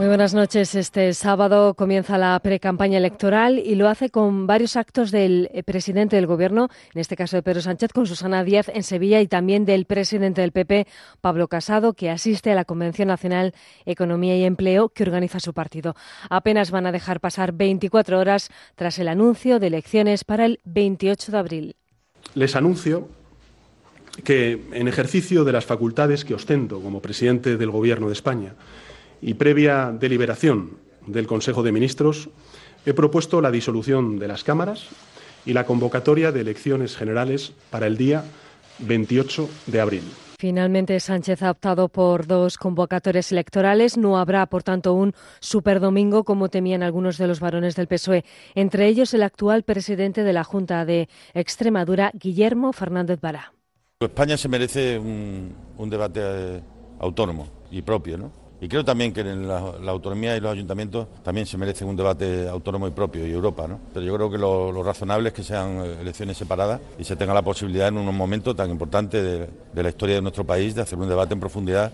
Muy buenas noches. Este sábado comienza la precampaña electoral y lo hace con varios actos del eh, presidente del Gobierno, en este caso de Pedro Sánchez, con Susana Díaz en Sevilla y también del presidente del PP, Pablo Casado, que asiste a la Convención Nacional Economía y Empleo que organiza su partido. Apenas van a dejar pasar 24 horas tras el anuncio de elecciones para el 28 de abril. Les anuncio que, en ejercicio de las facultades que ostento como presidente del Gobierno de España, y previa deliberación del Consejo de Ministros, he propuesto la disolución de las cámaras y la convocatoria de elecciones generales para el día 28 de abril. Finalmente, Sánchez ha optado por dos convocatorias electorales. No habrá, por tanto, un superdomingo como temían algunos de los varones del PSOE, entre ellos el actual presidente de la Junta de Extremadura, Guillermo Fernández Vara. España se merece un, un debate eh, autónomo y propio, ¿no? Y creo también que la, autonomía y los ayuntamientos también se merecen un debate autónomo y propio, y Europa, ¿no? Pero yo creo que lo, razonable es que sean eh, elecciones separadas y se tenga la posibilidad en un momento tan importante de la historia de nuestro país de hacer un debate en profundidad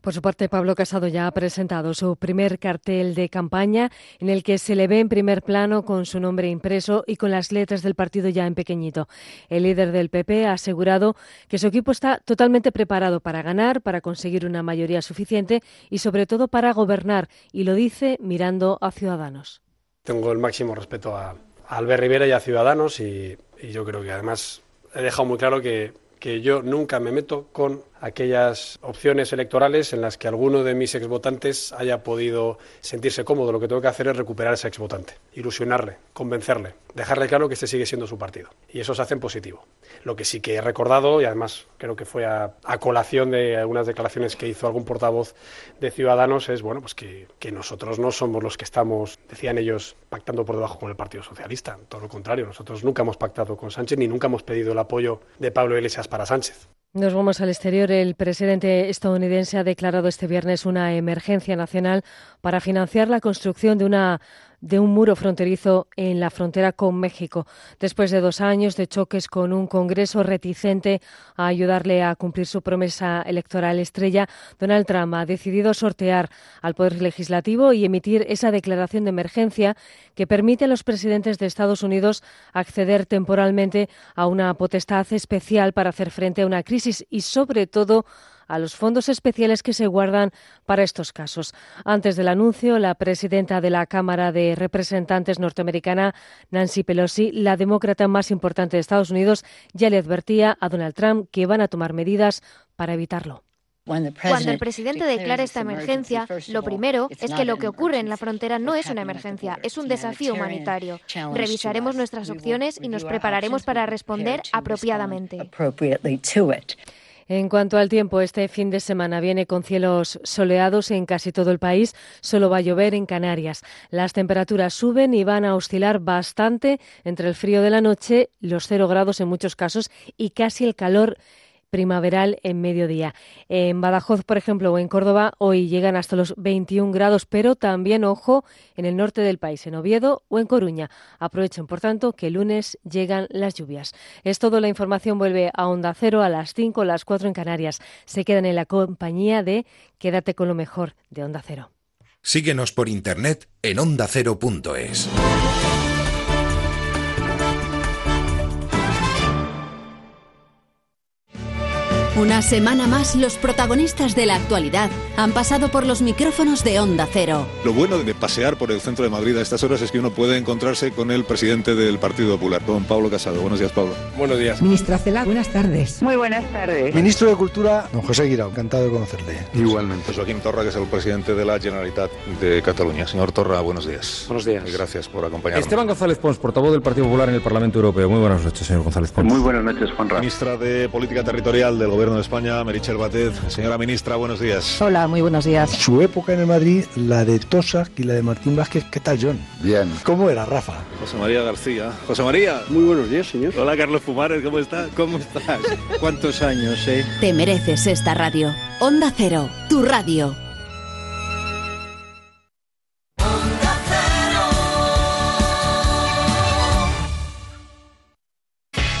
por su parte, Pablo Casado ya ha presentado su primer cartel de campaña en el que se le ve en primer plano con su nombre impreso y con las letras del partido ya en pequeñito. El líder del PP ha asegurado que su equipo está totalmente preparado para ganar, para conseguir una mayoría suficiente y sobre todo para gobernar y lo dice mirando a Ciudadanos. Tengo el máximo respeto a, Albert Rivera y a Ciudadanos y yo creo que además he dejado muy claro que que yo nunca me meto con aquellas opciones electorales en las que alguno de mis exvotantes haya podido sentirse cómodo. Lo que tengo que hacer es recuperar a ese exvotante, ilusionarle, convencerle, dejarle claro que este sigue siendo su partido. Y eso se hace en positivo. Lo que sí que he recordado, y además creo que fue a, colación de algunas declaraciones que hizo algún portavoz de Ciudadanos, es bueno, pues que, que nosotros no somos los que estamos, decían ellos, pactando por debajo con el Partido Socialista. Todo lo contrario, nosotros nunca hemos pactado con Sánchez ni nunca hemos pedido el apoyo de Pablo Iglesias para Sánchez. Nos vamos al exterior. El presidente estadounidense ha declarado este viernes una emergencia nacional para financiar la construcción de una de un muro fronterizo en la frontera con México, después de dos años de choques con un Congreso reticente a ayudarle a cumplir su promesa electoral estrella, Donald Trump ha decidido sortear al Poder Legislativo y emitir esa declaración de emergencia que permite a los presidentes de Estados Unidos acceder temporalmente a una potestad especial para hacer frente a una crisis y, sobre todo, a los fondos especiales que se guardan para estos casos. Antes del anuncio, la presidenta de la Cámara de Representantes norteamericana, Nancy Pelosi, la demócrata más importante de Estados Unidos, ya le advertía a Donald Trump que van a tomar medidas para evitarlo. Cuando el presidente declara esta emergencia, lo primero es que lo que ocurre en la frontera no es una emergencia, es un desafío humanitario. Revisaremos nuestras opciones y nos prepararemos para responder apropiadamente. En cuanto al tiempo, este fin de semana viene con cielos soleados en casi todo el país. Solo va a llover en Canarias. Las temperaturas suben y van a oscilar bastante entre el frío de la noche, los cero grados en muchos casos y casi el calor primaveral en mediodía. En Badajoz, por ejemplo, o en Córdoba, hoy llegan hasta los 21 grados, pero también, ojo, en el norte del país, en Oviedo o en Coruña. Aprovechen, por tanto, que el lunes llegan las lluvias. Es todo, la información vuelve a Onda Cero a las 5, las 4 en Canarias. Se quedan en la compañía de Quédate con lo mejor de Onda Cero. Síguenos por internet en ondacero.es. Una semana más, los protagonistas de la actualidad han pasado por los micrófonos de Onda Cero. Lo bueno de pasear por el centro de Madrid a estas horas es que uno puede encontrarse con el presidente del Partido Popular, don Pablo Casado. Buenos días, Pablo. Buenos días. Ministra Cela, buenas tardes. Muy buenas tardes. Ministro de Cultura, don José Guirao, encantado de conocerle. Igualmente. Joaquín Torra, que es el presidente de la Generalitat de Cataluña. Señor Torra, buenos días. Buenos días. Y gracias por acompañarnos. Esteban González Pons, portavoz del Partido Popular en el Parlamento Europeo. Muy buenas noches, señor González Pons. Muy buenas noches, Juan Ministra de Política Territorial del Gobierno de España, Señora ministra, buenos días. Hola, muy buenos días. Su época en el Madrid, la de Tosa y la de Martín Vázquez, ¿qué tal, John? Bien. ¿Cómo era, Rafa? José María García. José María. Muy buenos días, señor. Hola, Carlos Pumares, ¿cómo estás? ¿Cómo estás? ¿Cuántos años, eh? Te mereces esta radio. Onda Cero, tu radio.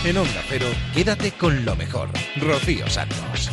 En Onda Cero, quédate con lo mejor. Rocío Santos.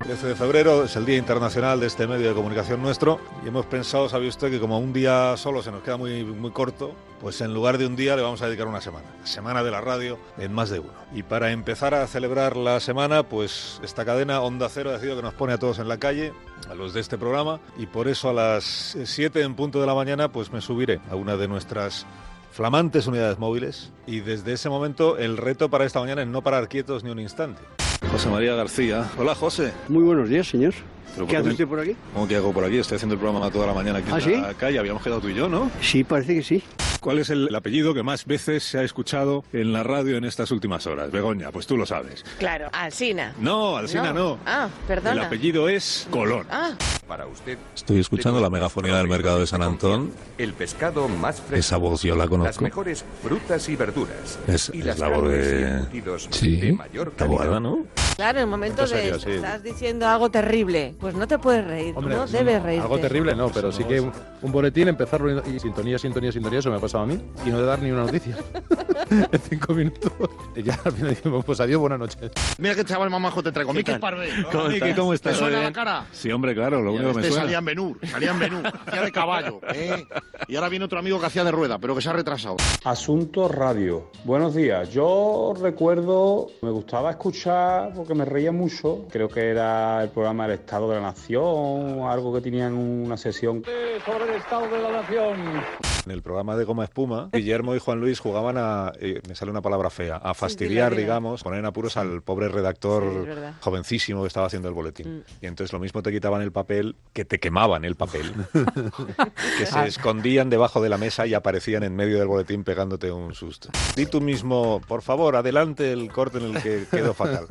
13 de febrero es el Día Internacional de este medio de comunicación nuestro y hemos pensado, sabe usted, que como un día solo se nos queda muy, muy corto, pues en lugar de un día le vamos a dedicar una semana, la semana de la radio en más de uno. Y para empezar a celebrar la semana, pues esta cadena Onda Cero ha decidido que nos pone a todos en la calle, a los de este programa, y por eso a las 7 en punto de la mañana, pues me subiré a una de nuestras flamantes unidades móviles y desde ese momento el reto para esta mañana es no parar quietos ni un instante. José María García. Hola, José. Muy buenos días, señor. ¿Pero ¿Qué hace usted por aquí? ¿Cómo que hago por aquí? Estoy haciendo el programa toda la mañana aquí ¿Ah, en sí? la calle. Habíamos quedado tú y yo, ¿no? Sí, parece que sí. ¿Cuál es el apellido que más veces se ha escuchado en la radio en estas últimas horas? Begoña, pues tú lo sabes. Claro, Alsina. No, Alsina no. Ah, El perdona. apellido es Colón. Ah, Para usted, Estoy escuchando la megafonía del mercado de San Antón. el pescado más fresco. Esa voz yo la Las conozco. mejores frutas y verduras. Es, y es las la voz de... Sí, de mayor ¿no? claro, en el momento de serio, sí. estás diciendo algo terrible, pues no te puedes reír, Hombre, no debes reírte. Algo terrible no, pero sí que un, un boletín, empezarlo y sintonía, sintonía, sintonía, eso me ha pasado a mí. Y no de dar ni una noticia. en cinco minutos. Y ya al final dijimos, pues adiós, buenas noches. Mira qué chaval mamajo te traigo. Miki Parvé. ¿Cómo, Miki, ¿cómo estás? ¿Te suena la cara? Sí, hombre, claro, lo único que me Este suena. salía en Benur, salía en Benur, hacía de caballo, ¿eh? Y ahora viene otro amigo que hacía de rueda, pero que se ha retrasado. Asunto Radio. Buenos días. Yo recuerdo, me gustaba escuchar porque me reía mucho. Creo que era el programa El Estado de la Nación, algo que tenían una sesión. Sobre el Estado de la Nación. En el programa de Goma Espuma, Guillermo y Juan Luis jugaban a, eh, me sale una palabra fea, a fastidiar, dila. digamos, poner en apuros al pobre redactor Sí, jovencísimo que estaba haciendo el boletín. Mm. Y entonces lo mismo te quitaban el papel que te quemaban el papel. que se escondían debajo de la mesa y aparecían en medio del boletín pegándote un susto. Di tú mismo, por favor, adelante el corte en el que quedó fatal.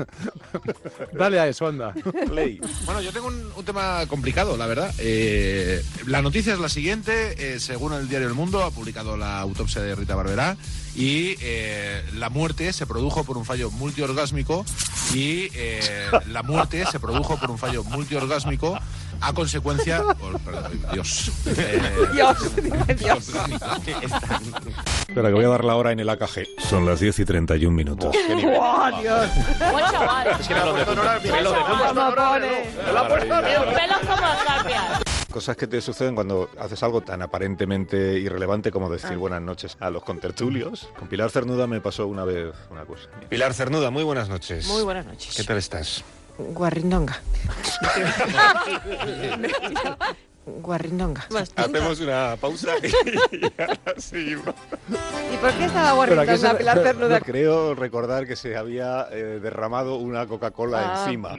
Dale a eso, anda. Play. Bueno, yo tengo un, tema complicado, la verdad. Eh, la noticia es la siguiente. eh, según el diario El Mundo, ha publicado la autopsia de Rita Barberá y eh, la muerte se produjo por un fallo multiorgásmico y eh, la muerte se produjo por un fallo multiorgásmico a consecuencia... por- perdón, Dios. Eh, Dios, Dios. Espera, que voy a dar la hora en el AKG. Son las 10 y 31 minutos. ¡Oh, Dios! Buen chaval. Es que me lo lo a mí. Cosas que te suceden cuando haces algo tan aparentemente irrelevante como decir buenas noches a los contertulios. Con Pilar Cernuda me pasó una vez una cosa. Pilar Cernuda, muy buenas noches. Muy buenas noches. ¿Qué tal estás? Guarrindonga. Guarrindonga. Hacemos una pausa y ahora seguimos. ¿Y por qué estaba guarrindonga se- Pilar Cernuda? Creo recordar que se había eh, derramado una Coca-Cola Ah. encima.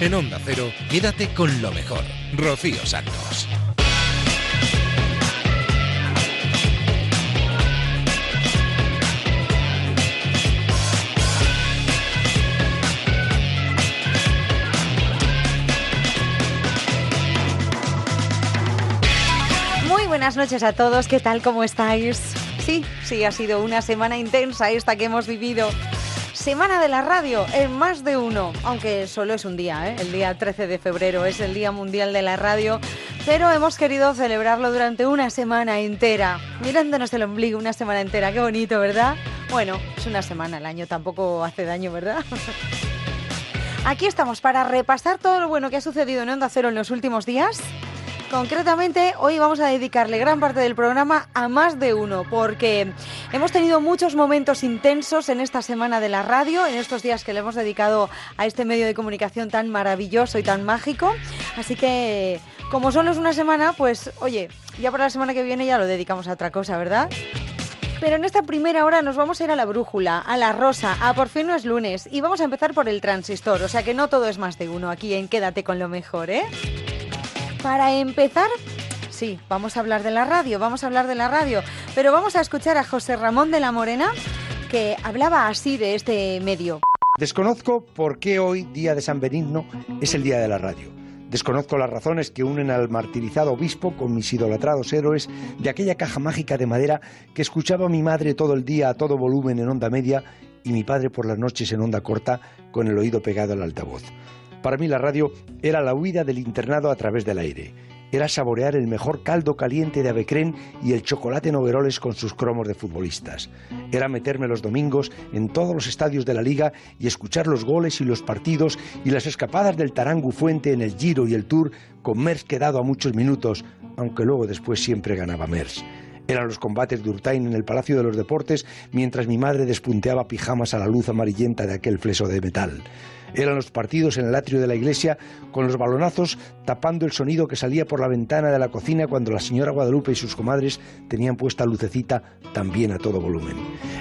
En Onda Cero, quédate con lo mejor. Rocío Santos. Muy buenas noches a todos, ¿qué tal? ¿Cómo estáis? Sí, sí, ha sido una semana intensa esta que hemos vivido. Semana de la radio en más de uno, aunque solo es un día, ¿eh? el día 13 de febrero es el Día Mundial de la Radio, pero hemos querido celebrarlo durante una semana entera, mirándonos el ombligo una semana entera, qué bonito, ¿verdad? Bueno, es una semana, el año tampoco hace daño, ¿verdad? Aquí estamos para repasar todo lo bueno que ha sucedido en Onda Cero en los últimos días. Concretamente, hoy vamos a dedicarle gran parte del programa a más de uno, porque hemos tenido muchos momentos intensos en esta semana de la radio, en estos días que le hemos dedicado a este medio de comunicación tan maravilloso y tan mágico. Así que, como solo es una semana, pues oye, ya para la semana que viene ya lo dedicamos a otra cosa, ¿verdad? Pero en esta primera hora nos vamos a ir a la brújula, a la rosa, a por fin no es lunes y vamos a empezar por el transistor, o sea que no todo es más de uno aquí en Quédate con lo mejor, ¿eh? Para empezar, sí, vamos a hablar de la radio, vamos a hablar de la radio, pero vamos a escuchar a José Ramón de la Morena que hablaba así de este medio. Desconozco por qué hoy, día de San Benigno, es el día de la radio. Desconozco las razones que unen al martirizado obispo con mis idolatrados héroes de aquella caja mágica de madera que escuchaba mi madre todo el día a todo volumen en onda media y mi padre por las noches en onda corta con el oído pegado al altavoz. Para mí la radio era la huida del internado a través del aire. Era saborear el mejor caldo caliente de avecrén y el chocolate en overoles con sus cromos de futbolistas. Era meterme los domingos en todos los estadios de la liga y escuchar los goles y los partidos y las escapadas del Tarangu Fuente en el Giro y el Tour con Mers quedado a muchos minutos, aunque luego después siempre ganaba Mers. Eran los combates de Urtain en el Palacio de los Deportes mientras mi madre despunteaba pijamas a la luz amarillenta de aquel fleso de metal. Eran los partidos en el atrio de la iglesia con los balonazos tapando el sonido que salía por la ventana de la cocina cuando la señora Guadalupe y sus comadres tenían puesta lucecita también a todo volumen.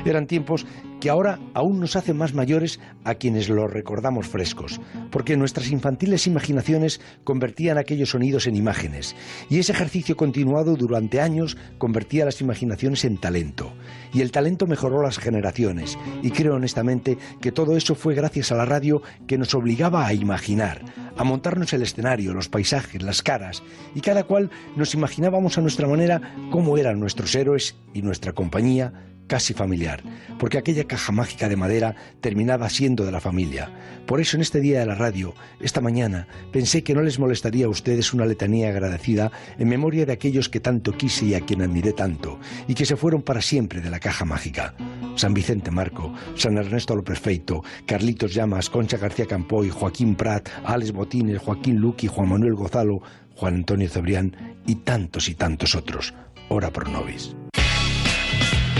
Eran tiempos que ahora aún nos hacen más mayores a quienes los recordamos frescos, porque nuestras infantiles imaginaciones convertían aquellos sonidos en imágenes, y ese ejercicio continuado durante años convertía las imaginaciones en talento, y el talento mejoró las generaciones, y creo honestamente que todo eso fue gracias a la radio que nos obligaba a imaginar, a montarnos el escenario, los paisajes, las caras, y cada cual nos imaginábamos a nuestra manera cómo eran nuestros héroes y nuestra compañía casi familiar, porque aquella caja mágica de madera terminaba siendo de la familia. Por eso en este día de la radio, esta mañana, pensé que no les molestaría a ustedes una letanía agradecida en memoria de aquellos que tanto quise y a quien admiré tanto, y que se fueron para siempre de la caja mágica. San Vicente Marco, San Ernesto López Feito, Carlitos Llamas, Concha García Campoy, Joaquín Prat, Alex Botines, Joaquín Luqui, Juan Manuel Gozalo, Juan Antonio Cebrián y tantos y tantos otros. Ora pro nobis.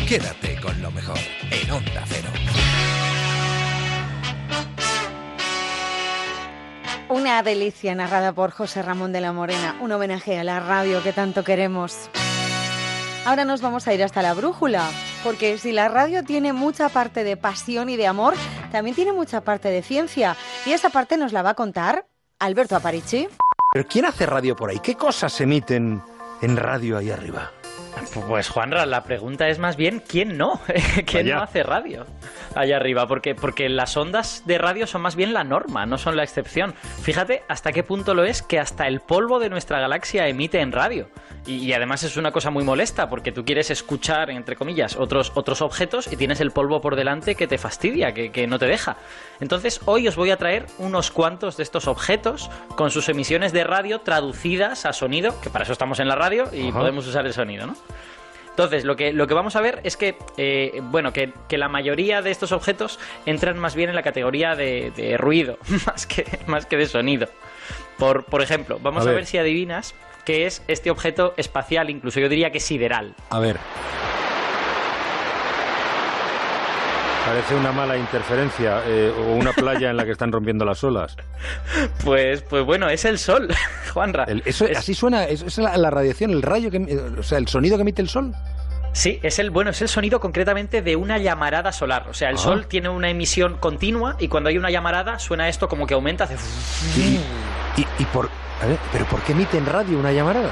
Quédate con lo mejor en Onda Cero. Una delicia narrada por José Ramón de la Morena, un homenaje a la radio que tanto queremos. Ahora nos vamos a ir hasta la brújula, porque si la radio tiene mucha parte de pasión y de amor, también tiene mucha parte de ciencia. Y esa parte nos la va a contar Alberto Aparici. ¿Pero quién hace radio por ahí? ¿Qué cosas se emiten en radio ahí arriba? Pues Juanra, la pregunta es más bien quién no, quién no hace radio allá arriba, porque porque las ondas de radio son más bien la norma, no son la excepción. Fíjate hasta qué punto lo es que hasta el polvo de nuestra galaxia emite en radio. Y, además es una cosa muy molesta porque tú quieres escuchar, entre comillas, otros, otros objetos y tienes el polvo por delante que te fastidia, que, que no te deja. Entonces hoy os voy a traer unos cuantos de estos objetos con sus emisiones de radio traducidas a sonido, que para eso estamos en la radio y podemos usar el sonido, ¿no? Entonces, lo que, lo que vamos a ver es que, eh, bueno, que, la mayoría de estos objetos entran más bien en la categoría de, ruido, más que, más que de sonido. Por, por ejemplo, vamos a ver. si adivinas qué es este objeto espacial, incluso yo diría que sideral. A ver. Parece una mala interferencia eh, o una playa en la que están rompiendo las olas. Pues, pues bueno, es el sol, Juanra. eso, Así suena, es, la, radiación, el rayo, que, o sea, el sonido que emite el sol. Sí, es el bueno, es el sonido concretamente de una llamarada solar. O sea, el ah. sol tiene una emisión continua y cuando hay una llamarada suena esto como que aumenta, hace. Y, y, por, pero ¿por qué emite en radio una llamarada?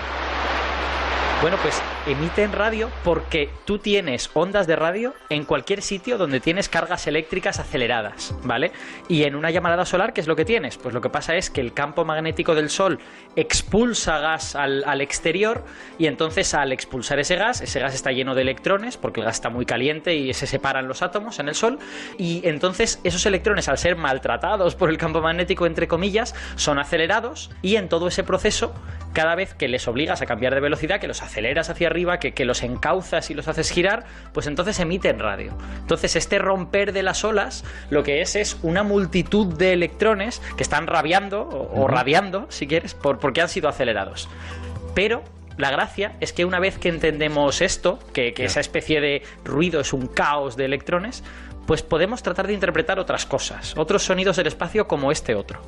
Bueno, pues emite en radio porque tú tienes ondas de radio en cualquier sitio donde tienes cargas eléctricas aceleradas, ¿vale? Y en una llamarada solar, ¿qué es lo que tienes? Pues lo que pasa es que el campo magnético del Sol expulsa gas al, exterior y entonces al expulsar ese gas, ese gas está lleno de electrones porque el gas está muy caliente y se separan los átomos en el Sol y entonces esos electrones al ser maltratados por el campo magnético, entre comillas, son acelerados y en todo ese proceso, cada vez que les obligas a cambiar de velocidad, que los aceleras hacia arriba, que, que los encauzas y los haces girar, pues entonces emiten radio. Entonces este romper de las olas lo que es es una multitud de electrones que están rabiando o, radiando, si quieres, por, porque han sido acelerados. Pero la gracia es que una vez que entendemos esto, que, que, esa especie de ruido es un caos de electrones, pues podemos tratar de interpretar otras cosas, otros sonidos del espacio como este otro.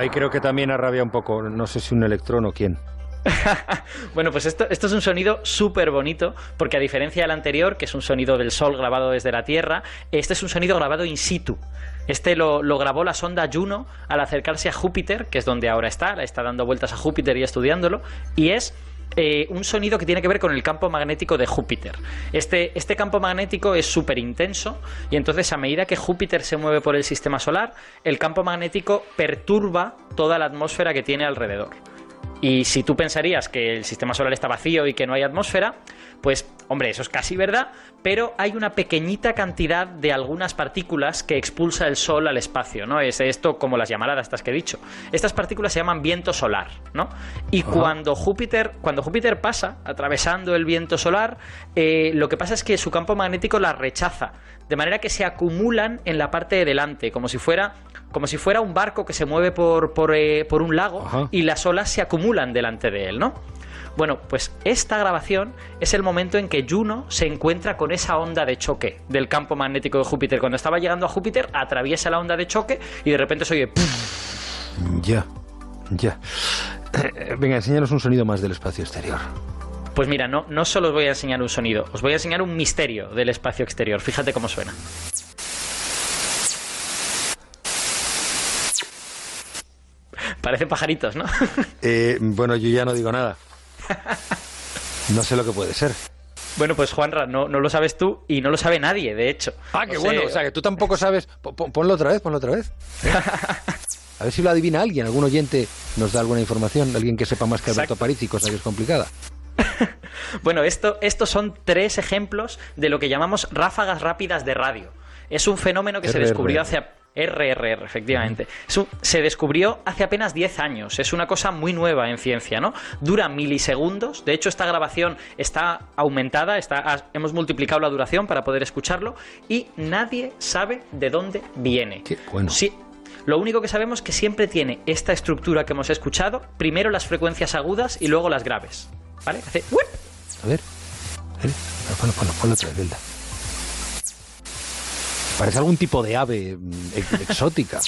Ahí creo que también arrabia un poco, no sé si un electrón o quién. bueno, pues esto, es un sonido súper bonito, porque a diferencia del anterior, que es un sonido del Sol grabado desde la Tierra, este es un sonido grabado in situ. Este lo, lo, grabó la sonda Juno al acercarse a Júpiter, que es donde ahora está, está dando vueltas a Júpiter y estudiándolo, y es eh, un sonido que tiene que ver con el campo magnético de Júpiter. Este, este campo magnético es súper intenso y entonces a medida que Júpiter se mueve por el sistema solar, el campo magnético perturba toda la atmósfera que tiene alrededor. Y si tú pensarías que el sistema solar está vacío y que no hay atmósfera, pues Hombre, eso es casi verdad, pero hay una pequeñita cantidad de algunas partículas que expulsa el Sol al espacio, ¿no? Es esto como las llamaradas estas que he dicho. Estas partículas se llaman viento solar, ¿no? Y cuando Júpiter, cuando Júpiter pasa atravesando el viento solar, eh, lo que pasa es que su campo magnético las rechaza, de manera que se acumulan en la parte de delante, como si fuera como si fuera un barco que se mueve por, por, eh, por un lago y las olas se acumulan delante de él, ¿no? Bueno, pues esta grabación es el momento en que Juno se encuentra con esa onda de choque del campo magnético de Júpiter. Cuando estaba llegando a Júpiter, atraviesa la onda de choque y de repente se oye... Ya, ya. Eh, Venga, enséñanos un sonido más del espacio exterior. Pues mira, no, no solo os voy a enseñar un sonido, os voy a enseñar un misterio del espacio exterior. Fíjate cómo suena. Parecen pajaritos, ¿no? Eh, bueno, yo ya no digo nada. No sé lo que puede ser. Bueno, pues Juanra, no, no lo sabes tú y no lo sabe nadie, de hecho. Ah, qué No bueno. O sea, que tú tampoco sabes. Po- po- Ponlo otra vez, ponlo otra vez. ¿Eh? A ver si lo adivina alguien. Algún oyente nos da alguna información. Alguien que sepa más que Alberto París y cosa que es complicada. Bueno, esto, estos son tres ejemplos de lo que llamamos ráfagas rápidas de radio. Es un fenómeno que se descubrió hace... RRR, efectivamente. Un- se descubrió hace apenas 10 años. Es una cosa muy nueva en ciencia, ¿no? Dura milisegundos. De hecho, esta grabación está aumentada. Está, hemos multiplicado la duración para poder escucharlo. Y nadie sabe de dónde viene. bueno. Sí, lo único que sabemos es que siempre tiene esta estructura que hemos escuchado. Primero las frecuencias agudas y luego las graves. ¿Vale? Hace... A ver. A ver. Ponlo, ponlo, ponlo otra vez. Parece algún tipo de ave mm, ex- exótica.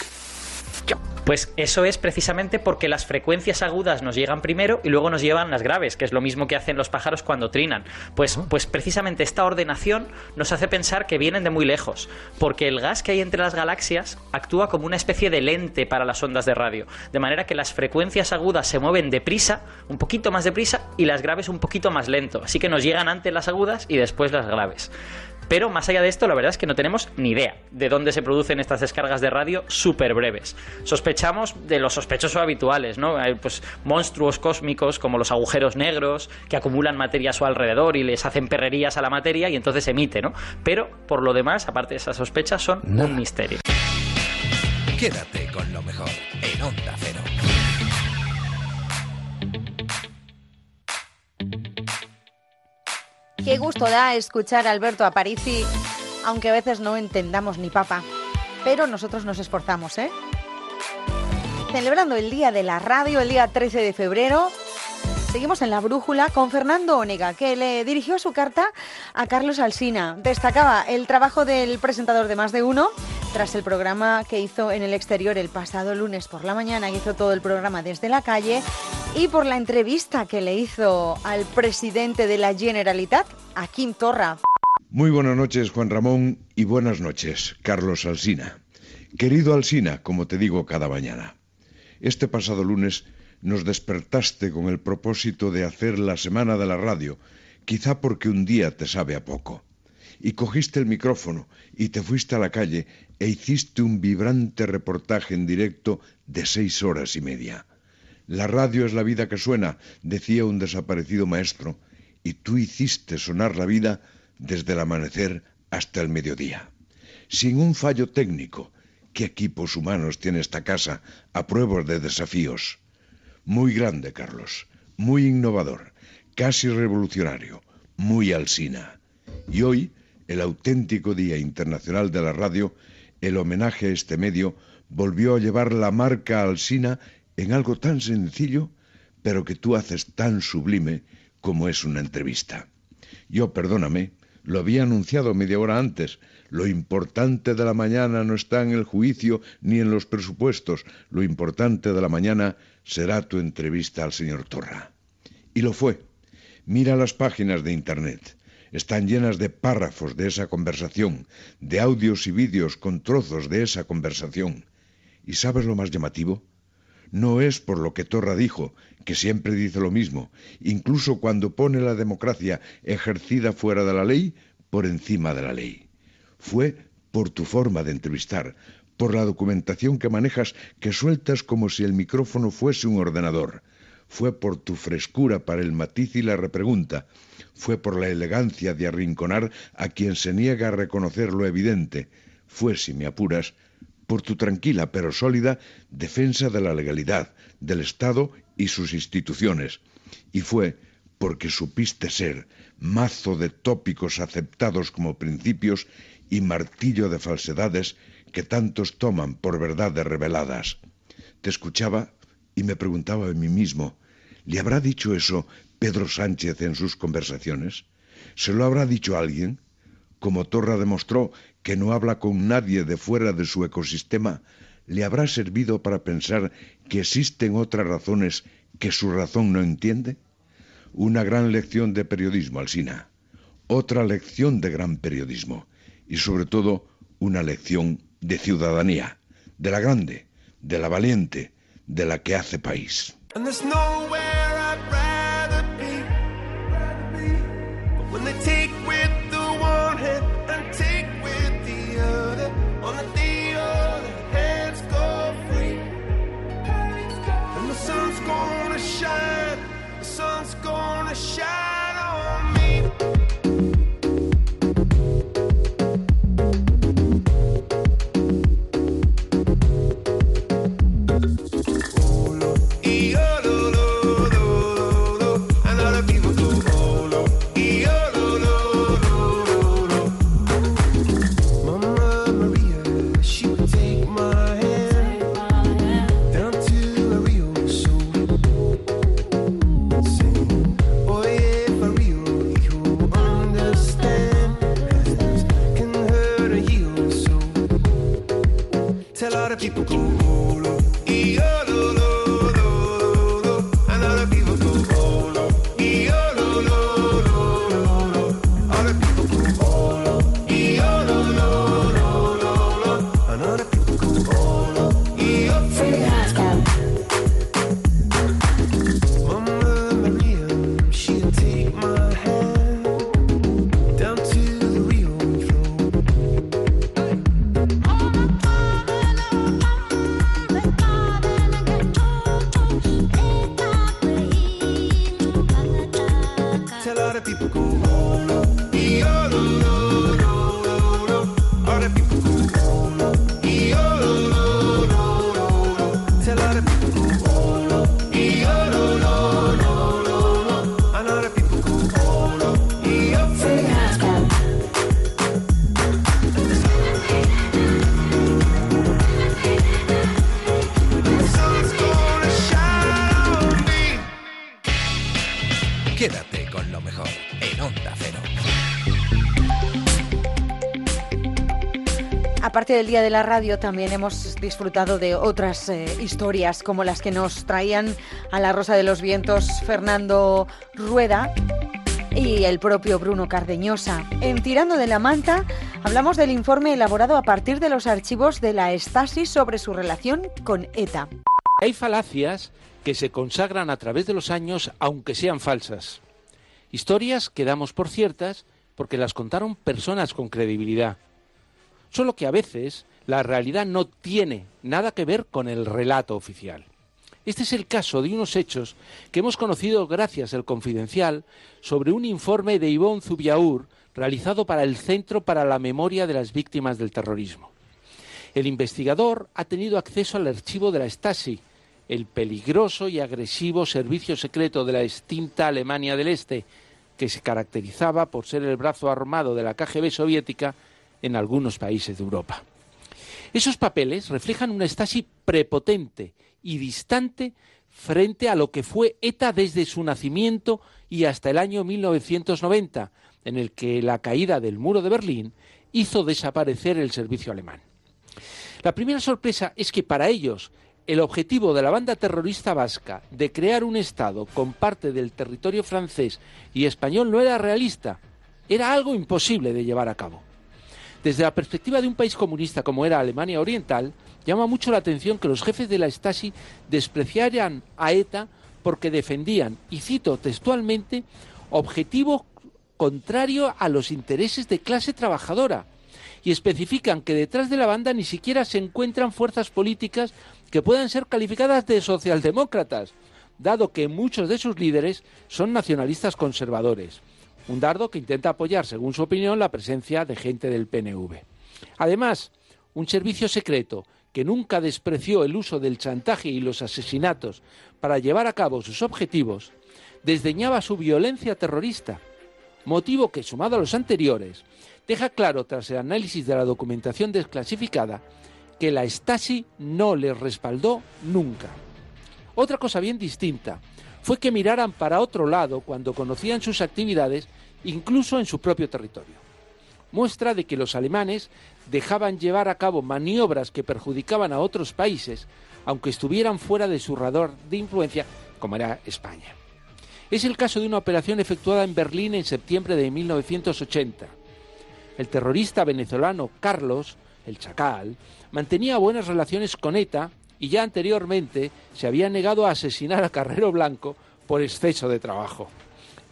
Pues eso es precisamente porque las frecuencias agudas nos llegan primero y luego nos llevan las graves, que es lo mismo que hacen los pájaros cuando trinan. Pues, pues precisamente esta ordenación nos hace pensar que vienen de muy lejos, porque el gas que hay entre las galaxias actúa como una especie de lente para las ondas de radio, de manera que las frecuencias agudas se mueven deprisa, un poquito más deprisa, y las graves un poquito más lento. Así que nos llegan antes las agudas y después las graves. Pero más allá de esto, la verdad es que no tenemos ni idea de dónde se producen estas descargas de radio súper breves. Sospechamos de los sospechosos habituales, ¿no? Hay pues monstruos cósmicos como los agujeros negros que acumulan materia a su alrededor y les hacen perrerías a la materia y entonces emite, ¿no? Pero por lo demás, aparte de esas sospechas, son un misterio. Quédate con lo mejor en Onda Cero. Qué gusto da escuchar a Alberto Aparici, aunque a veces no entendamos ni papa. Pero nosotros nos esforzamos, ¿eh? Celebrando el Día de la Radio, el día 13 de febrero, seguimos en la brújula con Fernando Onega, que le dirigió su carta a Carlos Alsina. Destacaba el trabajo del presentador de Más de Uno, tras el programa que hizo en el exterior el pasado lunes por la mañana, hizo todo el programa desde la calle, y por la entrevista que le hizo al presidente de la Generalitat, a Kim Torra. Muy buenas noches, Juan Ramón, y buenas noches, Carlos Alsina. Querido Alsina, como te digo cada mañana, este pasado lunes nos despertaste con el propósito de hacer la Semana de la Radio, quizá porque un día te sabe a poco. Y cogiste el micrófono y te fuiste a la calle e hiciste un vibrante reportaje en directo de seis horas y media. La radio es la vida que suena, decía un desaparecido maestro, y tú hiciste sonar la vida desde el amanecer hasta el mediodía. Sin un fallo técnico, ¿qué equipos humanos tiene esta casa a prueba de desafíos? Muy grande, Carlos, muy innovador, casi revolucionario, muy alsina. Y hoy, el auténtico Día Internacional de la Radio, el homenaje a este medio volvió a llevar la marca alsina en algo tan sencillo, pero que tú haces tan sublime como es una entrevista. Yo, perdóname, lo había anunciado media hora antes. Lo importante de la mañana no está en el juicio ni en los presupuestos. Lo importante de la mañana será tu entrevista al señor Torra. Y lo fue. Mira las páginas de Internet. Están llenas de párrafos de esa conversación, de audios y vídeos con trozos de esa conversación. ¿Y sabes lo más llamativo? No es por lo que Torra dijo, que siempre dice lo mismo, incluso cuando pone la democracia ejercida fuera de la ley por encima de la ley. Fue por tu forma de entrevistar, por la documentación que manejas que sueltas como si el micrófono fuese un ordenador. fue por tu frescura para el matiz y la repregunta, fue por la elegancia de arrinconar a quien se niega a reconocer lo evidente, fue, si me apuras, por tu tranquila pero sólida defensa de la legalidad, del Estado y sus instituciones, y fue porque supiste ser mazo de tópicos aceptados como principios y martillo de falsedades que tantos toman por verdades reveladas. Te escuchaba y me preguntaba a mí mismo, ¿le habrá dicho eso Pedro Sánchez en sus conversaciones? ¿Se lo habrá dicho alguien? Como Torra demostró que no habla con nadie de fuera de su ecosistema, ¿le habrá servido para pensar que existen otras razones que su razón no entiende? Una gran lección de periodismo, Alsina. Otra lección de gran periodismo. Y sobre todo, una lección de ciudadanía. De la grande, de la valiente, de la que hace país. gotta be poo. people go. Del Día de la Radio, también hemos disfrutado de otras eh, historias como las que nos traían a la Rosa de los Vientos Fernando Rueda y el propio Bruno Cardeñosa. En Tirando de la Manta hablamos del informe elaborado a partir de los archivos de la Estasis sobre su relación con ETA. Hay falacias que se consagran a través de los años aunque sean falsas. Historias que damos por ciertas porque las contaron personas con credibilidad. Solo que a veces la realidad no tiene nada que ver con el relato oficial. Este es el caso de unos hechos que hemos conocido gracias al Confidencial sobre un informe de Ivonne Zubiaur realizado para el Centro para la Memoria de las Víctimas del Terrorismo. El investigador ha tenido acceso al archivo de la Stasi, el peligroso y agresivo servicio secreto de la extinta Alemania del Este, que se caracterizaba por ser el brazo armado de la KGB soviética en algunos países de Europa. Esos papeles reflejan una Stasi prepotente y distante frente a lo que fue ETA desde su nacimiento y hasta el año 1990, en el que la caída del muro de Berlín hizo desaparecer el servicio alemán. La primera sorpresa es que para ellos el objetivo de la banda terrorista vasca de crear un Estado con parte del territorio francés y español no era realista, era algo imposible de llevar a cabo. Desde la perspectiva de un país comunista como era Alemania Oriental, llama mucho la atención que los jefes de la Stasi despreciaran a ETA porque defendían, y cito textualmente, objetivo contrario a los intereses de clase trabajadora, y especifican que detrás de la banda ni siquiera se encuentran fuerzas políticas que puedan ser calificadas de socialdemócratas, dado que muchos de sus líderes son nacionalistas conservadores. Un dardo que intenta apoyar, según su opinión, la presencia de gente del PNV. Además, un servicio secreto que nunca despreció el uso del chantaje y los asesinatos para llevar a cabo sus objetivos, desdeñaba su violencia terrorista, motivo que, sumado a los anteriores, deja claro tras el análisis de la documentación desclasificada que la Stasi no les respaldó nunca. Otra cosa bien distinta fue que miraran para otro lado cuando conocían sus actividades, incluso en su propio territorio. Muestra de que los alemanes dejaban llevar a cabo maniobras que perjudicaban a otros países, aunque estuvieran fuera de su radar de influencia, como era España. Es el caso de una operación efectuada en Berlín en septiembre de 1980. El terrorista venezolano Carlos, el Chacal, mantenía buenas relaciones con ETA y ya anteriormente se había negado a asesinar a Carrero Blanco por exceso de trabajo.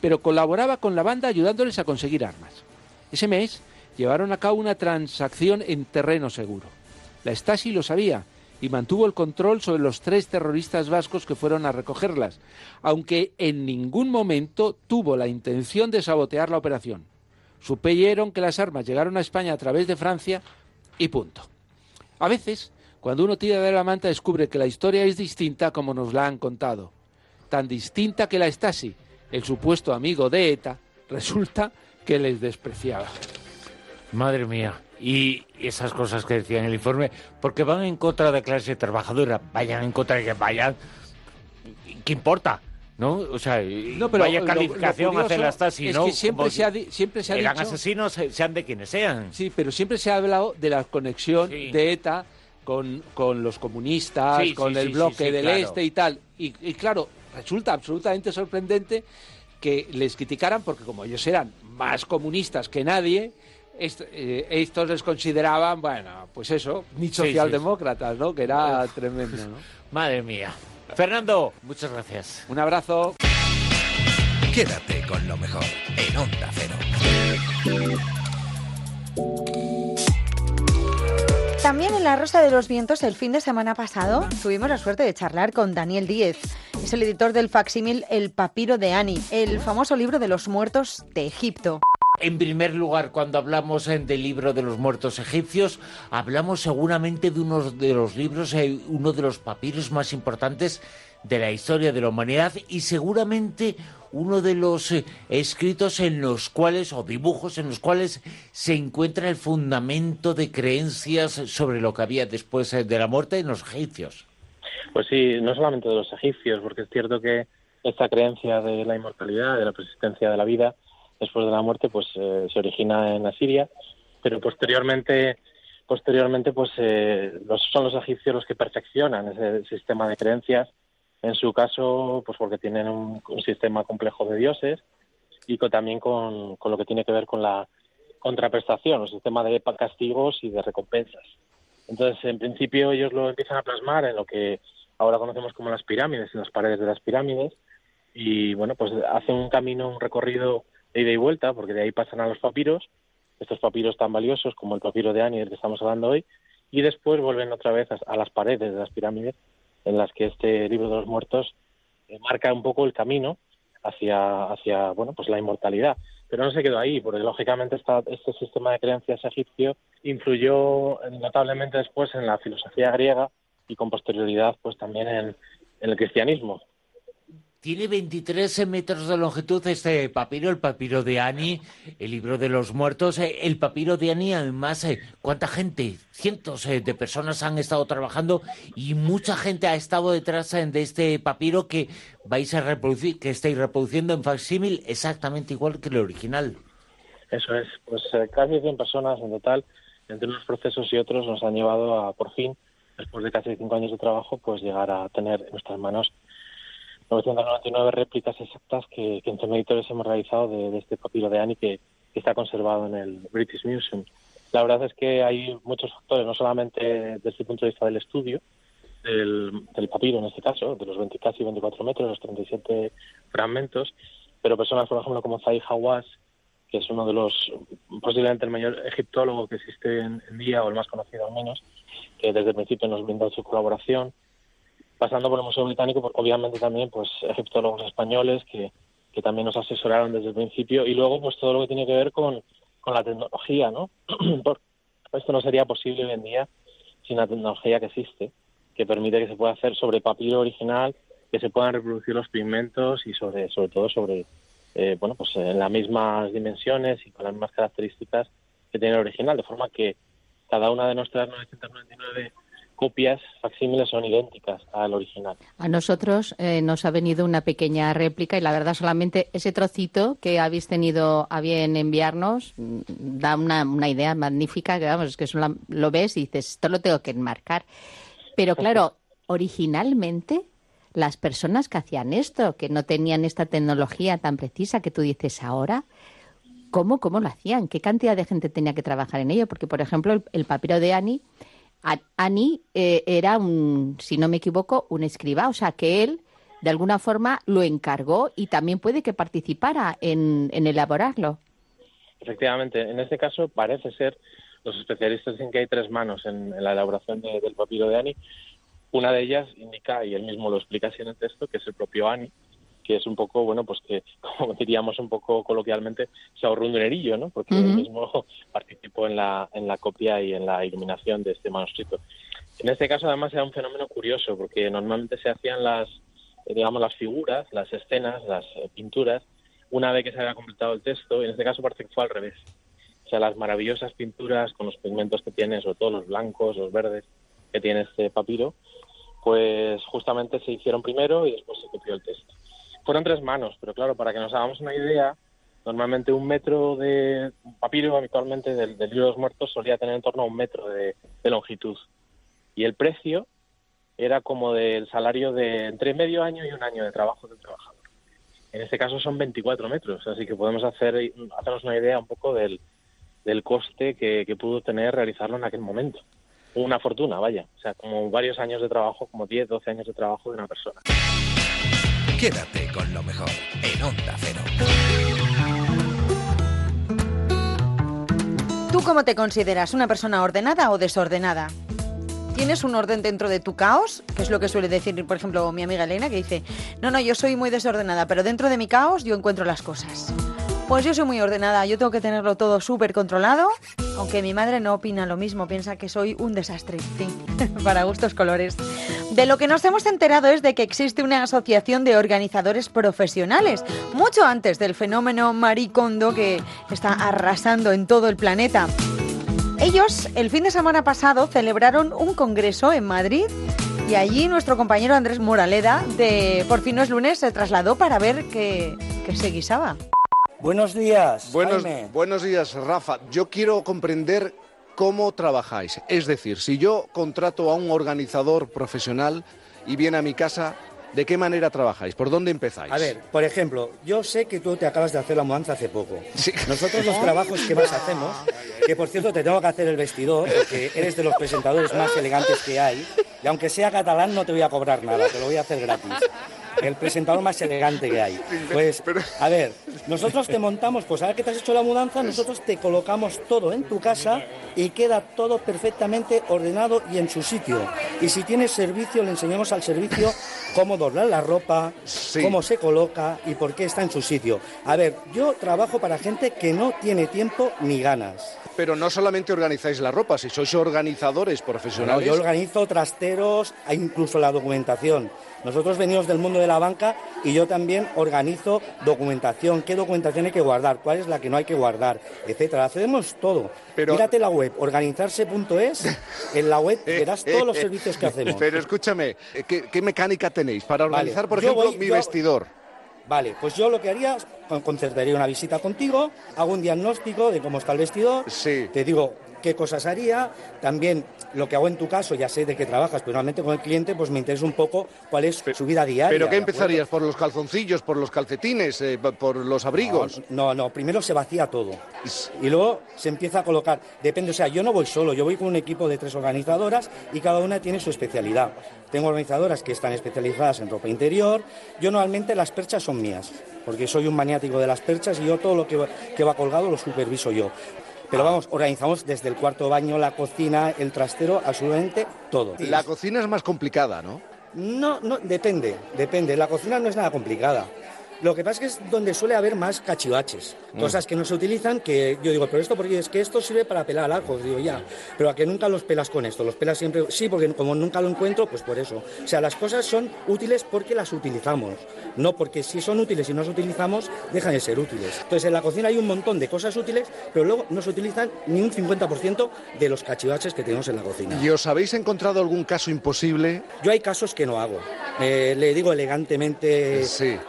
Pero colaboraba con la banda ayudándoles a conseguir armas. Ese mes llevaron a cabo una transacción en terreno seguro. La Stasi lo sabía y mantuvo el control sobre los tres terroristas vascos que fueron a recogerlas, aunque en ningún momento tuvo la intención de sabotear la operación. Supieron que las armas llegaron a España a través de Francia y punto. A veces, cuando uno tira de la manta, descubre que la historia es distinta como nos la han contado. Tan distinta que la Stasi, el supuesto amigo de ETA, resulta que les despreciaba. Madre mía. Y esas cosas que decía en el informe, porque van en contra de la clase trabajadora, vayan en contra de que vayan. ¿Qué importa? ¿No? O sea, No, pero vaya calificación hace la Stasi, es ¿no? que siempre Como se ha siempre se ha eran dicho- asesinos, eh, sean de quienes sean. Sí, pero siempre se ha hablado de la conexión de ETA con, con los comunistas, Sí, con sí, el sí, bloque sí, sí, del claro. este y tal. Y, y claro, resulta absolutamente sorprendente que les criticaran porque como ellos eran más comunistas que nadie, est- eh, estos les consideraban, bueno, pues eso, ni socialdemócratas, ¿no? Que era tremendo, ¿no? Madre mía. Fernando, muchas gracias. Un abrazo. Quédate con lo mejor en Onda Cero. También en La Rosa de los Vientos el fin de semana pasado tuvimos la suerte de charlar con Daniel Díez. Es el editor del facsímil El Papiro de Ani, el famoso libro de los muertos de Egipto. En primer lugar, cuando hablamos eh, del libro de los muertos egipcios, hablamos seguramente de uno de los libros, eh, uno de los papiros más importantes de la historia de la humanidad y seguramente uno de los eh, escritos en los cuales, o dibujos en los cuales se encuentra el fundamento de creencias sobre lo que había después eh, de la muerte en los egipcios. Pues sí, no solamente de los egipcios, porque es cierto que esta creencia de la inmortalidad, de la persistencia de la vida después de la muerte, pues eh, se origina en Asiria, pero posteriormente, posteriormente, pues son los egipcios los que perfeccionan ese sistema de creencias. En su caso, pues porque tienen un, un sistema complejo de dioses y también con, lo que tiene que ver con la contraprestación, un sistema de castigos y de recompensas. Entonces, en principio, ellos lo empiezan a plasmar en lo que ahora conocemos como las pirámides, en las paredes de las pirámides, y bueno, pues hacen un camino, un recorrido de ida y vuelta, porque de ahí pasan a los papiros, estos papiros tan valiosos como el papiro de Ani del que estamos hablando hoy, y después vuelven otra vez a las paredes de las pirámides, en las que este libro de los muertos eh, marca un poco el camino hacia, hacia bueno, pues la inmortalidad. Pero no se quedó ahí, porque lógicamente esta- este sistema de creencias egipcio influyó notablemente después en la filosofía griega y con posterioridad pues también en, en el cristianismo. Tiene 23 metros de longitud este papiro, el papiro de Ani, el libro de los muertos. Eh, El papiro de Ani, además, eh, ¿cuánta gente? Cientos eh, de personas han estado trabajando y mucha gente ha estado detrás eh, de este papiro que vais a reproducir, que estáis reproduciendo en facsímil exactamente igual que el original. Eso es, pues eh, casi 100 personas en total, entre unos procesos y otros, nos han llevado a, por fin, después de casi cinco años de trabajo, pues llegar a tener en nuestras manos 999 réplicas exactas que, que en Tema Editores hemos realizado de, este papiro de Ani que, está conservado en el British Museum. La verdad es que hay muchos factores, no solamente desde el punto de vista del estudio, del, del papiro en este caso, de los 20, casi 24 metros, los 37 fragmentos, pero personas, por ejemplo, como Zahi Hawass, que es uno de los, posiblemente el mayor egiptólogo que existe en, en día, o el más conocido al menos, que desde el principio nos brindó su colaboración. Pasando por el Museo Británico, por- obviamente también pues egiptólogos españoles que, que también nos asesoraron desde el principio y luego pues todo lo que tiene que ver con, con la tecnología, ¿no? Por- esto no sería posible hoy en día sin la tecnología que existe, que permite que se pueda hacer sobre papiro original, que se puedan reproducir los pigmentos y sobre, sobre todo sobre, eh, bueno, pues en las mismas dimensiones y con las mismas características que tiene el original, de forma que cada una de nuestras 999 copias facsímiles son idénticas al original. A nosotros eh, nos ha venido una pequeña réplica y la verdad solamente ese trocito que habéis tenido a bien enviarnos mm, da una, una idea magnífica que vamos, es que solo lo ves y dices, esto lo tengo que enmarcar. Pero claro, originalmente las personas que hacían esto, que no tenían esta tecnología tan precisa que tú dices ahora, ¿cómo, cómo lo hacían? ¿Qué cantidad de gente tenía que trabajar en ello? Porque, por ejemplo, el, el papiro de Annie, A- Annie eh, era un, si no me equivoco, un escriba, o sea que él de alguna forma lo encargó y también puede que participara en, en elaborarlo. Efectivamente, en este caso parece ser, los especialistas dicen que hay tres manos en, en la elaboración de- del papiro de Ani. Una de ellas indica, y él mismo lo explica así en el texto, que es el propio Ani, que es un poco, bueno, pues que, como diríamos un poco coloquialmente, se ahorró un dinerillo, ¿no? Porque él Ujú. mismo participó en la, en la copia y en la iluminación de este manuscrito. En este caso, además, era un fenómeno curioso, porque normalmente se hacían las, eh, digamos, las figuras, las escenas, las eh, pinturas, una vez que se había completado el texto, y en este caso parece que fue al revés. O sea, las maravillosas pinturas con los pigmentos que tiene, sobre todo los blancos, los verdes que tiene este papiro, pues justamente se hicieron primero y después se copió el texto. Fueron tres manos, pero claro, para que nos hagamos una idea, normalmente un metro de un papiro habitualmente del, del libro de los muertos solía tener en torno a un metro de, de longitud. Y el precio era como del salario de entre medio año y un año de trabajo del trabajador. En este caso son 24 metros, así que podemos hacer hacernos una idea un poco del, del coste que, que pudo tener realizarlo en aquel momento. Una fortuna, vaya. O sea, como varios años de trabajo, como 10, 12 años de trabajo de una persona. Quédate con lo mejor en Onda Cero. ¿Tú cómo te consideras? ¿Una persona ordenada o desordenada? ¿Tienes un orden dentro de tu caos? Que es lo que suele decir, por ejemplo, mi amiga Elena, que dice, no, no, yo soy muy desordenada, pero dentro de mi caos yo encuentro las cosas. Pues yo soy muy ordenada, yo tengo que tenerlo todo súper controlado, aunque mi madre no opina lo mismo, piensa que soy un desastre, sí, para gustos colores. De lo que nos hemos enterado es de que existe una asociación de organizadores profesionales, mucho antes del fenómeno maricondo que está arrasando en todo el planeta. Ellos el fin de semana pasado celebraron un congreso en Madrid y allí nuestro compañero Andrés Moraleda de Por fin no es lunes se trasladó para ver qué, qué se guisaba. Buenos días. Buenos, Jaime. buenos días, Rafa. Yo quiero comprender cómo trabajáis. Es decir, si yo contrato a un organizador profesional y viene a mi casa, ¿de qué manera trabajáis? ¿Por dónde empezáis? A ver, por ejemplo, yo sé que tú te acabas de hacer la mudanza hace poco. Nosotros los trabajos que más hacemos, que por cierto te tengo que hacer el vestidor, porque eres de los presentadores más elegantes que hay, y aunque sea catalán no te voy a cobrar nada, te lo voy a hacer gratis. El presentador más elegante que hay. Pues, a ver, nosotros te montamos, pues ahora que te has hecho la mudanza, nosotros te colocamos todo en tu casa y queda todo perfectamente ordenado y en su sitio. Y si tienes servicio, le enseñamos al servicio cómo doblar la ropa, cómo se coloca y por qué está en su sitio. A ver, yo trabajo para gente que no tiene tiempo ni ganas. Pero no solamente organizáis la ropa, si sois organizadores No, profesionales. yo organizo trasteros e incluso la documentación. Nosotros venimos del mundo de la banca y yo también organizo documentación, qué documentación hay que guardar, cuál es la que no hay que guardar, etcétera. Hacemos todo. Mírate la web, organizarse.es, en la web verás todos los servicios que hacemos. Pero escúchame, ¿qué, qué mecánica tenéis para Vale, organizar, por ejemplo, voy- mi yo- vestidor? Vale, pues yo lo que haría, concertaría una visita contigo, hago un diagnóstico de cómo está el vestidor, te digo qué cosas haría, también lo que hago en tu caso, ya sé de qué trabajas, pero normalmente con el cliente pues me interesa un poco cuál es su vida diaria. ¿Pero qué empezarías? ¿Por los calzoncillos, por los calcetines, eh, por los abrigos? No, no, primero se vacía todo y luego se empieza a colocar. Depende, o sea, yo no voy solo, yo voy con un equipo de tres organizadoras y cada una tiene su especialidad. Tengo organizadoras que están especializadas en ropa interior. Yo normalmente las perchas son mías, porque soy un maniático de las perchas y yo todo lo que va, que va colgado lo superviso yo. Pero vamos, organizamos desde el cuarto baño, la cocina, el trastero, absolutamente todo. La cocina es más complicada, ¿no? No, no, depende, depende. La cocina no es nada complicada. Lo que pasa es que es donde suele haber más cachivaches, Mm. cosas que no se utilizan, que yo digo, pero esto porque es que esto sirve para pelar ajo, digo ya, pero a que nunca los pelas con esto, los pelas siempre, sí, porque como nunca lo encuentro, pues por eso. O sea, las cosas son útiles porque las utilizamos, no porque si son útiles y no las utilizamos, dejan de ser útiles. Entonces en la cocina hay un montón de cosas útiles, pero luego no se utilizan ni un 50% de los cachivaches que tenemos en la cocina. ¿Y os habéis encontrado algún caso imposible? Yo hay casos que no hago. Eh, le digo elegantemente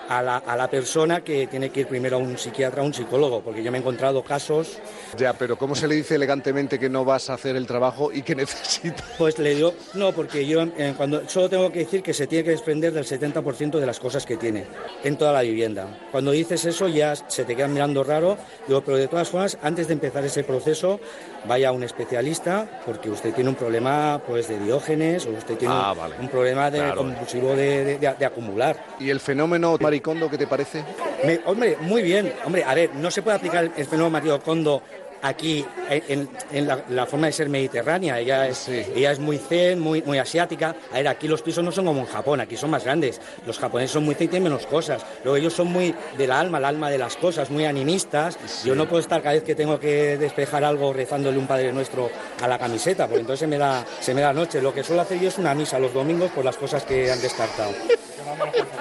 a, la, a la persona que tiene que ir primero a un psiquiatra, a un psicólogo, porque yo me he encontrado casos... Ya, pero ¿cómo se le dice elegantemente que no vas a hacer el trabajo y que necesitas? Pues le digo, no, porque yo eh, cuando solo tengo que decir que se tiene que desprender del 70% de las cosas que tiene en toda la vivienda. Cuando dices eso ya se te quedan mirando raro, digo, pero de todas formas, antes de empezar ese proceso, vaya a un especialista, porque usted tiene un problema pues de diógenes o usted tiene Ah, un- vale. un problema de Claro. compulsivo de, de- de- de acumular. ¿Y el fenómeno maricondo qué te parece? Me- hombre, muy bien. Hombre, a ver, no se puede aplicar el fenómeno maricondo aquí en, la, la forma de ser mediterránea. Ella es, ella es muy zen, muy, muy asiática. A ver, aquí los pisos no son como en Japón, aquí son más grandes. Los japoneses son muy zen y tienen menos cosas. Luego ellos son muy del alma, el alma de las cosas, muy animistas. Yo no puedo estar cada vez que tengo que despejar algo rezándole un Padre Nuestro a la camiseta, porque entonces se me da, se me da noche. Lo que suelo hacer yo es una misa los domingos por las cosas que han descartado.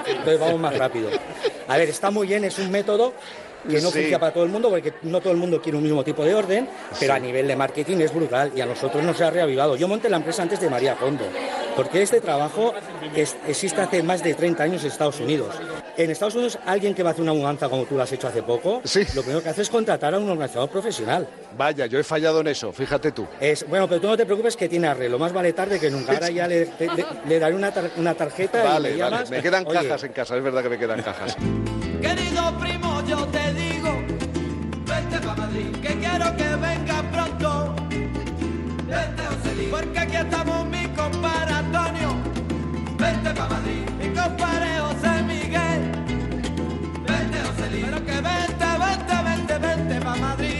Entonces vamos más rápido. A ver, está muy bien, es un método que no Sí. funciona para todo el mundo, porque no todo el mundo quiere un mismo tipo de orden, pero a nivel de marketing es brutal y a nosotros nos ha reavivado. Yo monté la empresa antes de María Kondo, porque este trabajo es- existe hace más de 30 años en Estados Unidos. En Estados Unidos, alguien que va a hacer una mudanza como tú lo has hecho hace poco, lo primero que hace es contratar a un organizador profesional. Vaya, yo he fallado en eso, fíjate tú. Es, bueno, pero tú no te preocupes que tiene arreglo, más vale tarde que nunca. Ahora ya le, le- le- le daré una, tar- una tarjeta y Vale, le vale, llamas. me quedan Oye, cajas en casa, es verdad que me quedan cajas. Querido primo, yo te digo, vete pa' Madrid, que quiero que venga pronto. Vete, José porque aquí estamos mi compadre Antonio. Vete pa' Madrid, mi compadre José Miguel. Vete, José pero que vente, vente, vente, vente pa' Madrid.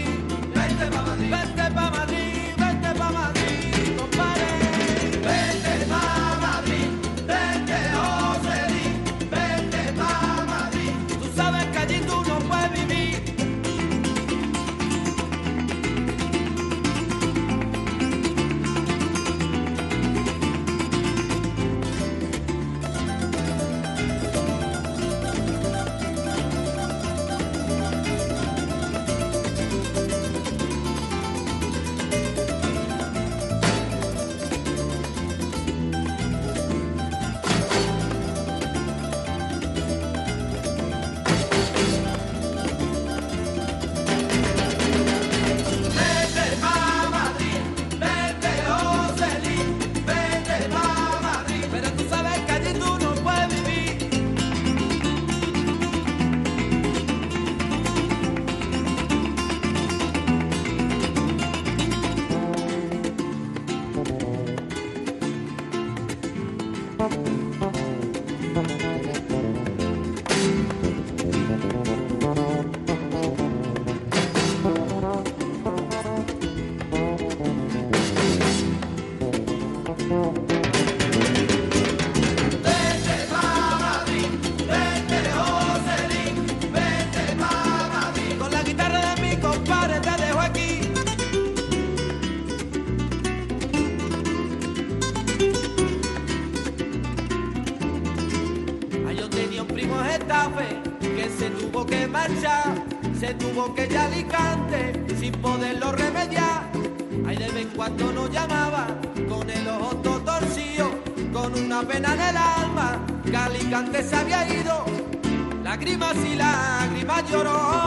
Lloró,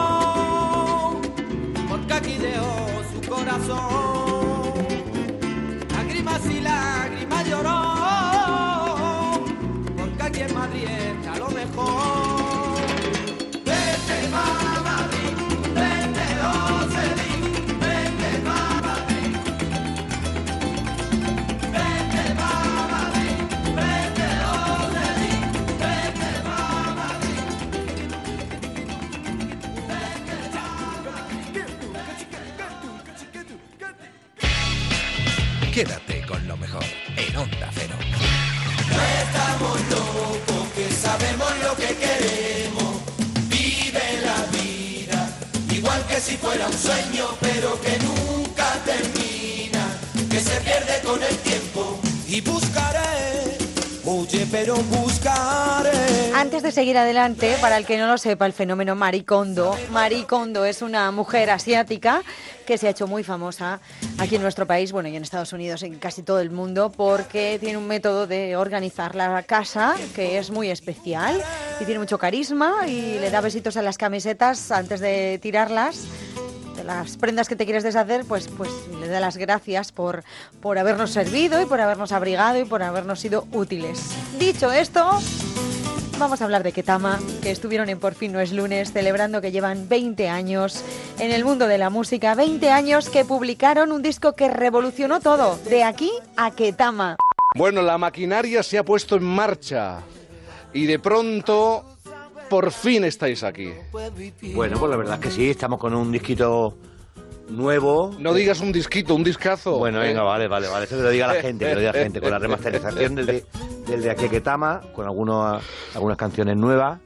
seguir adelante, para el que no lo sepa, el fenómeno Maricondo. Maricondo es una mujer asiática que se ha hecho muy famosa aquí en nuestro país, bueno, y en Estados Unidos, en casi todo el mundo, porque tiene un método de organizar la casa que es muy especial y tiene mucho carisma y le da besitos a las camisetas antes de tirarlas de las prendas que te quieres deshacer, pues, pues le da las gracias por, por habernos servido y por habernos abrigado y por habernos sido útiles. Dicho esto, vamos a hablar de Ketama, que estuvieron en Por fin no es lunes, celebrando que llevan 20 años en el mundo de la música, 20 años que publicaron un disco que revolucionó todo, de aquí a Ketama. Bueno, la maquinaria se ha puesto en marcha y de pronto, por fin estáis aquí. Bueno, pues la verdad es que sí, estamos con un disquito nuevo. No digas un disquito, un discazo. Bueno, venga, Eh. vale, vale, vale. Eso que lo diga la gente, que lo diga la gente. Con la remasterización del de, del de Aquequetama, con algunos, algunas canciones nuevas.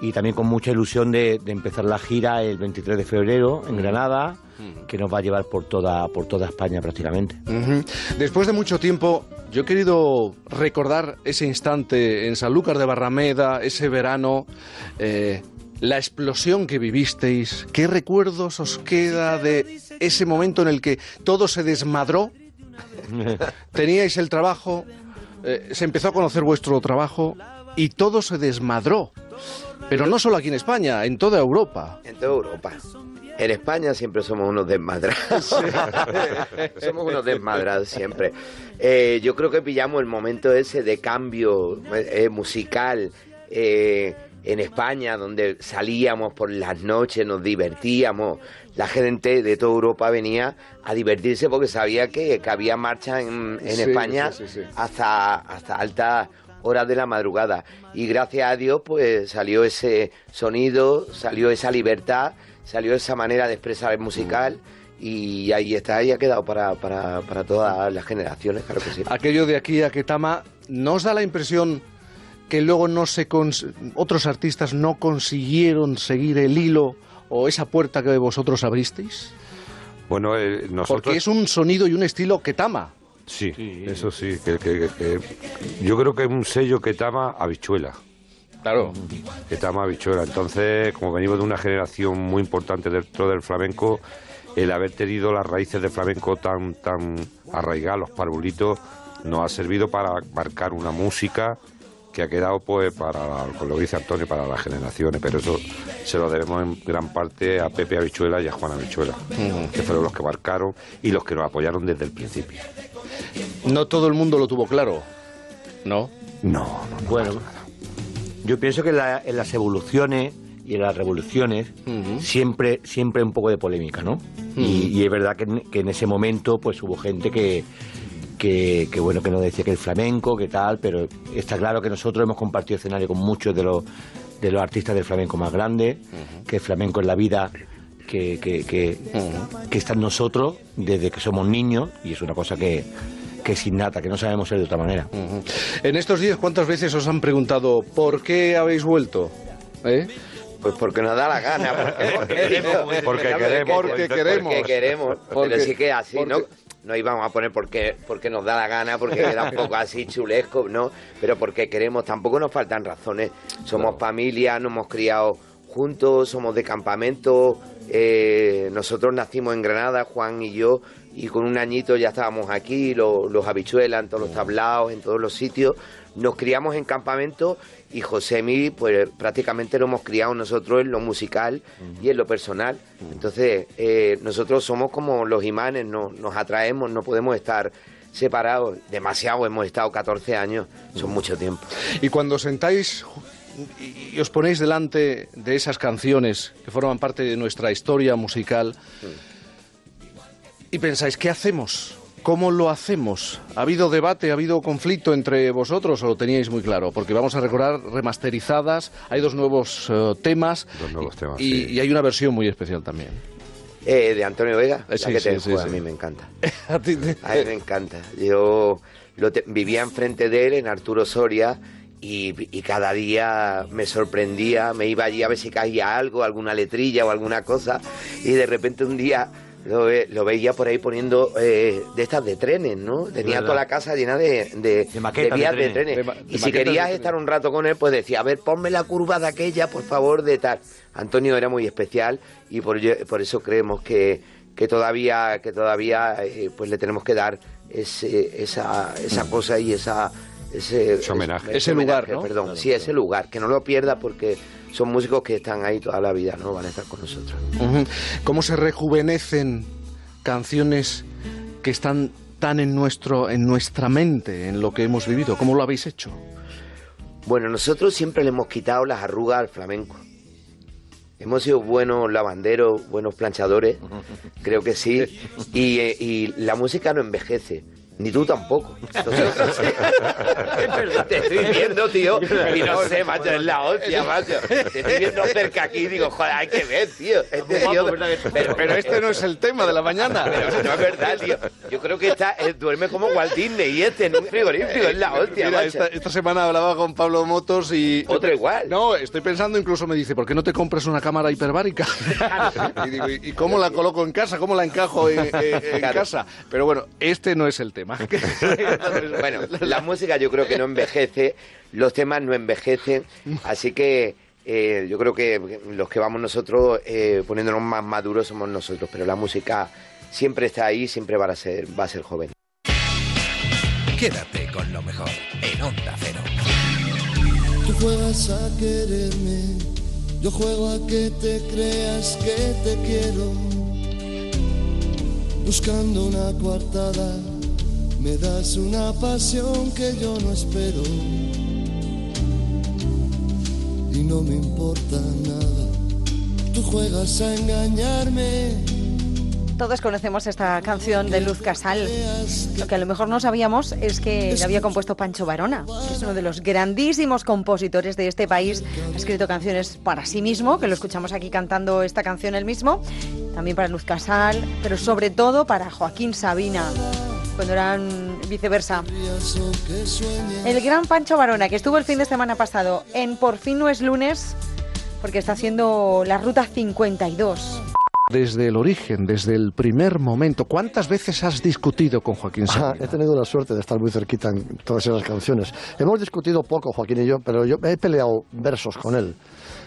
Y también con mucha ilusión de, de empezar la gira el 23 de febrero en Granada, que nos va a llevar por toda, por toda España prácticamente. Después de mucho tiempo, yo he querido recordar ese instante en Sanlúcar de Barrameda, ese verano, eh, la explosión que vivisteis. ¿Qué recuerdos os queda de ese momento en el que todo se desmadró? Teníais el trabajo, eh, se empezó a conocer vuestro trabajo y todo se desmadró. Pero no solo aquí en España, en toda Europa. En toda Europa. En España siempre somos unos desmadrados. somos unos desmadrados siempre. Eh, yo creo que pillamos el momento ese de cambio eh, musical eh, en España, donde salíamos por las noches, nos divertíamos. La gente de toda Europa venía a divertirse porque sabía que, que había marcha en, en Sí, España sí, sí, sí. hasta, hasta altas horas de la madrugada. Y gracias a Dios, pues salió ese sonido, salió esa libertad, salió esa manera de expresar el musical. Y ahí está, ahí ha quedado para, para, para todas las generaciones, claro que sí. aquello de aquí a Ketama, ¿no os da la impresión que luego no se cons- otros artistas no consiguieron seguir el hilo o esa puerta que vosotros abristeis? Bueno, eh, nosotros... Porque es un sonido y un estilo Ketama. Sí, eso sí. Que, que- que- yo creo que es un sello que tama habichuela. Claro. Que tama habichuela. Entonces, como venimos de una generación muy importante dentro del flamenco, el haber tenido las raíces del flamenco tan, tan arraigadas, los parvulitos, nos ha servido para marcar una música que ha quedado, pues, para, que dice Antonio, para las generaciones. Pero eso se lo debemos en gran parte a Pepe Habichuela y a Juan Habichuela, que fueron los que marcaron y los que nos apoyaron desde el principio. No todo el mundo lo tuvo claro, ¿no? No, Bueno, yo pienso que en, la- en las evoluciones y en las revoluciones siempre siempre hay un poco de polémica, ¿no? y, y es verdad que en, que en ese momento pues hubo gente que, que, que, bueno que no decía que el flamenco, que tal, pero está claro que nosotros hemos compartido escenario con muchos de los de los artistas del flamenco más grandes, que el flamenco es la vida que, que, que, que está en nosotros desde que somos niños y es una cosa que, que es innata, que no sabemos ser de otra manera. En estos días, ¿cuántas veces os han preguntado por qué habéis vuelto? ¿Eh? Pues porque nos da la gana, porque queremos. Porque Porque queremos. Porque queremos. Porque queremos. Porque- Pero sí que es así, ¿no? No íbamos a poner porque, porque nos da la gana, porque queda un poco así chulesco, ¿no? Pero porque queremos, tampoco nos faltan razones. Somos familia, nos hemos criado juntos, somos de campamento. eh, nosotros nacimos en Granada, Juan y yo, y con un añito ya estábamos aquí, lo- los habichuelas en todos los tablaos, en todos los sitios. Nos criamos en campamento y Josemi, pues prácticamente lo hemos criado nosotros en lo musical y en lo personal. Entonces, eh, nosotros somos como los imanes, no, nos atraemos, no podemos estar separados. Demasiado, hemos estado 14 años, son mucho tiempo. Y cuando sentáis y y os ponéis delante de esas canciones que forman parte de nuestra historia musical y pensáis, ¿qué hacemos? ¿Cómo lo hacemos? ¿Ha habido debate, ha habido conflicto entre vosotros o lo teníais muy claro? Porque vamos a recordar remasterizadas, hay dos nuevos eh, temas, temas, y, y hay una versión muy especial también. Eh, de Antonio Vega, la sí, que sí, te sí, juega, sí. a mí me encanta. A ti te- A mí me encanta. Yo lo te- vivía enfrente de él, en Arturo Soria, y, y cada día me sorprendía, me iba allí a ver si caía algo, alguna letrilla o alguna cosa, y de repente un día lo, ve- lo veía por ahí poniendo eh, de estas de trenes, ¿no? Tenía toda la casa llena de, de, maquetas de vías de trenes. trenes. De ma- de y si querías estar un rato con él, pues decía, a ver, ponme la curva de aquella, por favor, de tal. Antonio era muy especial y por, eso creemos que, que todavía, que todavía eh, pues le tenemos que dar ese, esa, esa cosa y esa... Ese, homenaje. Ese lugar, ¿no? Perdón, sí, ese lugar, que no lo pierda porque son músicos que están ahí toda la vida, ¿no? Van a estar con nosotros. ¿Cómo se rejuvenecen canciones que están tan en nuestro en nuestra mente, en lo que hemos vivido? ¿Cómo lo habéis hecho? Bueno, nosotros siempre le hemos quitado las arrugas al flamenco. Hemos sido buenos lavanderos, buenos planchadores, creo que sí. Y, eh, y la música no envejece. Ni tú tampoco. Te estoy viendo, tío, y no sé, macho, es la hostia, macho. Te estoy viendo cerca aquí y digo, joder, hay que ver, tío. Este tío- Pero, pero este no es el tema de la mañana. Pero no es verdad, tío. Yo creo que está, eh, duerme como Walt Disney y este en un frigorífico, es la hostia, Mira, macho. esta, esta semana hablaba con Pablo Motos y... Otro igual. No, estoy pensando, incluso me dice, ¿por qué no te compras una cámara hiperbárica? y digo, ¿y y cómo la coloco en casa? ¿Cómo la encajo en, en- en Claro. casa? Pero bueno, este no es el tema. bueno, la música yo creo que no envejece, los temas no envejecen, así que eh, yo creo que los que vamos nosotros eh, poniéndonos más maduros somos nosotros, pero la música siempre está ahí, siempre va a ser, va a ser joven. Quédate con lo mejor en Onda Cero. Tú juegas a quererme, yo juego a que te creas que te quiero. Buscando una coartada, me das una pasión que yo no espero. Y no me importa nada, tú juegas a engañarme. Todos conocemos esta canción de Luz Casal. Lo que a lo mejor no sabíamos es que la había compuesto Pancho Varona, que es uno de los grandísimos compositores de este país. Ha escrito canciones para sí mismo, que lo escuchamos aquí cantando esta canción él mismo, también para Luz Casal, pero sobre todo para Joaquín Sabina, cuando eran viceversa. El gran Pancho Varona, que estuvo el fin de semana pasado en Por fin no es lunes, porque está haciendo la ruta 52. Desde el origen, desde el primer momento, ¿cuántas veces has discutido con Joaquín Ah, Sabina? he tenido la suerte de estar muy cerquita en todas esas canciones. Hemos discutido poco, Joaquín y yo, pero yo he peleado versos con él.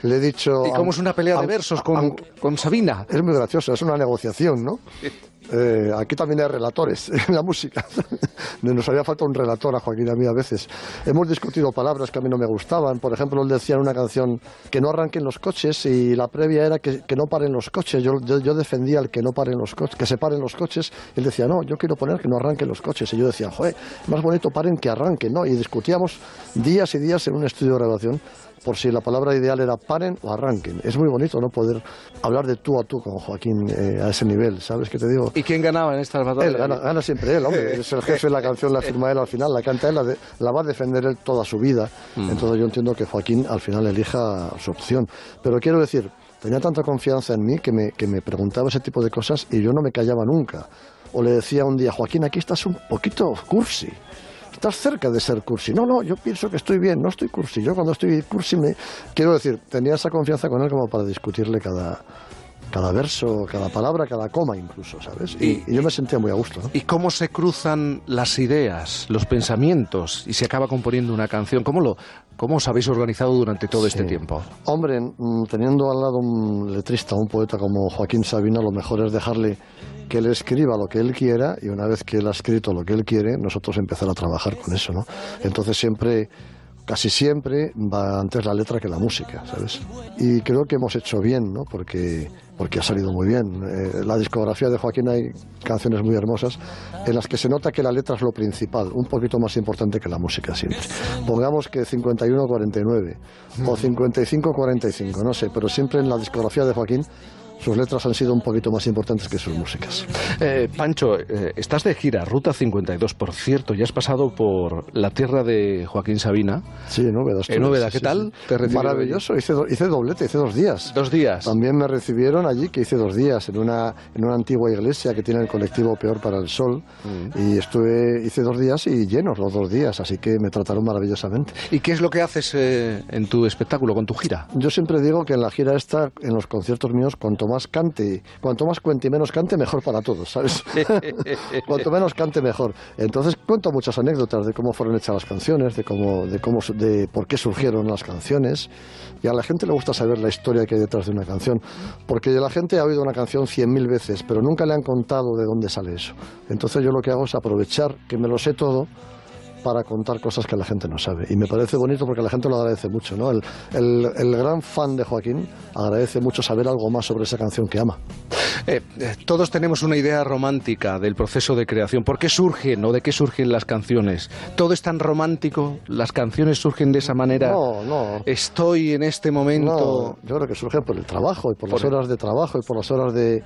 Le he dicho... ¿Y cómo es una pelea de versos con, con Sabina? Es muy gracioso, es una negociación, ¿no? Eh, aquí también hay relatores en la música. Nos haría falta un relator a Joaquín y a mí a veces. Hemos discutido palabras que a mí no me gustaban. Por ejemplo, él decía en una canción que no arranquen los coches y la previa era que, que no paren los coches. Yo, yo, defendía el que no paren los coches, que se paren los coches. Él decía, no, yo quiero poner que no arranquen los coches. Y yo decía, joder, más bonito paren que arranquen, ¿no? Y discutíamos días y días en un estudio de grabación por si la palabra ideal era paren o arranquen. Es muy bonito no poder hablar de tú a tú con Joaquín eh, a ese nivel, ¿sabes qué te digo? ¿Y quién ganaba en estas batallas? Él gana, gana siempre él, hombre. Es el jefe de la canción, la firma él al final, la canta él, la, de- la va a defender él toda su vida. Mm. Entonces yo entiendo que Joaquín al final elija su opción. Pero quiero decir, tenía tanta confianza en mí que me, que me preguntaba ese tipo de cosas y yo no me callaba nunca. O le decía un día, Joaquín, aquí estás un poquito cursi. Estás cerca de ser cursi. No, no, yo pienso que estoy bien, no estoy cursi. Yo cuando estoy cursi me... Quiero decir, tenía esa confianza con él como para discutirle cada, cada verso, cada palabra, cada coma incluso, ¿sabes? Y, y yo me sentía muy a gusto. ¿no? ¿Y cómo se cruzan las ideas, los pensamientos y se acaba componiendo una canción? ¿Cómo, lo, cómo os habéis organizado durante todo este Sí. tiempo? Hombre, mm, teniendo al lado un letrista, un poeta como Joaquín Sabina, lo mejor es dejarle que él escriba lo que él quiera y una vez que él ha escrito lo que él quiere, nosotros empezar a trabajar con eso, ¿no? Entonces siempre, casi siempre, va antes la letra que la música, ¿sabes? Y creo que hemos hecho bien, ¿no? Porque, porque ha salido muy bien. Eh, la discografía de Joaquín hay canciones muy hermosas en las que se nota que la letra es lo principal, un poquito más importante que la música siempre. Pongamos que 51-49 o 55-45, no sé, pero siempre en la discografía de Joaquín sus letras han sido un poquito más importantes que sus músicas. Eh, Pancho, eh, estás de gira, Ruta 52, por cierto, ya has pasado por la tierra de Joaquín Sabina. Sí, en Úbeda. En Úbeda, ¿qué sí, tal? sí. ¿Te Maravilloso, hice, do- hice doblete, hice dos días. Dos días. También me recibieron allí, que hice dos días, en una, en una antigua iglesia que tiene el colectivo Peor para el Sol. Mm. Y estuve, hice dos días y llenos los dos días, así que me trataron maravillosamente. ¿Y qué es lo que haces eh, en tu espectáculo, con tu gira? Yo siempre digo que en la gira esta, en los conciertos míos, cuanto más cante, cuanto más cuente y menos cante, mejor para todos, ¿sabes? cuanto menos cante, mejor. Entonces cuento muchas anécdotas de cómo fueron hechas las canciones, de cómo, de cómo, de por qué surgieron las canciones. Y a la gente le gusta saber la historia que hay detrás de una canción, porque la gente ha oído una canción cien mil veces, pero nunca le han contado de dónde sale eso. Entonces yo lo que hago es aprovechar que me lo sé todo para contar cosas que la gente no sabe. Y me parece bonito porque la gente lo agradece mucho. ¿no? El, el- el gran fan de Joaquín agradece mucho saber algo más sobre esa canción que ama. Eh, eh, todos tenemos una idea romántica del proceso de creación. ¿Por qué surgen o de qué surgen las canciones? ¿Todo es tan romántico? ¿Las canciones surgen de esa manera? No, no. Estoy en este momento... No, yo creo que surge por el trabajo y por, las Por el- horas de trabajo y por las horas de,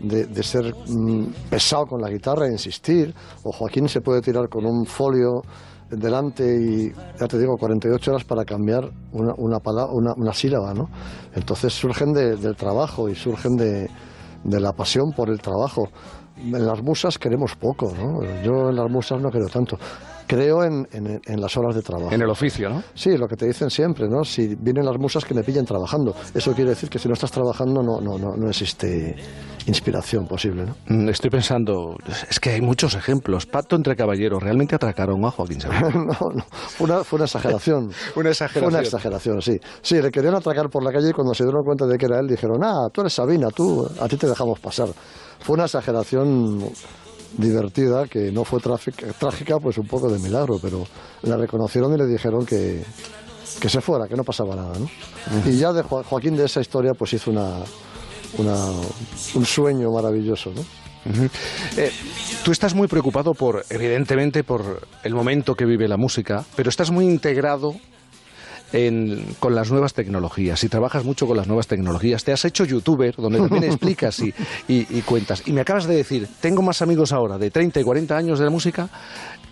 de- de ser mm, pesado con la guitarra e insistir. O Joaquín se puede tirar con un folio delante y, ya te digo, 48 horas para cambiar una, una, pala- una, una sílaba, ¿no? Entonces surgen de- del trabajo y surgen de, de la pasión por el trabajo. En las musas queremos poco, ¿no? Yo en las musas no creo tanto. Creo en, en- en las horas de trabajo. En el oficio, ¿no? Sí, lo que te dicen siempre, ¿no? Si vienen las musas que me pillen trabajando. Eso quiere decir que si no estás trabajando no, no, no, no existe inspiración posible, ¿no? Mm, Estoy pensando, es que hay muchos ejemplos. Pacto entre caballeros, ¿realmente atracaron a Joaquín Sabina? no, no, fue una, fue una exageración. Una exageración. Fue una exageración, sí. Sí, le querían atracar por la calle y cuando se dieron cuenta de que era él dijeron, ah, tú eres Sabina, tú, a ti te dejamos pasar. Fue una exageración divertida que no fue tráfica- trágica, pues un poco de milagro, pero la reconocieron y le dijeron que, que se fuera, que no pasaba nada, ¿no? Y ya de Jo- Joaquín de esa historia pues hizo una, una- un sueño maravilloso, ¿no? Eh, tú estás muy preocupado por, evidentemente, por el momento que vive la música, pero estás muy integrado en- con las nuevas tecnologías y trabajas mucho con las nuevas tecnologías. Te has hecho youtuber, donde también explicas y, y- y cuentas. Y me acabas de decir, tengo más amigos ahora de 30 y 40 años de la música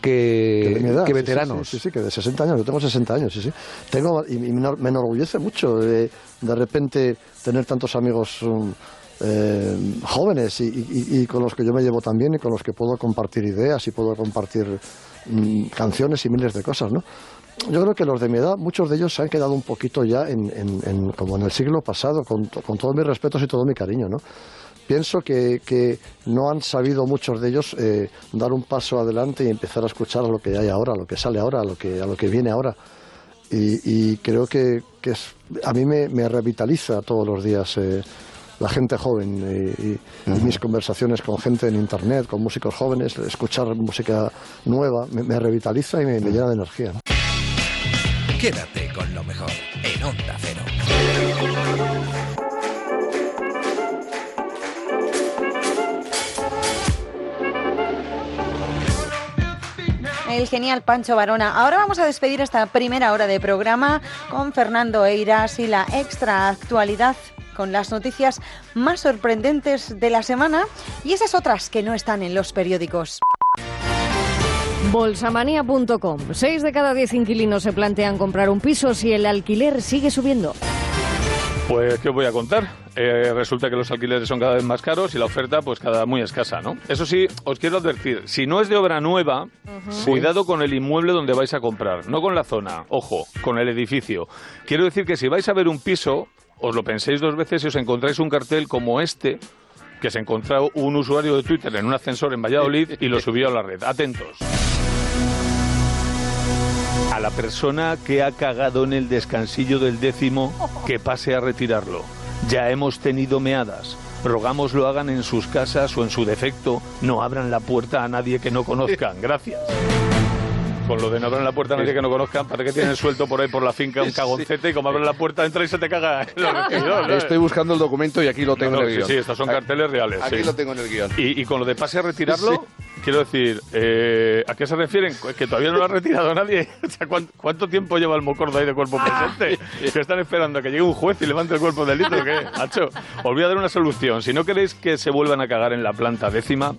que, edad, veteranos. Sí, sí, sí, que de 60 años, yo tengo 60 años, sí, sí. Tengo, y, y me enor- me enorgullece mucho de, de repente tener tantos amigos um, eh, jóvenes y, y- y con los que yo me llevo también y con los que puedo compartir ideas y puedo compartir mm, canciones y miles de cosas, ¿no? Yo creo que los de mi edad, muchos de ellos se han quedado un poquito ya en, en- en- como en el siglo pasado, con, con todos mis respetos y todo mi cariño, ¿no? Pienso que, que no han sabido muchos de ellos eh, dar un paso adelante y empezar a escuchar a lo que hay ahora, a lo que sale ahora, a lo que, a lo que viene ahora. Y, y creo que, que es- a mí me, me revitaliza todos los días eh, la gente joven eh, y, y mis conversaciones con gente en internet, con músicos jóvenes, escuchar música nueva, me, me revitaliza y me, me llena de energía. ¿no? Quédate con lo mejor en Onda Cero. El genial Pancho Varona. Ahora vamos a despedir esta primera hora de programa con Fernando Eiras y la extra actualidad con las noticias más sorprendentes de la semana y esas otras que no están en los periódicos. Bolsamanía.com. Seis de cada diez inquilinos se plantean comprar un piso si el alquiler sigue subiendo. Pues, ¿qué os voy a contar? Eh, resulta que los alquileres son cada vez más caros y la oferta, pues, cada muy escasa, ¿no? Eso sí, os quiero advertir, si no es de obra nueva, cuidado con el inmueble donde vais a comprar, no con la zona, ojo, con el edificio. Quiero decir que si vais a ver un piso, os lo penséis dos veces y os encontráis un cartel como este, que se encontró un usuario de Twitter en un ascensor en Valladolid y lo subió a la red. Atentos. A la persona que ha cagado en el descansillo del décimo, que pase a retirarlo. Ya hemos tenido meadas. Rogamos lo hagan en sus casas o en su defecto, no abran la puerta a nadie que no conozcan. Gracias. Con lo de no abran la puerta a nadie que no conozcan, para que tienen suelto por ahí por la finca un cagoncete y como abren la puerta entra y se te caga. Estoy buscando el documento y aquí lo tengo No, no, en el sí, guion. sí, estos son carteles reales. Aquí sí. lo tengo en el guion. Y, y con lo de pase a retirarlo, quiero decir, eh, ¿a qué se refieren? Que todavía no lo ha retirado nadie. O sea, ¿cuán- ¿cuánto, tiempo lleva el mocordo ahí de cuerpo presente? Que están esperando a que llegue un juez y levante el cuerpo del delito, ¿o ¿qué? Hacho, os voy a dar una solución. Si no queréis que se vuelvan a cagar en la planta décima,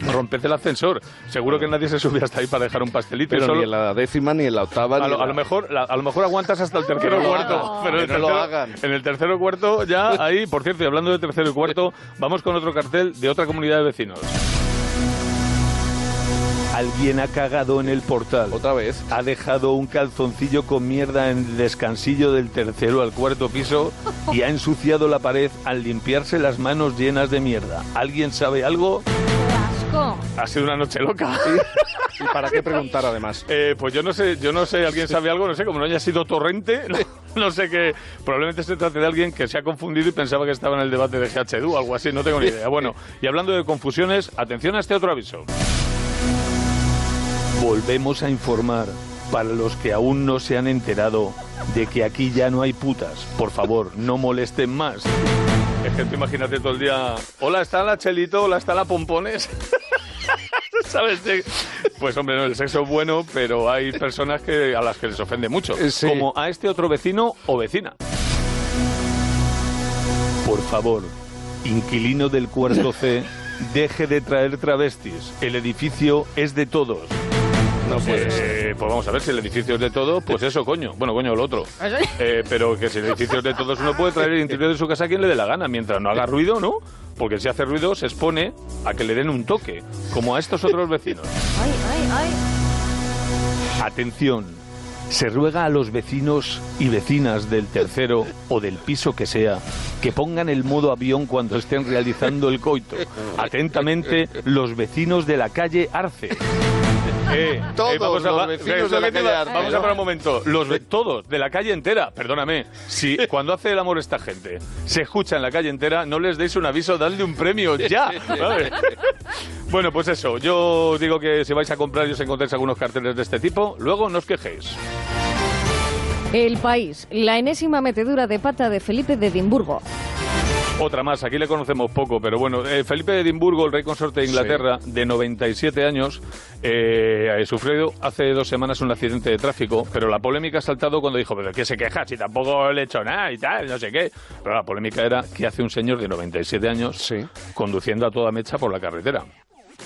romped el ascensor. Seguro que nadie se sube hasta ahí para dejar un pastelito. y Pero solo- ni en la décima, ni en la octava. a ni lo, en la- a lo mejor, la- a lo mejor aguantas hasta el tercero o cuarto. pero en el que no lo tercero- hagan. En el tercero cuarto, ya ahí, por cierto, y hablando de tercero y cuarto, vamos con otro cartel de otra comunidad de vecinos. Alguien ha cagado en el portal. Otra vez. Ha dejado un calzoncillo con mierda en el descansillo del tercero al cuarto piso y ha ensuciado la pared al limpiarse las manos llenas de mierda. ¿Alguien sabe algo? Ha sido una noche loca. ¿Y para qué preguntar además? Eh, pues yo no sé, yo no sé, alguien sabe algo, no sé, como no haya sido torrente, no, no sé qué. Probablemente se trate de alguien que se ha confundido y pensaba que estaba en el debate de GHD o algo así, no tengo ni idea. Bueno, y hablando de confusiones, atención a este otro aviso. Volvemos a informar para los que aún no se han enterado de que aquí ya no hay putas. Por favor, no molesten más. Es que tú imagínate todo el día. Hola, está la Chelito, hola, está la Pompones. ¿Sabes? Sí. Pues hombre, no, el sexo es bueno, pero hay personas que, a las que les ofende mucho. Como a este otro vecino o vecina. Por favor, inquilino del cuarto C, deje de traer travestis. El edificio es de todos. No puede ser. Pues vamos a ver, si el edificio es de todos, pues eso, coño. Bueno, coño, lo otro. Eh, pero que si el edificio es de todos, uno puede traer el interior de su casa a quien le dé la gana, mientras no haga ruido, ¿no? Porque si hace ruido, se expone a que le den un toque, como a estos otros vecinos. Ay, ay, ay. Atención, se ruega a los vecinos y vecinas del tercero o del piso que sea que pongan el modo avión cuando estén realizando el coito. Atentamente, los vecinos de la calle Arce. Eh, Todos vamos a, los vecinos de la calle Vamos a parar un momento. Los ve- todos, de la calle entera, perdóname. Si cuando hace el amor esta gente se escucha en la calle entera, no les deis un aviso, dadle un premio ya. ¿vale? Bueno, pues eso. Yo digo que si vais a comprar y os encontráis algunos carteles de este tipo, luego no os quejéis. El país, la enésima metedura de pata de Felipe de Edimburgo. Otra más, aquí le conocemos poco, pero bueno, eh, Felipe de Edimburgo, el rey consorte de Inglaterra, de 97 años, eh, ha sufrido hace dos semanas un accidente de tráfico, pero la polémica ha saltado cuando dijo, pero ¿qué se queja? Si tampoco le he hecho nada y tal, no sé qué. Pero la polémica era que hace un señor de 97 años conduciendo a toda mecha por la carretera.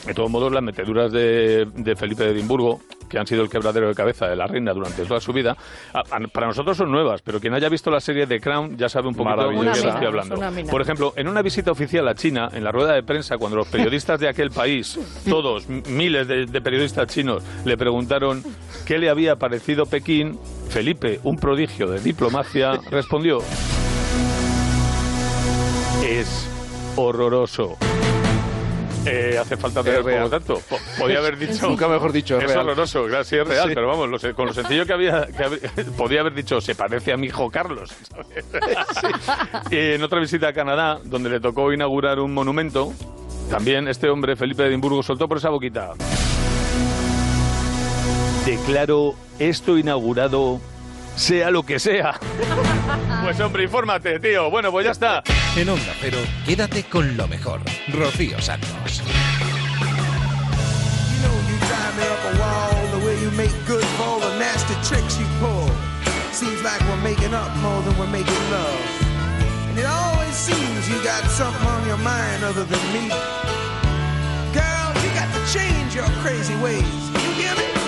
De todos modos, las meteduras de, de Felipe de Edimburgo, que han sido el quebradero de cabeza de la reina durante toda su vida, a- a- para nosotros son nuevas, pero quien haya visto la serie The Crown ya sabe un poquito de qué estoy hablando. Por ejemplo, en una visita oficial a China, en la rueda de prensa, cuando los periodistas de aquel país, todos, miles de, de periodistas chinos, le preguntaron qué le había parecido Pekín, Felipe, un prodigio de diplomacia, respondió: Es horroroso. Eh, hace falta tener real. poco tacto. Po- Podía haber dicho. Nunca mejor dicho, es Es real. horroroso, sí es real, Sí. pero vamos, lo sé- con lo sencillo que había, que había- podía haber dicho, se parece a mi hijo Carlos. Y en otra visita a Canadá, donde le tocó inaugurar un monumento, también este hombre, Felipe de Edimburgo, soltó por esa boquita. Declaro esto inaugurado, sea lo que sea. Pues hombre, infórmate, tío. Bueno, pues ya está. En Onda Cero, quédate con lo mejor. Rocío Santos. You drive me up a wall the way you make good for all the nasty tricks you pull. Seems like we're making up more than we're making love. And it always seems you got something on your mind other than me. Girl, you got to change your crazy ways. You hear me?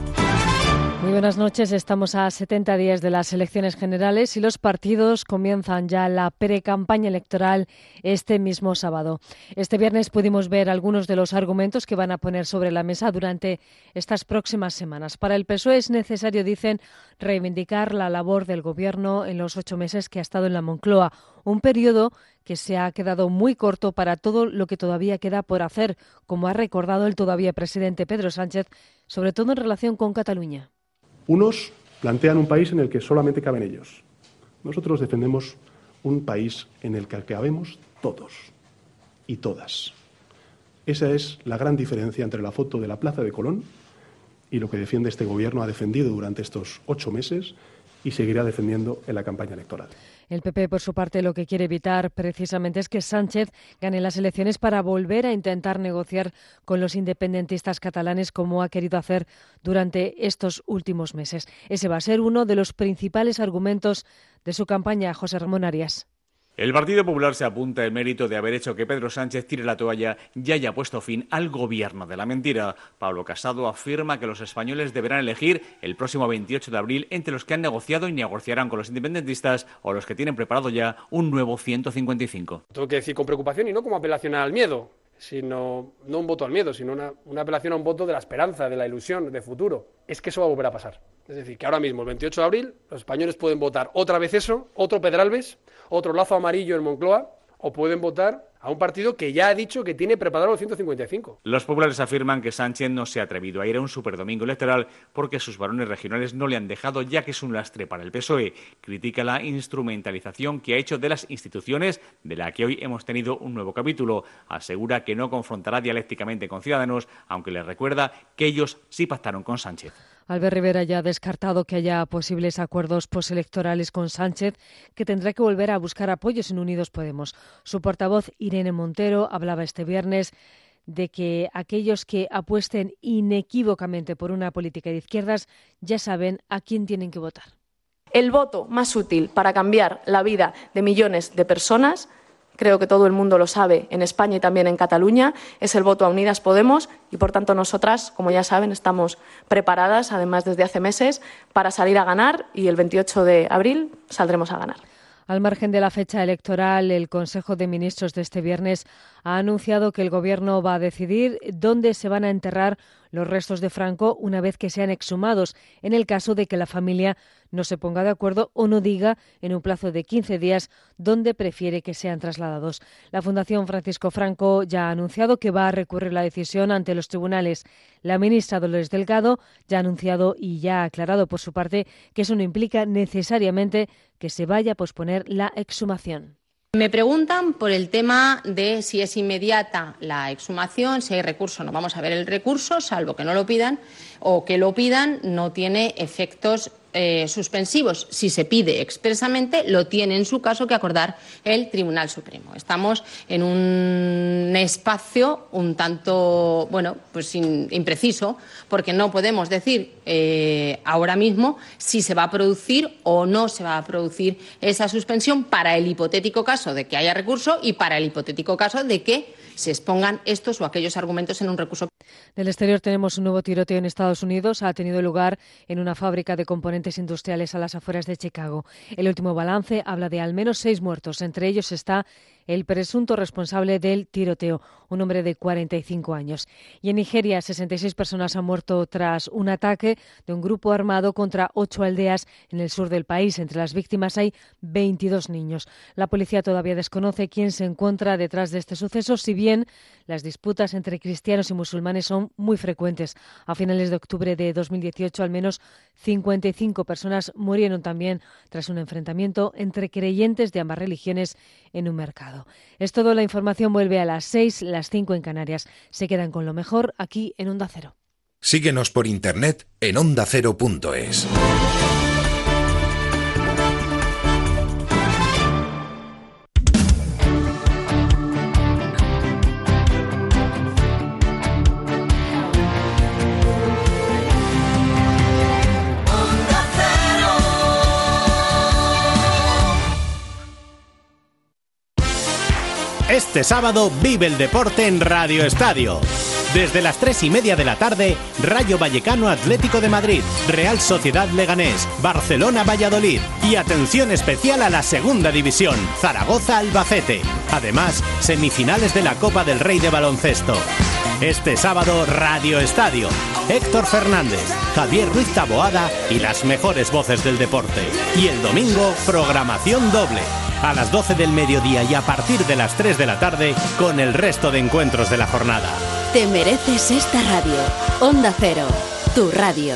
Buenas noches. Estamos a 70 días de las elecciones generales y los partidos comienzan ya la pre-campaña electoral este mismo sábado. Este viernes pudimos ver algunos de los argumentos que van a poner sobre la mesa durante estas próximas semanas. Para el PSOE es necesario, dicen, reivindicar la labor del Gobierno en los ocho meses que ha estado en la Moncloa, un periodo que se ha quedado muy corto para todo lo que todavía queda por hacer, como ha recordado el todavía presidente Pedro Sánchez, sobre todo en relación con Cataluña. Unos plantean un país en el que solamente caben ellos. Nosotros defendemos un país en el que cabemos todos y todas. Esa es la gran diferencia entre la foto de la Plaza de Colón y lo que defiende este Gobierno, ha defendido durante estos ocho meses y seguirá defendiendo en la campaña electoral. El PP, por su parte, lo que quiere evitar precisamente es que Sánchez gane las elecciones para volver a intentar negociar con los independentistas catalanes como ha querido hacer durante estos últimos meses. Ese va a ser uno de los principales argumentos de su campaña, José Ramón Arias. El Partido Popular se apunta el mérito de haber hecho que Pedro Sánchez tire la toalla y haya puesto fin al gobierno de la mentira. Pablo Casado afirma que los españoles deberán elegir el próximo 28 de abril entre los que han negociado y negociarán con los independentistas o los que tienen preparado ya un nuevo 155. Tengo que decir con preocupación y no como apelación al miedo, sino no un voto al miedo, sino una, apelación a un voto de la esperanza, de la ilusión, de futuro. Es que eso va a volver a pasar. Es decir, que ahora mismo, el 28 de abril, los españoles pueden votar otra vez eso, otro Pedralbes, otro lazo amarillo en Moncloa, o pueden votar a un partido que ya ha dicho que tiene preparado el 155. Los populares afirman que Sánchez no se ha atrevido a ir a un superdomingo electoral porque sus varones regionales no le han dejado, ya que es un lastre para el PSOE. Critica la instrumentalización que ha hecho de las instituciones, de la que hoy hemos tenido un nuevo capítulo. Asegura que no confrontará dialécticamente con Ciudadanos, aunque les recuerda que ellos sí pactaron con Sánchez. Albert Rivera ya ha descartado que haya posibles acuerdos postelectorales con Sánchez, que tendrá que volver a buscar apoyos en Unidos Podemos. Su portavoz, Irene Montero, hablaba este viernes de que aquellos que apuesten inequívocamente por una política de izquierdas ya saben a quién tienen que votar. El voto más útil para cambiar la vida de millones de personas creo que todo el mundo lo sabe, en España y también en Cataluña, es el voto a Unidas Podemos y, por tanto, nosotras, como ya saben, estamos preparadas, además desde hace meses, para salir a ganar y el 28 de abril saldremos a ganar. Al margen de la fecha electoral, el Consejo de Ministros de este viernes ha anunciado que el Gobierno va a decidir dónde se van a enterrar los restos de Franco una vez que sean exhumados, en el caso de que la familia no se ponga de acuerdo o no diga en un plazo de 15 días dónde prefiere que sean trasladados. La Fundación Francisco Franco ya ha anunciado que va a recurrir la decisión ante los tribunales. La ministra Dolores Delgado ya ha anunciado y ya ha aclarado por su parte que eso no implica necesariamente que se vaya a posponer la exhumación. Me preguntan por el tema de si es inmediata la exhumación, si hay recurso. No vamos a ver el recurso, salvo que no lo pidan o que lo pidan, no tiene efectos eh, suspensivos, si se pide expresamente, lo tiene en su caso que acordar el Tribunal Supremo. Estamos en un espacio un tanto, bueno, pues impreciso, porque no podemos decir eh, ahora mismo si se va a producir o no se va a producir esa suspensión para el hipotético caso de que haya recurso y para el hipotético caso de que se expongan estos o aquellos argumentos en un recurso. Del exterior tenemos un nuevo tiroteo en Estados Unidos. Ha tenido lugar en una fábrica de componentes industriales a las afueras de Chicago. El último balance habla de al menos seis muertos. Entre ellos está el presunto responsable del tiroteo, un hombre de 45 años. Y en Nigeria, 66 personas han muerto tras un ataque de un grupo armado contra ocho aldeas en el sur del país. Entre las víctimas hay 22 niños. La policía todavía desconoce quién se encuentra detrás de este suceso, si bien las disputas entre cristianos y musulmanes son muy frecuentes. A finales de octubre de 2018, al menos 55 personas murieron también tras un enfrentamiento entre creyentes de ambas religiones en un mercado. Es todo, la información vuelve a las 6, las 5 en Canarias. Se quedan con lo mejor aquí en Onda Cero. Síguenos por internet en ondacero.es. Este sábado vive el deporte en Radio Estadio. Desde las tres y media de la tarde, Rayo Vallecano Atlético de Madrid, Real Sociedad Leganés, Barcelona Valladolid y atención especial a la segunda división, Zaragoza Albacete. Además, semifinales de la Copa del Rey de Baloncesto. Este sábado, Radio Estadio. Héctor Fernández, Javier Ruiz Taboada y las mejores voces del deporte. Y el domingo, programación doble. A las 12 del mediodía y a partir de las 3 de la tarde, con el resto de encuentros de la jornada. Te mereces esta radio. Onda Cero, tu radio.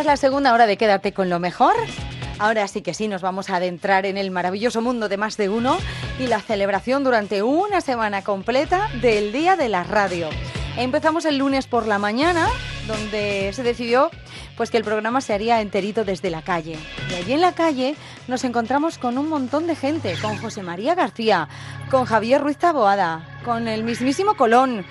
Es la segunda hora de Quédate con lo mejor. Ahora sí que sí, nos vamos a adentrar en el maravilloso mundo de más de uno y la celebración durante una semana completa del Día de la Radio. Empezamos el lunes por la mañana, donde se decidió pues que el programa se haría enterito desde la calle. Y allí en la calle nos encontramos con un montón de gente, con José María García, con Javier Ruiz Taboada, con el mismísimo Colón,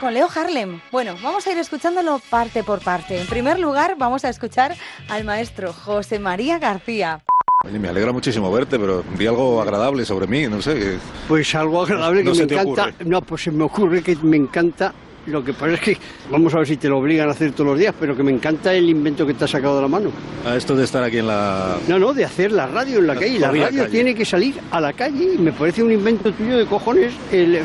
con Leo Harlem. Bueno, vamos a ir escuchándolo parte por parte. En primer lugar, vamos a escuchar al maestro José María García. Oye, me alegra muchísimo verte, pero di algo agradable sobre mí, no sé. Pues algo agradable No que me encanta. ocurre. No, pues se me ocurre que me encanta. Lo que pasa es que vamos a ver si te lo obligan a hacer todos los días, pero que me encanta el invento que te has sacado de la mano. A esto de estar aquí en la... No, no, de hacer la radio en la La calle. La radio calle. tiene que salir a la calle y me parece un invento tuyo de cojones el.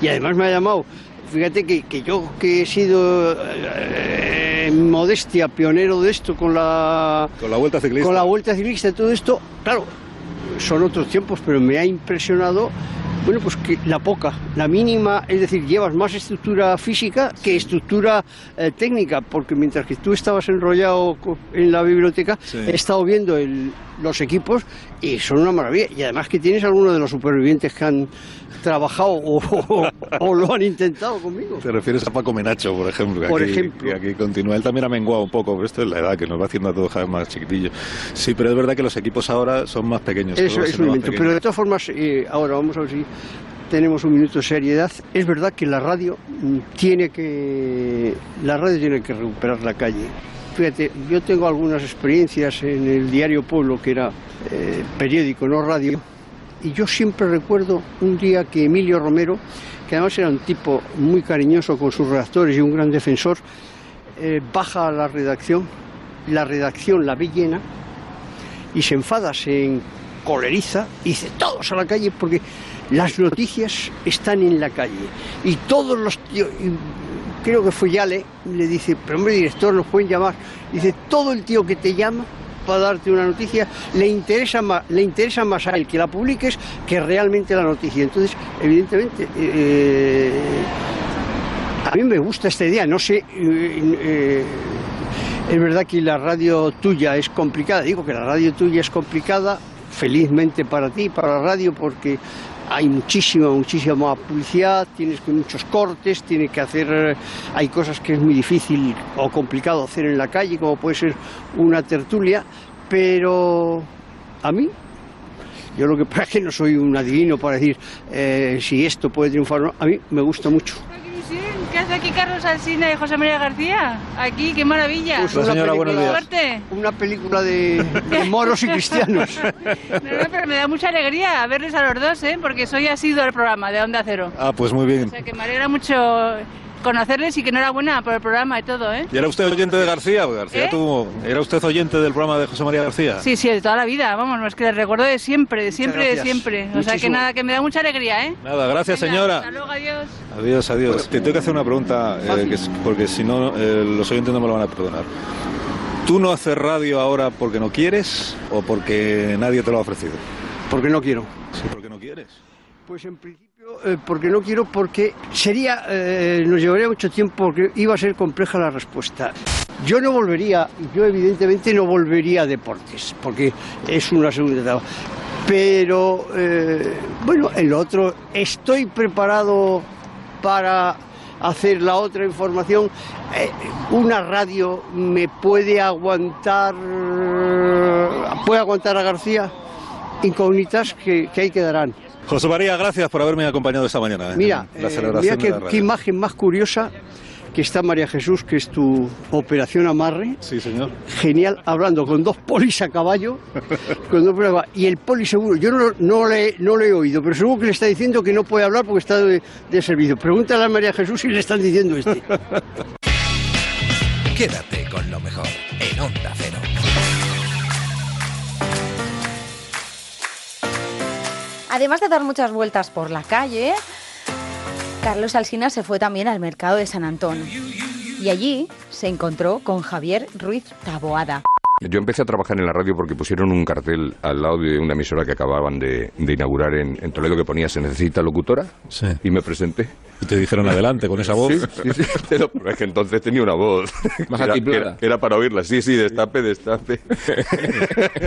Y además me ha llamado. Fíjate que, que yo que he sido eh, en modestia pionero de esto con la Con la vuelta ciclista. con la vuelta ciclista y todo esto, claro, son otros tiempos, pero me ha impresionado, bueno, pues que la poca, la mínima, es decir, llevas más estructura física que estructura eh, técnica, porque mientras que tú estabas enrollado en la biblioteca, Sí. he estado viendo el- los equipos y son una maravilla. Y además que tienes algunos de los supervivientes que han trabajado o, o- o lo han intentado conmigo. Te refieres a Paco Menacho, por ejemplo. que Por aquí- ejemplo. aquí continúa. Él también ha menguado un poco, pero esto es la edad que nos va haciendo a todos cada vez más chiquitillos. Sí, pero es verdad que los equipos ahora son más pequeños. Eso es un pequeños. Pero de todas formas, eh, ahora vamos a ver si tenemos un minuto de seriedad. Es verdad que la radio mm, tiene que la radio tiene que recuperar la calle. Fíjate, yo tengo algunas experiencias en el diario Pueblo, que era eh, periódico, no radio, y yo siempre recuerdo un día que Emilio Romero, que además era un tipo muy cariñoso con sus redactores y un gran defensor, eh, baja a la redacción, la redacción la ve llena, y se enfada, se encoleriza y dice todos a la calle porque las noticias están en la calle y todos los tíos, creo que fue Yale, le dice, pero hombre director, nos pueden llamar, dice, todo el tío que te llama para darte una noticia le interesa más, le interesa más a él que la publiques que realmente la noticia. Entonces, evidentemente, eh, a mí me gusta esta idea, no sé. eh, eh, es verdad que la radio tuya es complicada, digo que la radio tuya es complicada, felizmente para ti, para la radio, porque hay muchísima, muchísima publicidad, tienes que muchos cortes, tienes que hacer, eh, hay cosas que es muy difícil o complicado hacer en la calle, como puede ser una tertulia, pero a mí yo lo que pasa es que no soy un adivino para decir eh, si esto puede triunfar o no. A mí me gusta mucho. ¿Qué hace aquí Carlos Alsina y José María García? Aquí, qué maravilla. Pues una película- Suerte. Una película de, de moros y cristianos. No, no, pero me da mucha alegría verles a los dos, ¿eh? Porque soy asiduo del programa de Onda Cero. Ah, pues muy bien. O sea que me alegra mucho conocerles y que enhorabuena por el programa y todo, ¿eh? ¿Y era usted oyente de García? Porque García ¿Eh? tuvo... ¿Era usted oyente del programa de José María García? Sí, sí, de toda la vida, vamos, es que les recuerdo de siempre, de siempre, de siempre. O sea que nada, que me da mucha alegría, ¿eh? Nada, gracias Venga, señora. Hasta luego, adiós. Adiós, adiós. Te tengo que hacer una pregunta, eh, que es- porque si no, eh, los oyentes no me lo van a perdonar. ¿Tú no haces radio ahora porque no quieres o porque nadie te lo ha ofrecido? Porque no quiero. Sí, porque no quieres. Pues en principio, porque no quiero, porque sería, eh, nos llevaría mucho tiempo, porque iba a ser compleja la respuesta. Yo no volvería, yo evidentemente no volvería a deportes, porque es una segunda etapa. Pero, eh, bueno, en lo otro, estoy preparado para hacer la otra información. Eh, una radio me puede aguantar, puede aguantar a García incógnitas que, que ahí quedarán. José María, gracias por haberme acompañado esta mañana. en Mira, la eh, celebración mira qué, la radio. qué imagen más curiosa que está María Jesús, que es tu operación amarre. Sí, señor. Genial, hablando con dos polis a caballo. con dos polis a caballo. y el poli seguro, yo no, no, le, no le he oído, pero seguro que le está diciendo que no puede hablar porque está de, de servicio. Pregúntale a María Jesús si le están diciendo este. Quédate con lo mejor en Onda Además de dar muchas vueltas por la calle, Carlos Alsina se fue también al mercado de San Antón. Y allí se encontró con Javier Ruiz Taboada. Yo empecé a trabajar en la radio porque pusieron un cartel al lado de una emisora que acababan de, de inaugurar en, en Toledo que ponía ¿Se necesita locutora? Sí. Y me presenté. Y te dijeron adelante con esa voz. Sí, sí, sí, pero es que entonces tenía una voz. Más era, era- era para oírla. Sí, sí, destape, destape.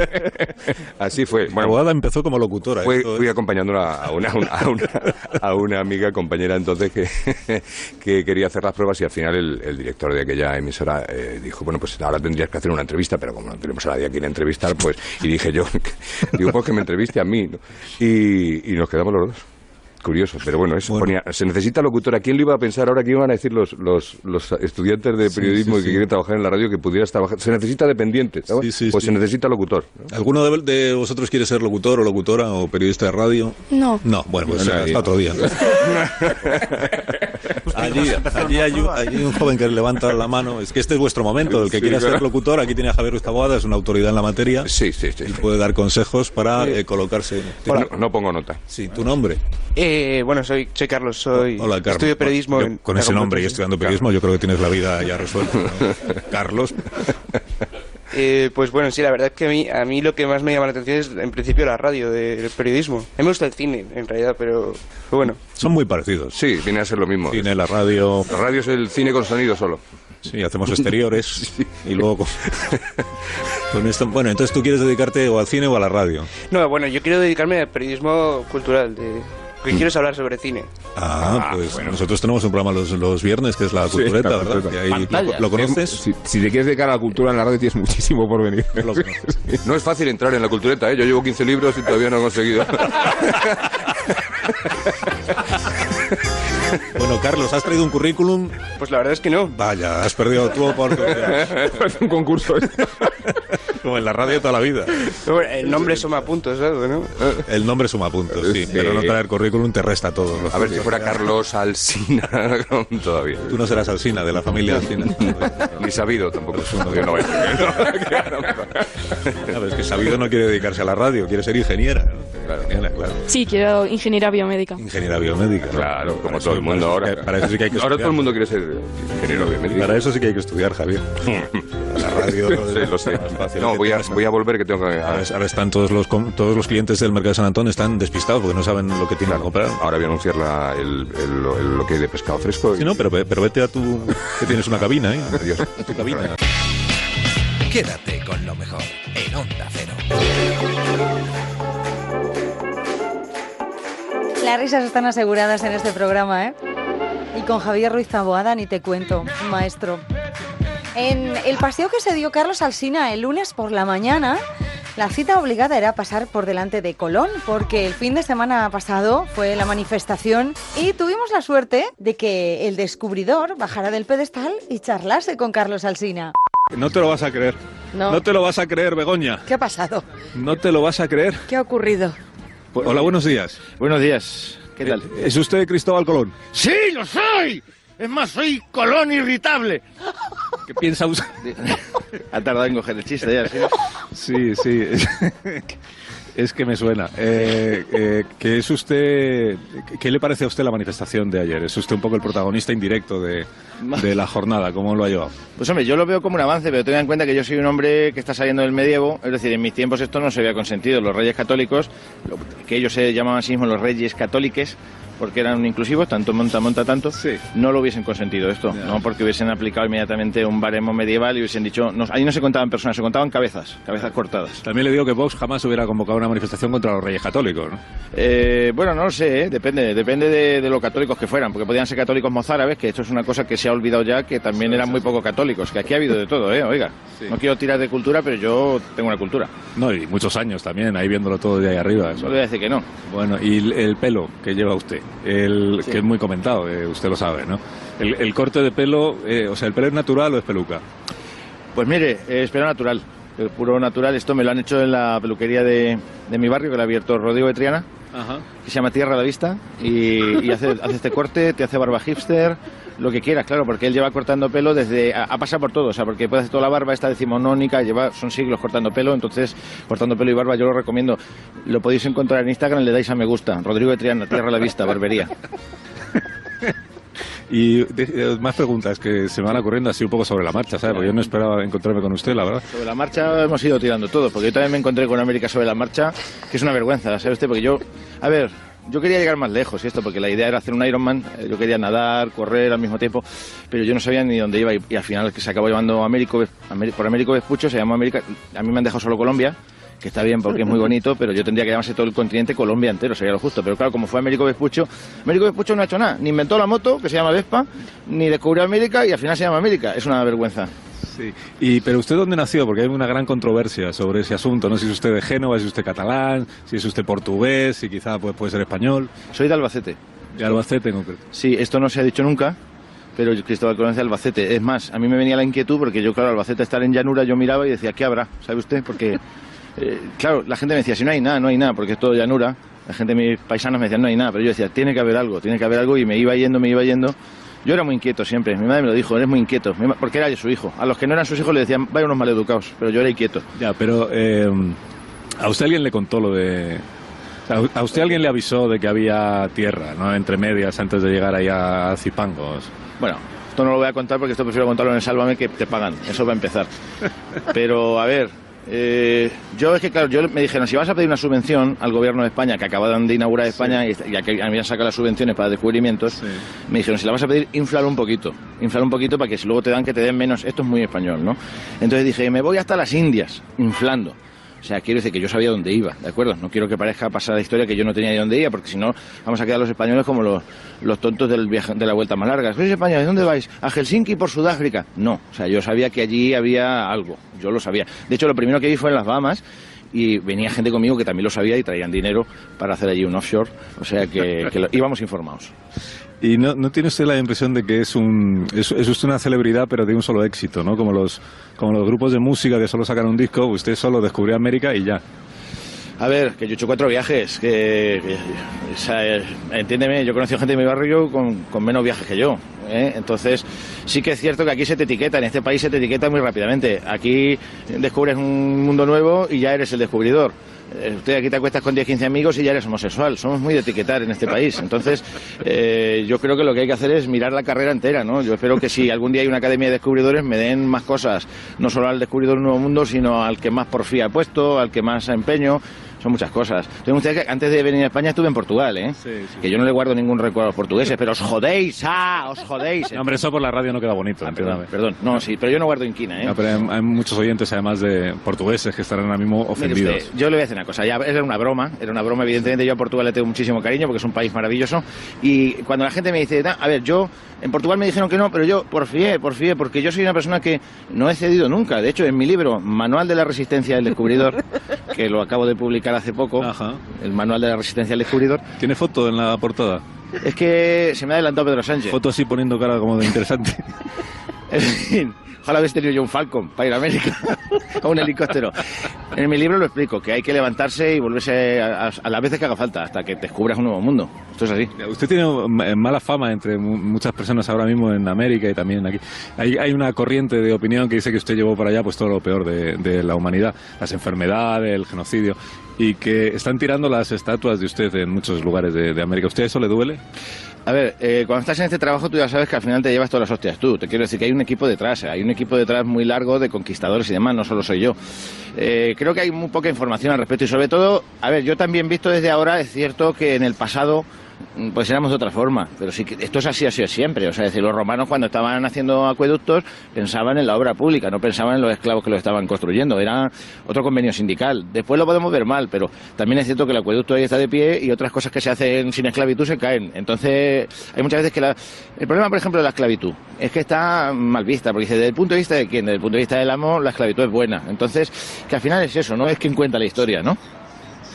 Así fue. Bueno, Taboada empezó como locutora. Fui, esto es- fui acompañando a una, a, una, a, una, a una amiga, compañera entonces, que, que quería hacer las pruebas y al final el, el director de aquella emisora eh, dijo, bueno, pues ahora tendrías que hacer una entrevista, pero como no tenemos a nadie a quien entrevistar, pues, y dije yo, digo, pues que me entreviste a mí, ¿no? y, y nos quedamos los dos. Curioso, pero bueno, eso ponía, se necesita locutora. ¿Quién lo iba a pensar ahora que iban a decir los, los, los estudiantes de Sí, periodismo sí, y que sí. quieren trabajar en la radio que pudieras trabajar? Se necesita dependiente, ¿sabes? pues se necesita locutor. ¿Alguno de, de vosotros quiere ser locutor o locutora o periodista de radio? No. No, bueno, pues Nadie. hasta otro día. allí, allí hay, un- allí hay un joven que levanta la mano. Es que este es vuestro momento. El que Sí, quiera ser locutor, aquí tiene a Javier Taboada, es una autoridad en la materia. Sí, sí, sí. Y puede dar consejos para Sí. eh, colocarse. No, no pongo nota. Sí, tu nombre. Eh, bueno, soy, soy Carlos, soy Hola, Carlos. estudio periodismo. Yo, en con ese nombre y estudiando periodismo, yo creo que tienes la vida ya resuelta. ¿no? Carlos. Eh, pues bueno, sí, la verdad es que a mí, a mí lo que más me llama la atención es en principio la radio, de- el periodismo. A mí me gusta el cine, en realidad, pero bueno. Son muy parecidos. Sí, viene a ser lo mismo. Cine, la radio. La radio es el cine con sonido solo. Sí, hacemos exteriores y luego con, con esto. Bueno, entonces tú quieres dedicarte o al cine o a la radio. No, bueno, yo quiero dedicarme al periodismo cultural, de, que quiero es hablar sobre cine. Ah, pues nosotros tenemos un programa los, los viernes que es la Sí, cultureta, la ¿verdad? cultureta. Que ahí- ¿lo, lo conoces? Si, si te quieres dedicar a la cultura en la radio tienes muchísimo por venir. No es fácil entrar en la cultureta, ¿eh? Yo llevo 15 libros y todavía no he conseguido. Bueno, Carlos, ¿has traído un currículum? Pues la verdad es que no. Vaya, has perdido tu oportunidad. es un concurso. Como en la radio toda la vida. El nombre suma puntos, algo, ¿no? El nombre suma puntos, sí, pero no traer currículum te resta todo. A ver si fuera Carlos Alsina todavía. Tú no serás Alsina, de la familia Alsina. Ni sabido tampoco. Yo no voy a ver, es que Sabido no quiere dedicarse a la radio, quiere ser ingeniera. Ingeniera, claro. Sí, quiero ingeniería biomédica. Ingeniera biomédica. Claro, como Para todo eso- el mundo ahora. Para eso sí que hay que Ahora todo estudiar. el mundo quiere ser ingeniero biomédico. Para eso sí que hay que estudiar, Javier. La radio lo sé. No, voy a, voy a volver que tengo que... Ahora, ahora están todos los todos los clientes del mercado de San Antón están despistados porque no saben lo que tienen que comprar. Ahora voy a anunciar la- el, el- el- lo que hay de pescado fresco. y- Sí, no, pero, pero vete a tu que tienes una cabina, ¿eh? Adiós. Tu cabina. Quédate con lo mejor en Onda Cero. Las risas están aseguradas en este programa, ¿eh? Y con Javier Ruiz Taboada ni te cuento, maestro. En el paseo que se dio Carlos Alsina el lunes por la mañana, la cita obligada era pasar por delante de Colón, porque el fin de semana pasado fue la manifestación y tuvimos la suerte de que el descubridor bajara del pedestal y charlase con Carlos Alsina. No te lo vas a creer. No. te lo vas a creer, Begoña. ¿Qué ha pasado? No te lo vas a creer. ¿Qué ha ocurrido? Hola, buenos días. Buenos días. ¿Qué tal? ¿Es usted Cristóbal Colón? ¡Sí, lo soy! Es más, soy Colón irritable. ¿Qué piensa usted? Ha tardado en coger el chiste ya, ¿sí? Sí, sí. es que me suena. Eh, eh, que es usted, ¿Qué le parece a usted la manifestación de ayer? Es usted un poco el protagonista indirecto de, de la jornada. ¿Cómo lo ha llevado? Pues hombre, yo lo veo como un avance, pero tengan en cuenta que yo soy un hombre que está saliendo del medievo, es decir, en mis tiempos esto no se había consentido. Los reyes católicos, que ellos se llamaban a sí mismos los reyes católicos, porque eran inclusivos, tanto monta, monta, tanto, no lo hubiesen consentido esto, no porque hubiesen aplicado inmediatamente un baremo medieval y hubiesen dicho, no, ahí no se contaban personas, se contaban cabezas, cabezas cortadas. También le digo que Vox jamás hubiera convocado una manifestación contra los reyes católicos, ¿no? Eh, bueno, no lo sé, ¿eh? depende, depende de, de lo católicos que fueran, porque podían ser católicos mozárabes, que esto es una cosa que se ha olvidado ya, que también eran muy poco católicos, que aquí ha habido de todo, ¿eh? Oiga, no quiero tirar de cultura, pero yo tengo una cultura. No, y muchos años también, ahí viéndolo todo de ahí arriba. No le voy a decir que no. Bueno, y el pelo que lleva usted, el que es muy comentado, eh, usted lo sabe, ¿no? El, el corte de pelo, eh, o sea, ¿el pelo es natural o es peluca? Pues mire, es pelo natural, el puro natural. Esto me lo han hecho en la peluquería de, de mi barrio, que la ha abierto Rodrigo de Triana, Ajá. que se llama Tierra a la Vista, y, y hace, hace este corte, te hace barba hipster, lo que quieras, claro, porque él lleva cortando pelo desde... Ha, ha pasado por todo, o sea, porque puede hacer toda la barba, esta decimonónica, lleva, son siglos cortando pelo, entonces, cortando pelo y barba yo lo recomiendo. Lo podéis encontrar en Instagram, le dais a me gusta. Rodrigo de Triana, Tierra a la Vista, barbería. Y de- más preguntas que se me van ocurriendo así un poco sobre la marcha, ¿sabes? Porque yo no esperaba encontrarme con usted, la verdad. Sobre la marcha hemos ido tirando todo, porque yo también me encontré con América sobre la marcha, que es una vergüenza, ¿sabe usted? Porque yo, a ver, yo quería llegar más lejos y esto, porque la idea era hacer un Ironman, eh, yo quería nadar, correr al mismo tiempo, pero yo no sabía ni dónde iba y, al final que se acabó llamando Américo, Ameri- por Américo Vespucho, se llamó América, a mí me han dejado solo Colombia, que está bien porque es muy bonito, pero yo tendría que llamarse todo el continente Colombia entero, sería lo justo. Pero claro, como fue Américo Vespucho, Américo Vespucho no ha hecho nada, ni inventó la moto, que se llama Vespa, ni descubrió América y al final se llama América. Es una vergüenza. Sí. Y, pero usted dónde nació? Porque hay una gran controversia sobre ese asunto. No sé si es usted de Génova, si es usted catalán, si es usted portugués, si quizá pues, puede ser español. Soy de Albacete. De Albacete en concreto. Sí, esto no se ha dicho nunca, pero Cristóbal Colón es de Albacete. Es más, a mí me venía la inquietud porque yo, claro, Albacete estar en llanura, yo miraba y decía, ¿qué habrá? ¿Sabe usted? Porque, eh, claro, la gente me decía, si no hay nada, no hay nada, porque es todo llanura. La gente, mis paisanos me decían, no hay nada, pero yo decía, tiene que haber algo, tiene que haber algo, y me iba yendo, me iba yendo. Yo era muy inquieto siempre, mi madre me lo dijo, eres muy inquieto, porque era yo su hijo. A los que no eran sus hijos le decían, vaya unos maleducados, pero yo era inquieto. Ya, pero eh, a usted alguien le contó lo de... A usted alguien le avisó de que había tierra, ¿no? Entre medias antes de llegar ahí a Zipangos. Bueno, esto no lo voy a contar porque esto prefiero contarlo en el Sálvame que te pagan. Eso va a empezar. Pero, a ver, eh, yo es que, claro, yo me dijeron, si vas a pedir una subvención al gobierno de España, que acababan de inaugurar España y ya que habían sacado las subvenciones para descubrimientos, me dijeron, si la vas a pedir, inflar un poquito. Inflar un poquito para que si luego te dan, que te den menos. Esto es muy español, ¿no? Entonces dije, me voy hasta las Indias, inflando. O sea, quiero decir que yo sabía dónde iba, ¿de acuerdo? No quiero que parezca pasar la historia que yo no tenía ni dónde iba, porque si no, vamos a quedar los españoles como los, los tontos del viaje, de la vuelta más larga. ¿Sois españoles? ¿Dónde vais? ¿A Helsinki por Sudáfrica? No, o sea, yo sabía que allí había algo, yo lo sabía. De hecho, lo primero que vi fue en las Bahamas y venía gente conmigo que también lo sabía y traían dinero para hacer allí un offshore, o sea que, que lo- íbamos informados. ¿Y no, no tiene usted la impresión de que es un es, es usted una celebridad pero de un solo éxito, ¿no? Como los, como los grupos de música que solo sacan un disco, usted solo descubrió América y ya. A ver, que yo he hecho cuatro viajes, que, eh, entiéndeme, yo he conocido gente de mi barrio con, con menos viajes que yo. ¿eh? Entonces, sí que es cierto que aquí se te etiqueta, en este país se te etiqueta muy rápidamente. Aquí descubres un mundo nuevo y ya eres el descubridor. Eh, Usted aquí te acuestas con 10, 15 amigos y ya eres homosexual. Somos muy de etiquetar en este país. Entonces, eh, yo creo que lo que hay que hacer es mirar la carrera entera, ¿no? Yo espero que si algún día hay una academia de descubridores me den más cosas, no solo al descubridor de un nuevo mundo, sino al que más porfía ha puesto, al que más empeño. Son muchas cosas. Que antes de venir a España estuve en Portugal, ¿eh? Que yo no le guardo ningún recuerdo a los portugueses, pero os jodéis, ¡ah! ¡Os jodéis! No, hombre, eso por la radio no queda bonito, entiéndame. Perdón, no, sí, pero yo no guardo inquina, ¿eh? No, pero hay, hay muchos oyentes, además de portugueses, que estarán ahora mismo ofendidos. usted, yo le voy a decir una cosa, ya era una broma, era una broma, evidentemente yo a Portugal le tengo muchísimo cariño porque es un país maravilloso y cuando la gente me dice, "Da, a ver, yo en Portugal me dijeron que no, pero yo porfié, porfié, porque yo soy una persona que no he cedido nunca. De hecho, en mi libro, Manual de la Resistencia del Descubridor, que lo acabo de publicar hace poco, el Manual de la Resistencia del Descubridor. ¿Tiene foto en la portada? Es que se me ha adelantado Pedro Sánchez. Foto así poniendo cara como de interesante. En fin, Ojalá hubiese tenido yo un Falcon para ir a América o un helicóptero. En mi libro lo explico, que hay que levantarse y volverse a, a, a las veces que haga falta, hasta que descubras un nuevo mundo. Esto es así. Usted tiene eh, mala fama entre mu- muchas personas ahora mismo en América y también aquí. Hay, hay una corriente de opinión que dice que usted llevó para allá pues todo lo peor de, de la humanidad, las enfermedades, el genocidio, y que están tirando las estatuas de usted en muchos lugares de, de América. ¿Usted eso le duele? A ver, eh, cuando estás en este trabajo tú ya sabes que al final te llevas todas las hostias tú. Te quiero decir que hay un equipo detrás, hay un equipo detrás muy largo de conquistadores y demás, no solo soy yo. Eh, creo que hay muy poca información al respecto y sobre todo, a ver, yo también visto desde ahora, es cierto que en el pasado pues éramos de otra forma, pero sí que esto es así, ha sido siempre. O sea, es decir, los romanos cuando estaban haciendo acueductos pensaban en la obra pública, no pensaban en los esclavos que lo estaban construyendo, era otro convenio sindical. Después lo podemos ver mal, pero también es cierto que el acueducto ahí está de pie y otras cosas que se hacen sin esclavitud se caen. Entonces, hay muchas veces que la... el problema, por ejemplo, de la esclavitud es que está mal vista, porque dice, desde el punto de vista de quién, desde el punto de vista del amo, la esclavitud es buena. Entonces, que al final es eso, no es quien cuenta la historia, ¿no?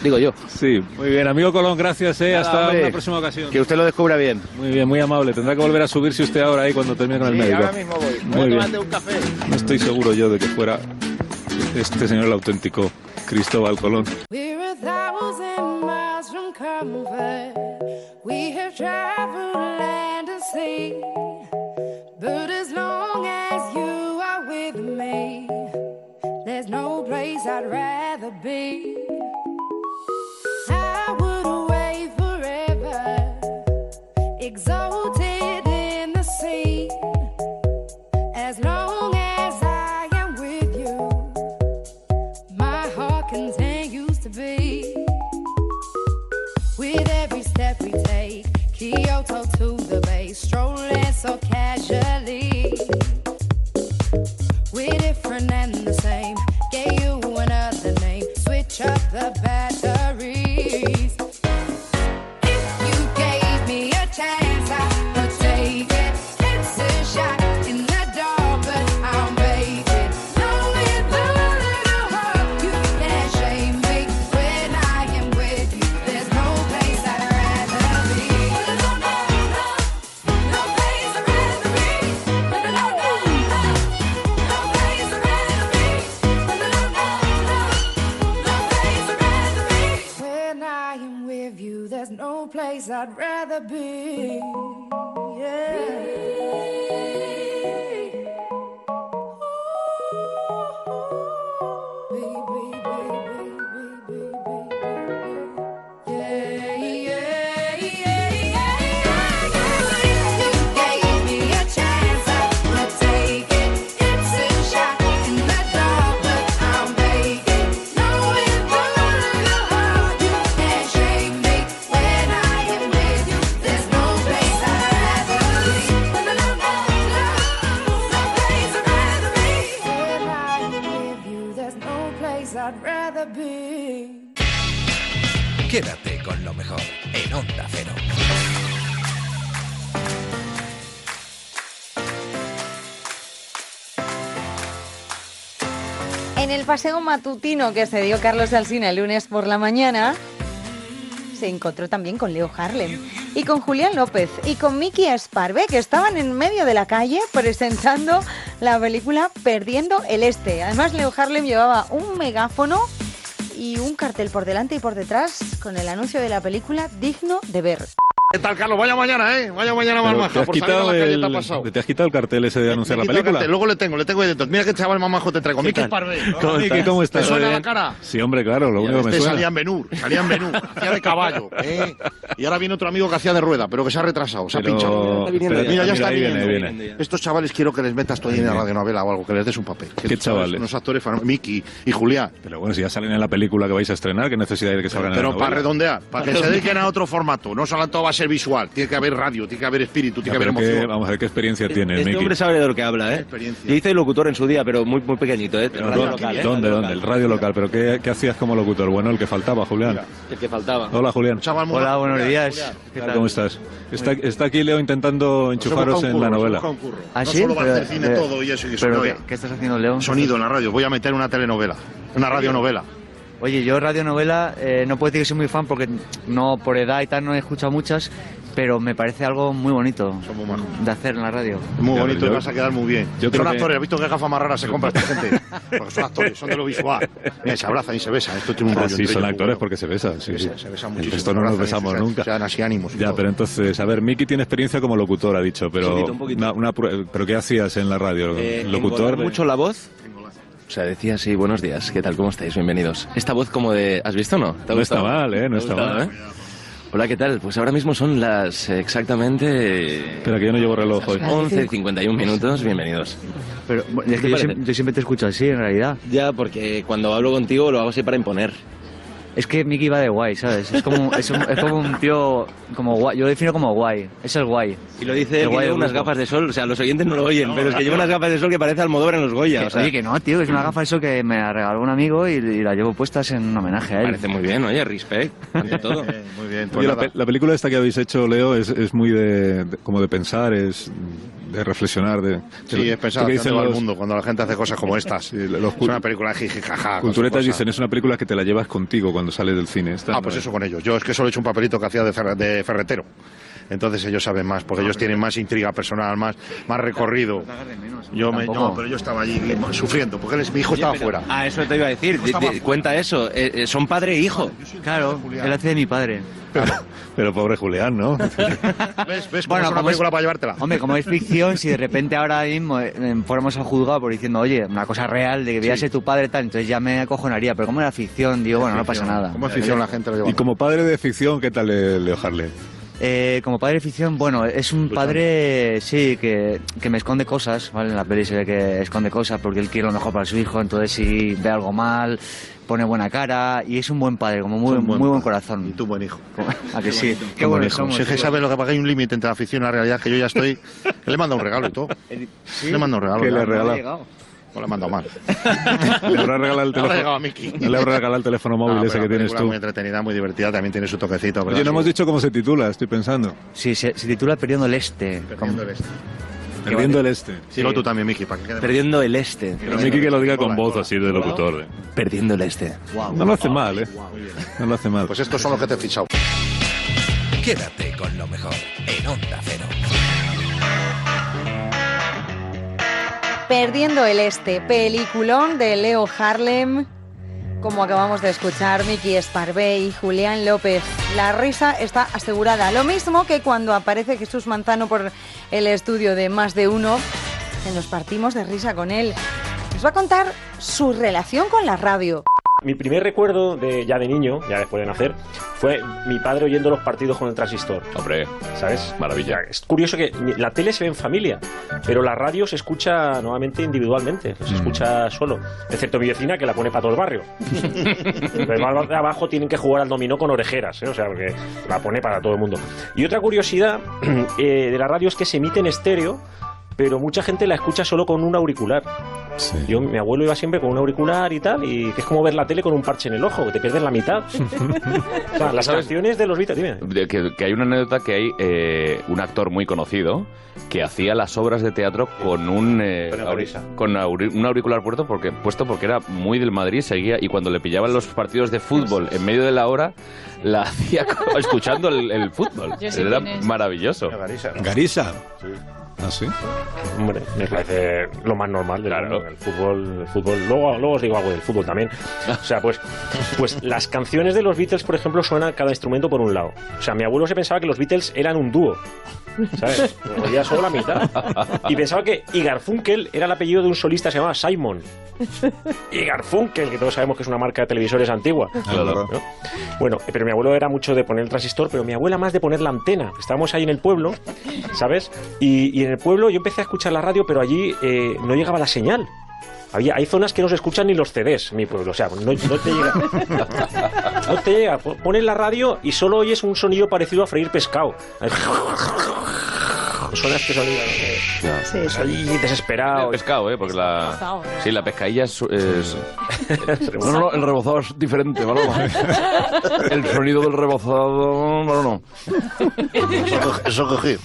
Digo yo. Sí, muy bien. Amigo Colón, gracias. Eh. Nada, Hasta hombre. una próxima ocasión. Que usted lo descubra bien. Muy bien, muy amable. Tendrá que volver a subirse usted ahora ahí cuando termine con el médico. ahora mismo voy. Muy bien. tomarte un café. No estoy seguro yo de que fuera este señor el auténtico Cristóbal Colón. We're a thousand miles from comfort. We have traveled land and sea. But as long as you are with me, there's no place I'd rather be. We're different and the same. Gave you another name. Switch up the batteries. I'd rather be. I'd matutino que se dio Carlos Alsina el lunes por la mañana, se encontró también con Leo Harlem y con Julián López y con Miki Esparve, que estaban en medio de la calle presentando la película Perdiendo el Este. Además, Leo Harlem llevaba un megáfono y un cartel por delante y por detrás con el anuncio de la película Digno de ver. ¿Qué tal, Carlos? Vaya mañana, ¿eh? Vaya mañana más Pero maja. te has, Por salir a quitado la calle te ha el, pasado. te has quitado el cartel ese de anunciar Me la película. Luego le tengo, le tengo ahí dentro. Mira qué chaval más majo te traigo. Miki Esparvé. ¿Cómo, Miki, ¿cómo estás? ¿Te suena Muy la cara? Sí, hombre, claro, lo único que me Este suena. salía en Benur, salía en Benur, hacía de caballo. ¿eh? Y ahora viene otro amigo que hacía de rueda, pero que se ha retrasado, se ha Pero- pinchado. Mira, ya. está viniendo. viene, viene. Estos chavales quiero que les metas todavía en la radionovela o algo, que les des un papel. ¿Qué estos chavales? Unos actores, Miki y Julián. Pero bueno, si ya salen en la película que vais a estrenar, ¿qué necesidad hay de que salgan en Pero la para novela? redondear, para que se dediquen a otro formato. No solo todo va a ser visual, tiene que haber radio, tiene que haber espíritu, Ya, tiene que haber emoción. vamos a ver qué experiencia tienes, Este Miki. hombre sabe de lo que habla, ¿eh? Yo hice locutor en su día, pero muy, muy pequeñito, ¿eh? Pero Radio ¿dó- local, ¿eh? ¿Dónde, Radio dónde? El radio local. ¿Pero qué, qué hacías como locutor? Bueno, el que faltaba, Julián. El que faltaba. Hola, Julián. Hola, buenos días. ¿Qué tal? ¿Cómo estás? Está, está aquí Leo intentando enchufaros en la novela. ¿Ah, no solo va a hacer cine pero- todo y eso y eso. pero no, ¿qué- ya. qué estás haciendo, Leo? Sonido en la radio. Voy a meter una telenovela. Una radionovela. Oye, yo radionovela eh, no puedo decir que soy muy fan porque no por edad y tal no he escuchado muchas, pero me parece algo muy bonito de hacer en la radio. Muy Ya, bonito yo- vas a quedar muy bien. yo son que- actores, ¿has visto qué gafa más rara se compra esta gente? Porque son actores, son de lo visual. Mira, se abrazan y se besan. Esto tiene un Ah, rollo. sí, entre son muy actores bueno. porque se besan. Sí, sí. Se besan muchísimo. resto no nos besamos se- nunca. Se dan así ánimos. Ya, todo. pero entonces, a ver, Miki tiene experiencia como locutor, ha dicho, pero Un poquito, un poquito. una- una ¿pero qué hacías en la radio? Eh, ¿Locutor? mucho la voz? O sea, decía así, buenos días, ¿qué tal? ¿Cómo estáis? Bienvenidos. Esta voz como de... ¿Has visto o no? ¿Te ha No está mal, ¿eh? No ¿Te ha está mal. eh? Hola, ¿qué tal? Pues ahora mismo son las exactamente... Espera, que yo no llevo reloj hoy. 11 y 51 minutos, bienvenidos. Pero bueno, es que yo, siempre, yo siempre te escucho así, en realidad. Ya, porque cuando hablo contigo lo hago así para imponer. Es que Mickey va de guay, ¿sabes? Es como, es un, es como un tío como guay. Yo lo defino como guay. Es el guay. Y lo dice El él que guay lleva unas grupo. gafas de sol, o sea, los oyentes no lo oyen, pero es que lleva unas gafas de sol que parece Almodóvar en los Goya, Que- o sea... Oye, que no, tío, que es una gafa eso que me la regaló un amigo y, y la llevo puestas en homenaje a él. Parece muy bien, oye, respect, ante todo. Muy bien, Oye, la, pe- la película esta que habéis hecho, Leo, es, es muy de, de- como de pensar, es de reflexionar. De, Sí, de- es pensar ¿Qué hacia dicen los- mundo cuando la gente hace cosas como estas. los es una película de jiji, jaja. Culturetas dicen, es una película que te la llevas contigo cuando sales del cine. Esta Ah, no pues es- eso con ellos. Yo es que solo he hecho un papelito que hacía de, fer- de ferretero. Entonces ellos saben más, porque ellos tienen más intriga personal, más, más recorrido. Yo me, no, pero yo estaba allí sufriendo, porque él es- mi hijo estaba fuera. Ah, eso te iba a decir. cuenta eso. eh, eh, son padre e hijo. Claro, él hace de mi padre. Pero pobre Julián, ¿no? ¿Ves, ves cómo es una película para llevártela? Hombre, como es ficción, si de repente ahora mismo eh, fuéramos al juzgado por diciendo, oye, una cosa real de que veas tu padre tal, entonces ya me acojonaría. Pero como era ficción, digo, bueno, no pasa nada. ¿Cómo es ficción la gente lo lleva? Y como padre de ficción, ¿qué tal Leo Harley? Eh, como padre de ficción, bueno, es un padre, sí, que, que me esconde cosas, ¿vale? En la peli se ve que esconde cosas porque él quiere lo mejor para su hijo, entonces si ve algo mal, pone buena cara y es un buen padre, como muy, buen muy buen corazón. Y tú buen hijo. ¿A que sí? Qué bueno bueno somos. Si es que sabes lo que pasa, que hay un límite entre la ficción y la realidad, que yo ya estoy... Él le manda un regalo y todo. Le manda un regalo. ¿Qué le ya. Ha regalado? O le ha mandado mal. Le habrá regalado el teléfono, Mickey. le habrá regalado el teléfono móvil No, ese que tienes tú. muy entretenida, muy divertida, también tiene su toquecito. Oye, no hemos dicho cómo se titula, estoy pensando. Sí, se, se titula Perdiendo el Este. Perdiendo el este. Perdiendo el este. Dilo tú también, Miki, para que quede Perdiendo el este. Pero Miki que lo diga con voz así de locutor. eh. Perdiendo el este. No lo hace mal, ¿eh? No lo hace mal. Pues estos son los que te he fichado. Quédate con lo mejor en Onda Cero. Perdiendo el Este, peliculón de Leo Harlem, como acabamos de escuchar, Miki Esparvé y Julián López. La risa está asegurada. Lo mismo que cuando aparece Jesús Manzano por el estudio de Más de Uno, que nos partimos de risa con él. Nos va a contar su relación con la radio. Mi primer recuerdo de ya de niño, ya después de nacer, fue mi padre oyendo los partidos con el transistor. Hombre, ¿sabes? Maravilla. Es curioso que la tele se ve en familia, pero la radio se escucha nuevamente individualmente, se escucha solo, excepto mi vecina que la pone para todo el barrio. Más de abajo tienen que jugar al dominó con orejeras, ¿eh? o sea, porque la pone para todo el mundo. Y otra curiosidad eh, de la radio es que se emite en estéreo, pero mucha gente la escucha solo con un auricular. Yo, mi abuelo iba siempre con un auricular y tal, y que es como ver la tele con un parche en el ojo, que te pierdes la mitad. o sea, las canciones de los Beatles, dime. Que, que hay una anécdota que hay eh, un actor muy conocido que hacía las obras de teatro con un eh, auri- con auri- un auricular puesto porque puesto porque era muy del Madrid seguía y cuando le pillaban los partidos de fútbol en medio de la hora la hacía escuchando el, el fútbol Yo sé era quién es. maravilloso Garisa ¿Ah, sí? Hombre, me parece lo más normal del el fútbol, el fútbol. Luego, luego os digo algo del fútbol también. O sea, pues, pues las canciones de los Beatles, por ejemplo, suenan cada instrumento por un lado. O sea, mi abuelo se pensaba que los Beatles eran un dúo. ¿Sabes? Oía solo la mitad. Y pensaba que Igarfunkel era el apellido de un solista que se llamaba Simon. Igarfunkel, que todos sabemos que es una marca de televisores antigua. Claro. ¿no? Bueno, pero mi abuelo era mucho de poner el transistor, pero mi abuela más de poner la antena. Estábamos ahí en el pueblo, ¿sabes? Y, y en el pueblo yo empecé a escuchar la radio, pero allí eh, no llegaba la señal. Había, hay zonas que no se escuchan ni los CDs mi pueblo, o sea, no, no te llega. No te llega. Po- Pones la radio y solo oyes un sonido parecido a freír pescado. Suena este sonido. Sí, sí. Ahí desesperado. pescado eh porque la Pescado, ¿eh? sí la pescadilla es, es- No, no, el rebozado es diferente ¿vale? el sonido del rebozado no no Eso cogí.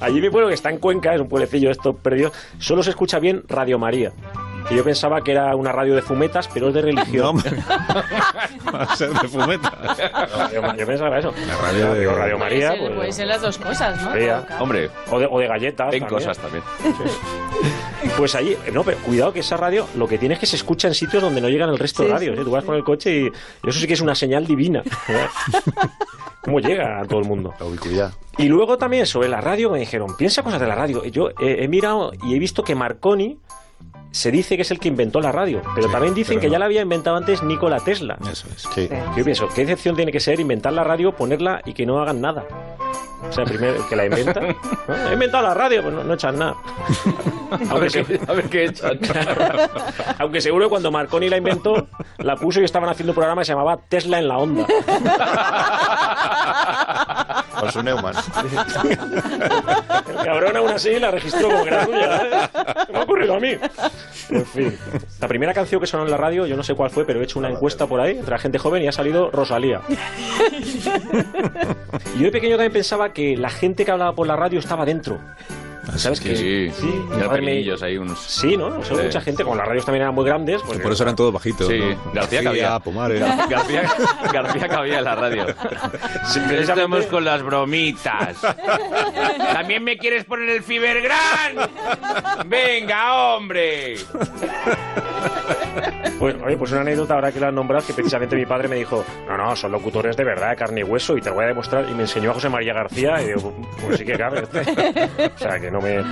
Allí mi pueblo, que está en Cuenca, es un pueblecillo esto perdido, solo se escucha bien Radio María. Que yo pensaba que era una radio de fumetas, pero es de religión. Va a ser de fumeta. yo, yo pensaba eso. radio de- Digo, Radio María, Puede ser- pues, puede ser las dos cosas, ¿no? María. Hombre, o de, o de galletas. en también. cosas también. Pues allí, no, pero cuidado que esa radio lo que tiene es que se escucha en sitios donde no llegan el resto de radios. ¿eh? Tú vas con el coche y, y eso sí que es una señal divina. ¿Cómo llega a todo el mundo? La ubicuidad. Y luego también sobre la radio me dijeron, piensa cosas de la radio. Yo eh, he mirado y he visto que Marconi se dice que es el que inventó la radio, pero Sí, también dicen pero que no. ya la había inventado antes Nikola Tesla. Eso es. Sí. Yo pienso, ¿qué excepción tiene que ser inventar la radio, ponerla y que no hagan nada? O sea, primero el que la inventa. ¿no? He inventado la radio, pues no, no echan nada. Aunque, se- A ver qué echan. aunque seguro que cuando Marconi la inventó, la puso y estaban haciendo un programa que se llamaba Tesla en la onda. Con su Neumann. El cabrón aún así la registró como que era suya. ¿eh? ¿Qué me ha ocurrido a mí? En fin. La primera canción que sonó en la radio, yo no sé cuál fue, pero he hecho una encuesta por ahí entre la gente joven y ha salido Rosalía. Y yo de pequeño también pensaba que la gente que hablaba por la radio estaba dentro. ¿Sabes Sí, que sí. Sí, ahí unos... Sí, ¿no? O sea, Sí. mucha gente, como las radios también eran muy grandes. Pues, Por eso eran todos bajitos. Sí, ¿no? García cabía. Pomares. Gar- García, García cabía en la radio. Siempre estamos con las bromitas. ¿También me quieres poner el Fibergran? ¡Venga, hombre! Pues, oye, pues una anécdota ahora que la has nombrado, que precisamente mi padre me dijo, no, no, son locutores de verdad, de carne y hueso, y te lo voy a demostrar, y me enseñó a José María García, y digo, pues sí que cabe. o sea, que no me...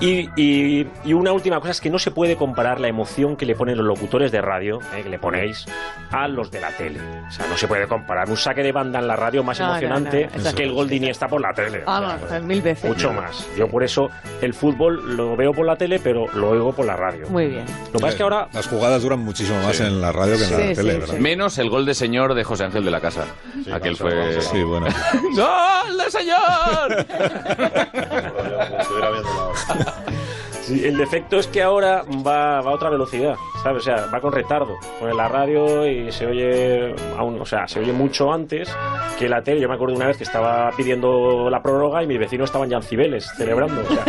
Y, y- y una última cosa es que no se puede comparar la emoción que le ponen los locutores de radio, eh, que le ponéis, a los de la tele. O sea, no se puede comparar. Un saque de banda en la radio más No, no, emocionante no, eso que el gol de Iniesta por la tele. Vamos, O sea, mil veces. Mucho más. Yo por eso el fútbol lo veo por la tele, pero lo oigo por la radio. Muy bien. Lo que pasa es que ahora Las jugadas duran muchísimo más en la radio que en Sí, la sí, tele, sí. ¿verdad? Menos el gol de señor de José Ángel de la Casa. Aquel fue... Sí, bueno. ¡Gol de señor! Sí, el defecto es que ahora va, va a otra velocidad, ¿sabes? O sea, va con retardo. Pone la radio y se oye aún, o sea, se oye mucho antes que la tele. Yo me acuerdo una vez que estaba pidiendo la prórroga y mis vecinos estaban ya en Cibeles celebrando. O sea,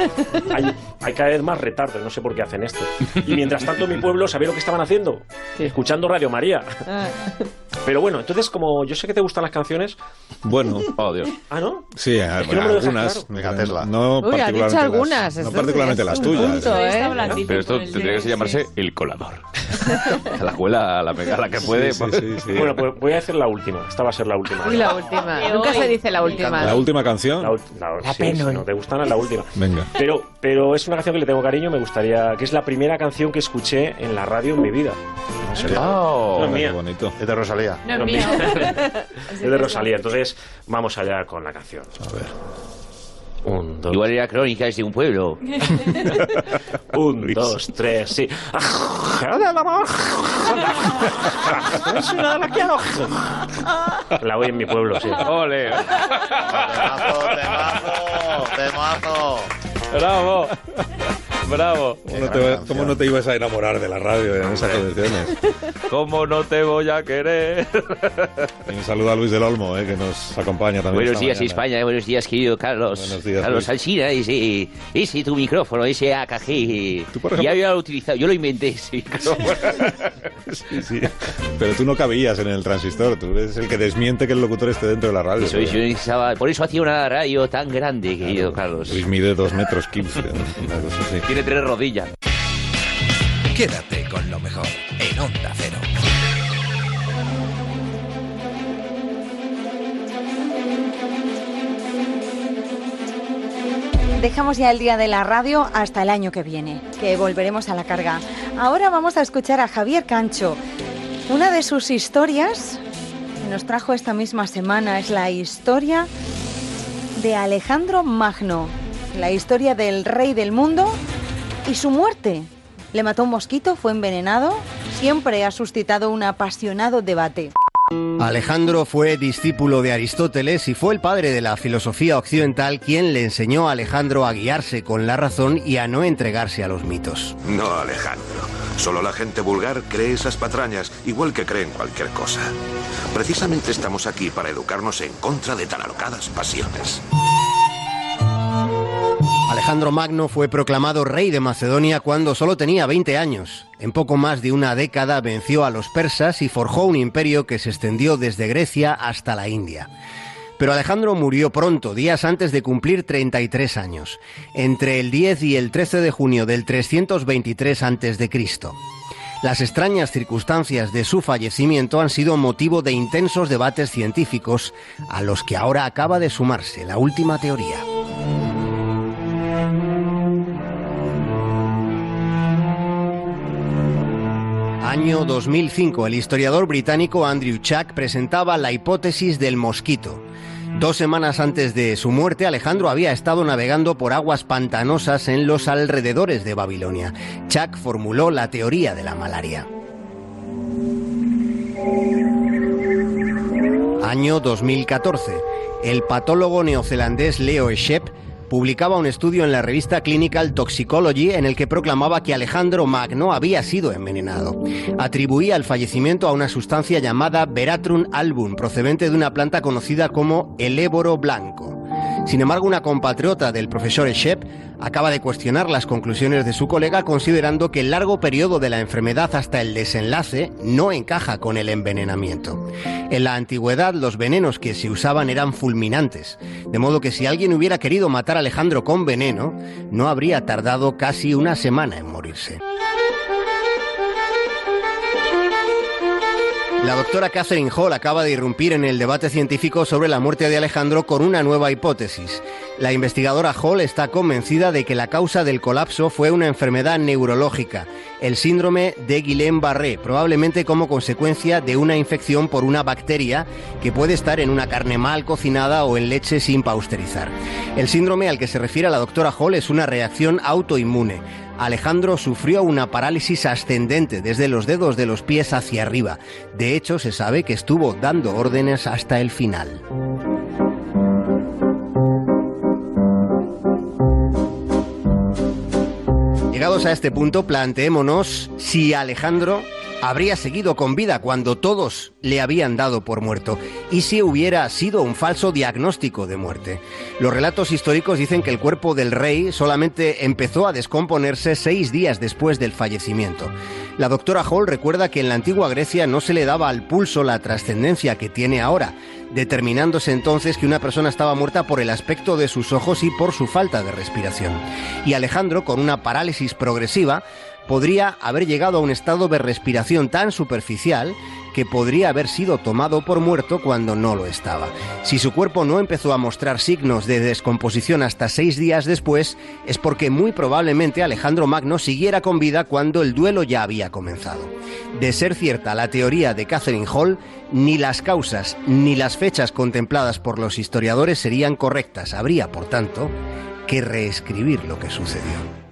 hay, hay cada vez más retardo, no sé por qué hacen esto. Y mientras tanto, mi pueblo, ¿sabéis lo que estaban haciendo? Escuchando Radio María. Ah, Pero bueno, entonces, como yo sé que te gustan las canciones. Bueno. Oh, Dios. Ah, ¿no? Sí, Es que no me lo dejas algunas. claro. Venga, Tesla. No Uy, ha dicho particularmente algunas. las, no particularmente las tuyas. punto, ¿eh? Está blandito Pero esto tendría que llamarse el colador. A la abuela, a la mega, a la que puede. Sí, sí, sí, sí. Bueno, pues voy a hacer la última. Esta va a ser la última. Y la última. Nunca se dice la última. La última canción. La, ul- la- sí, si no te gustan, es la última. Venga. Pero, pero es una canción que le tengo cariño, me gustaría, que es la primera canción que escuché en la radio en mi vida. Sé, Oh, no es Qué mía, bonito. Es de Rosalía. No es no mía. es de Rosalía. Entonces, vamos allá con la canción. A ver. Un, dos, Igual era crónicas de un pueblo. un, dos, tres, sí. La voy en mi pueblo, sí. ¡Ole! Temazo, temazo, temazo. ¡Bravo! ¡Bravo! ¿Cómo no, te, cómo no te ibas a enamorar de la radio en esas condiciones? ¿Cómo no te voy a querer? Y un saludo a Luis del Olmo, eh, que nos acompaña también. Buenos esta días, mañana. España. Buenos días, querido Carlos. Buenos días, Carlos. Alsina, ese, ese tu micrófono, ese AKG. Tú, por ejemplo- Ya lo he utilizado, yo lo inventé ese micrófono. Sí, sí. Pero tú no cabías en el transistor, tú eres el que desmiente que el locutor esté dentro de la radio. Eso, yo necesitaba- por eso hacía una radio tan grande, querido Carlos. Luis mide dos metros quince, ¿no? una cosa así. Tiene tres rodillas. Quédate con lo mejor en Onda Cero. Dejamos ya el día de la radio hasta el año que viene, que volveremos a la carga. Ahora vamos a escuchar a Javier Cancho. Una de sus historias que nos trajo esta misma semana es la historia de Alejandro Magno, la historia del rey del mundo y su muerte. Le mató un mosquito, fue envenenado, siempre ha suscitado un apasionado debate. Alejandro fue discípulo de Aristóteles y fue el padre de la filosofía occidental quien le enseñó a Alejandro a guiarse con la razón y a no entregarse a los mitos. No, Alejandro. Solo la gente vulgar cree esas patrañas, igual que creen cualquier cosa. Precisamente estamos aquí para educarnos en contra de tan alocadas pasiones. Alejandro Magno fue proclamado rey de Macedonia cuando solo tenía 20 años. En poco más de una década venció a los persas y forjó un imperio que se extendió desde Grecia hasta la India. Pero Alejandro murió pronto, días antes de cumplir 33 años, entre el 10 y el 13 de junio del 323 a.C. Las extrañas circunstancias de su fallecimiento han sido motivo de intensos debates científicos, a los que ahora acaba de sumarse la última teoría. Año 2005, el historiador británico Andrew Chuck presentaba la hipótesis del mosquito. Dos semanas antes de su muerte, Alejandro había estado navegando por aguas pantanosas en los alrededores de Babilonia. Chuck formuló la teoría de la malaria. Año 2014. El patólogo neozelandés Leo Shep publicaba un estudio en la revista Clinical Toxicology en el que proclamaba que Alejandro Magno había sido envenenado. Atribuía el fallecimiento a una sustancia llamada Veratrum album, procedente de una planta conocida como el éboro blanco. Sin embargo, una compatriota del profesor Shep acaba de cuestionar las conclusiones de su colega considerando que el largo periodo de la enfermedad hasta el desenlace no encaja con el envenenamiento. En la antigüedad los venenos que se usaban eran fulminantes, de modo que si alguien hubiera querido matar a Alejandro con veneno, no habría tardado casi una semana en morirse. La doctora Catherine Hall acaba de irrumpir en el debate científico sobre la muerte de Alejandro con una nueva hipótesis. La investigadora Hall está convencida de que la causa del colapso fue una enfermedad neurológica, el síndrome de Guillain-Barré, probablemente como consecuencia de una infección por una bacteria que puede estar en una carne mal cocinada o en leche sin pausterizar. El síndrome al que se refiere la doctora Hall es una reacción autoinmune. Alejandro sufrió una parálisis ascendente desde los dedos de los pies hacia arriba. De hecho, se sabe que estuvo dando órdenes hasta el final. Llegados a este punto, planteémonos si Alejandro habría seguido con vida cuando todos le habían dado por muerto y si hubiera sido un falso diagnóstico de muerte. Los relatos históricos dicen que el cuerpo del rey solamente empezó a descomponerse seis días después del fallecimiento. La doctora Hall recuerda que en la antigua Grecia no se le daba al pulso la trascendencia que tiene ahora, determinándose entonces que una persona estaba muerta por el aspecto de sus ojos y por su falta de respiración. Y Alejandro, con una parálisis progresiva, podría haber llegado a un estado de respiración tan superficial que podría haber sido tomado por muerto cuando no lo estaba. Si su cuerpo no empezó a mostrar signos de descomposición hasta seis días después, es porque muy probablemente Alejandro Magno siguiera con vida cuando el duelo ya había comenzado. De ser cierta la teoría de Catherine Hall, ni las causas ni las fechas contempladas por los historiadores serían correctas. Habría, por tanto, que reescribir lo que sucedió.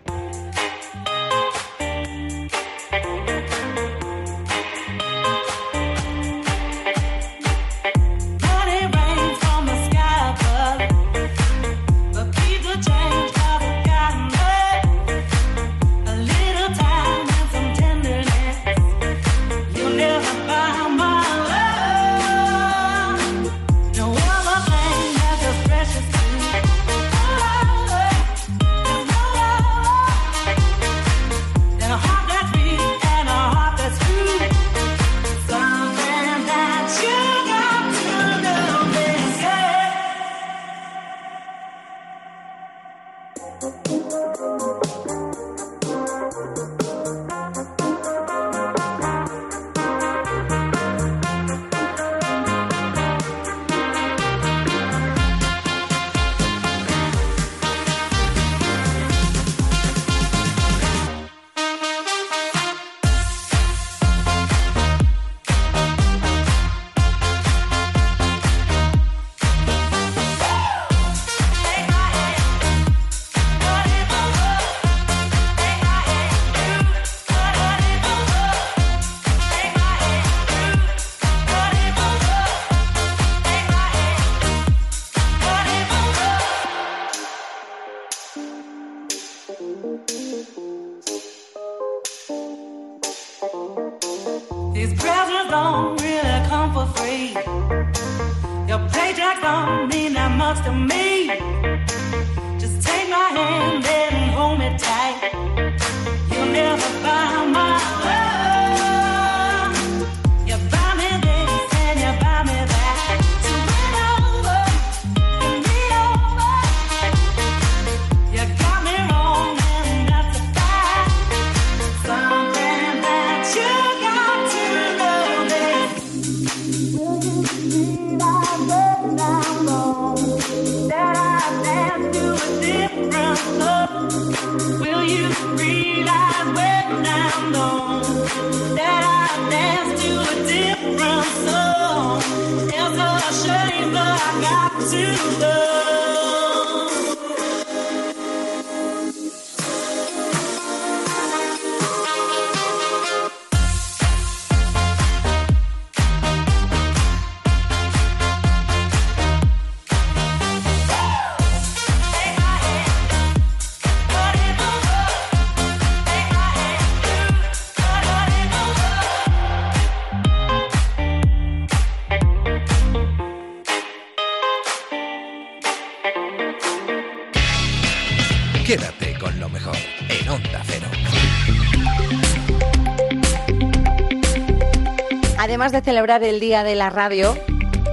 Además de celebrar el Día de la Radio,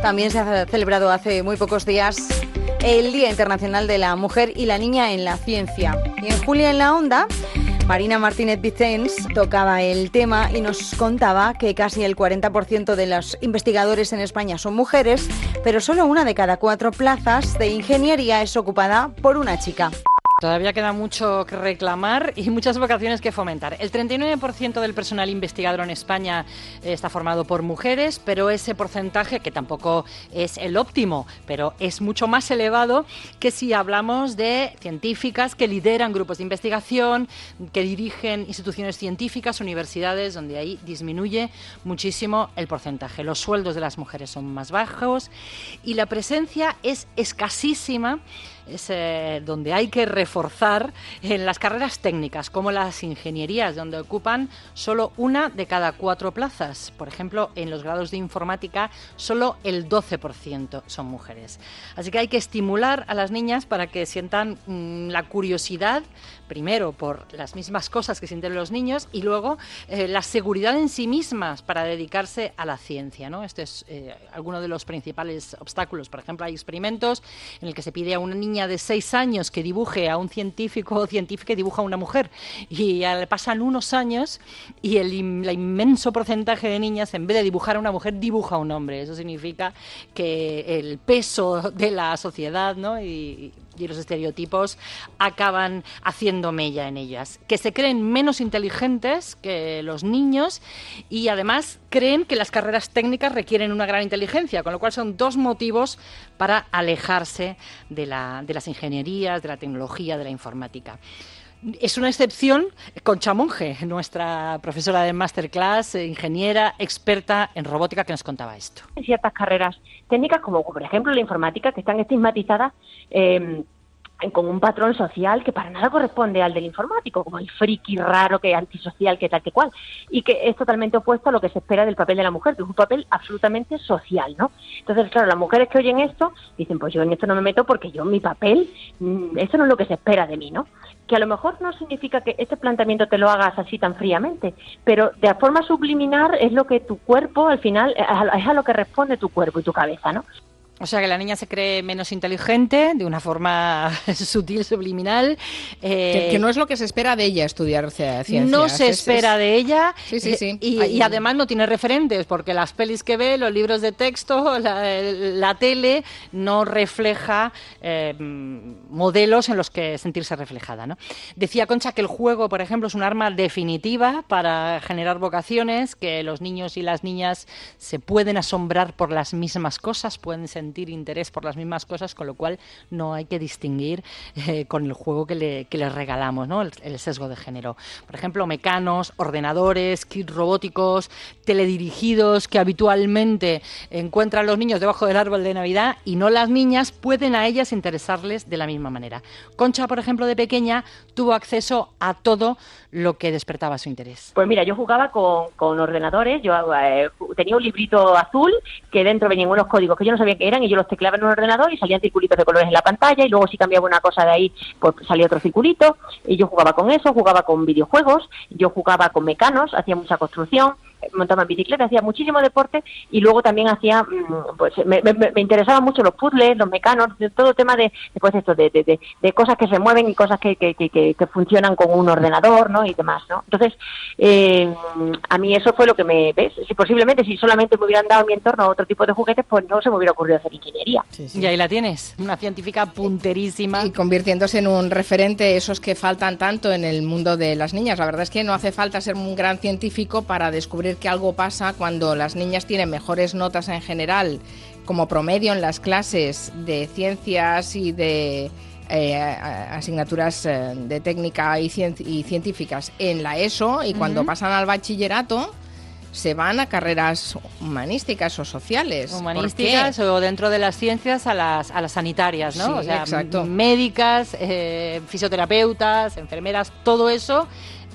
también se ha celebrado hace muy pocos días el Día Internacional de la Mujer y la Niña en la Ciencia. Y en Julia en la Onda, Marina Martínez Vicens tocaba el tema y nos contaba que casi el 40% de los investigadores en España son mujeres, pero solo una de cada cuatro plazas de ingeniería es ocupada por una chica. Todavía queda mucho que reclamar y muchas vocaciones que fomentar. El 39% del personal investigador en España eh, está formado por mujeres, pero ese porcentaje, que tampoco es el óptimo, pero es mucho más elevado que si hablamos de científicas que lideran grupos de investigación, que dirigen instituciones científicas, universidades, donde ahí disminuye muchísimo el porcentaje. Los sueldos de las mujeres son más bajos y la presencia es escasísima es eh, donde hay que reforzar en las carreras técnicas, como las ingenierías, donde ocupan solo una de cada cuatro plazas. Por ejemplo, en los grados de informática, solo el 12% son mujeres. Así que hay que estimular a las niñas para que sientan mm, la curiosidad, primero por las mismas cosas que sienten los niños, y luego eh, la seguridad en sí mismas para dedicarse a la ciencia. ¿no? Este es eh, alguno de los principales obstáculos. Por ejemplo, hay experimentos en el que se pide a una niña de seis años que dibuje a un científico o científica que dibuja a una mujer. Y pasan unos años y el inmenso porcentaje de niñas, en vez de dibujar a una mujer, dibuja a un hombre. Eso significa que el peso de la sociedad ¿no? Y los estereotipos acaban haciendo mella en ellas. Que se creen menos inteligentes que los niños y además creen que las carreras técnicas requieren una gran inteligencia, con lo cual son dos motivos para alejarse de, la- de las ingenierías, de la tecnología, de la informática. Es una excepción Concha Monge, nuestra profesora de masterclass, eh, ingeniera, experta en robótica, que nos contaba esto. en ciertas carreras técnicas, como por ejemplo la informática, que están estigmatizadas eh, con un patrón social que para nada corresponde al del informático, como el friki raro, que antisocial, que tal que cual, y que es totalmente opuesto a lo que se espera del papel de la mujer, que es un papel absolutamente social, ¿no? Entonces, claro, las mujeres que oyen esto dicen, pues yo en esto no me meto porque yo mi papel, mm, eso no es lo que se espera de mí, ¿no? Que a lo mejor no significa que este planteamiento te lo hagas así tan fríamente, pero de forma subliminar es lo que tu cuerpo, al final, es a lo que responde tu cuerpo y tu cabeza, ¿no? O sea que la niña se cree menos inteligente, de una forma sutil, subliminal. eh, Que, que no es lo que se espera de ella estudiar ciencias. No se Es- espera es- de ella Sí, sí, sí. eh, Y, Hay- y además no tiene referentes porque las pelis que ve, los libros de texto, la, la tele no refleja eh, modelos en los que sentirse reflejada. ¿no? Decía Concha que el juego, por ejemplo, es un arma definitiva para generar vocaciones, que los niños y las niñas se pueden asombrar por las mismas cosas, pueden sentir interés por las mismas cosas, con lo cual no hay que distinguir eh, con el juego que, le, que les regalamos, ¿no? el, sesgo de género. Por ejemplo, mecanos, ordenadores, kits robóticos, teledirigidos que habitualmente encuentran los niños debajo del árbol de Navidad y no las niñas, pueden a ellas interesarles de la misma manera. Concha, por ejemplo, de pequeña tuvo acceso a todo lo que despertaba su interés. Pues mira, yo jugaba con, con ordenadores, yo eh, tenía un librito azul que dentro venían unos códigos que yo no sabía qué eran y yo los tecleaba en un ordenador y salían circulitos de colores en la pantalla y luego si cambiaba una cosa de ahí, pues salía otro circulito. Y yo jugaba con eso, jugaba con videojuegos, yo jugaba con mecanos, hacía mucha construcción, montaba en bicicleta, hacía muchísimo deporte y luego también hacía, mm, pues me, me, me interesaban mucho los puzzles, los mecanos, todo el tema de, pues esto, de, de, de- de cosas que se mueven y cosas que, que, que, que- que funcionan con un ordenador, ¿no? Y demás, ¿no? Entonces, eh, a mí eso fue lo que me, ¿ves? Si posiblemente si solamente me hubieran dado en mi entorno otro tipo de juguetes, pues no se me hubiera ocurrido hacer ingeniería. Y ahí la tienes, una científica punterísima. Y convirtiéndose en un referente, esos que faltan tanto en el mundo de las niñas. La verdad es que no hace falta ser un gran científico para descubrir que algo pasa cuando las niñas tienen mejores notas en general, como promedio en las clases de ciencias y de eh, asignaturas eh, de técnica y, cien- y científicas en la ESO y cuando pasan al bachillerato se van a carreras humanísticas o sociales. ¿Por humanísticas o dentro de las ciencias a las, a las sanitarias, ¿no? Sí, o sea, exacto. médicas, eh, fisioterapeutas, enfermeras, todo eso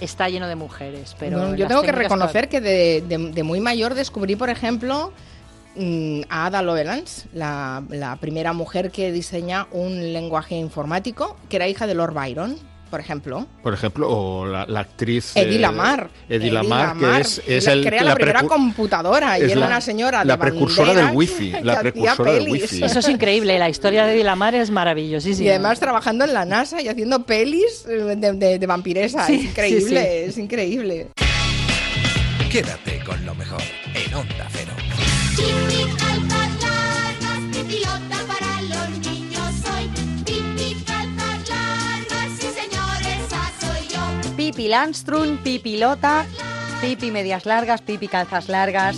está lleno de mujeres. Pero yo tengo que reconocer que de, de- de muy mayor descubrí, por ejemplo, mm, a Ada Lovelace, la, la primera mujer que diseña un lenguaje informático, que era hija de Lord Byron, por ejemplo. Por ejemplo, o la, la actriz... Eddie eh, Lamar. Eddie Lamar, que es, es la- el... crea la, primera computadora y es era la- una señora de la precursora del wifi, la precursora del wifi. Eso es increíble, la historia de Dilamar es maravillosísima. Y además trabajando en la NASA y haciendo pelis eh, de, de- de vampiresa. Sí, es increíble, sí, sí. es increíble. Quédate con lo mejor en Onda Cero. Pipi Landstrun, Pipi Lota, Pipi medias largas, Pipi calzas largas.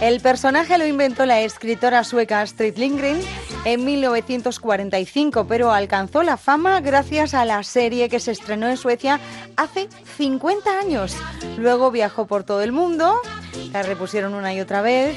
El personaje lo inventó la escritora sueca Astrid Lindgren en 1945, pero alcanzó la fama gracias a la serie que se estrenó en Suecia hace 50 años. Luego viajó por todo el mundo, la repusieron una y otra vez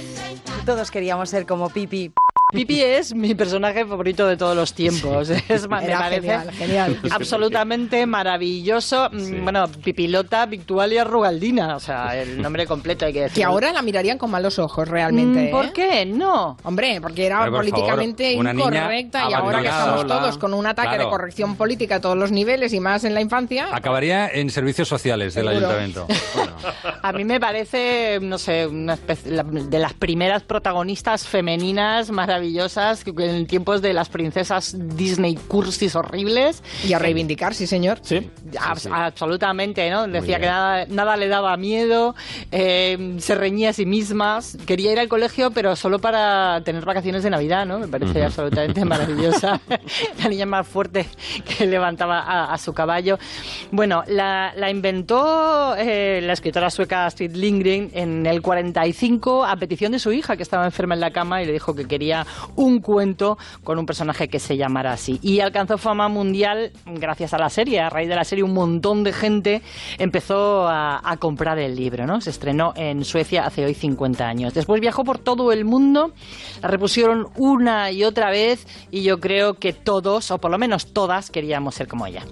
todos queríamos ser como Pipi. Pipi es mi personaje favorito de todos los tiempos. Es, ma- me Era parece genial, genial. absolutamente maravilloso. Mm, Bueno, Pipilota Victualia Rugaldina, o sea, el nombre completo hay que decir. Que ahora la mirarían con malos ojos realmente. Mm, ¿Por ¿eh? qué? No. Hombre, porque era por políticamente favor, incorrecta y ahora que estamos todos con un ataque de Claro. corrección política a todos los niveles y más en la infancia. Acabaría en servicios sociales del Seguro. ayuntamiento. A mí me parece, no sé, una especie, de las primeras protagonistas femeninas maravillosas que en tiempos de las princesas Disney cursis horribles. Y a reivindicar, sí, señor. Sí. Abs- Absolutamente, ¿no? Decía que nada, nada le daba miedo, eh, se reñía a sí mismas, quería ir al colegio, pero solo para tener vacaciones de Navidad, ¿no? Me parece Ujú. absolutamente maravillosa. la niña más fuerte que levantaba a, a su caballo. Bueno, la, la inventó eh, la escritora sueca Astrid Lindgren en el 45 a petición de su hija, que estaba enferma en la cama, y le dijo que quería un cuento con un personaje que se llamara así. Y alcanzó fama mundial gracias a la serie. A raíz de la serie, un montón de gente empezó a, comprar el libro, ¿no? Se estrenó en Suecia hace hoy 50 años. Después viajó por todo el mundo, la repusieron una y otra vez, y yo creo que todos, o por lo menos todas, queríamos ser como ella.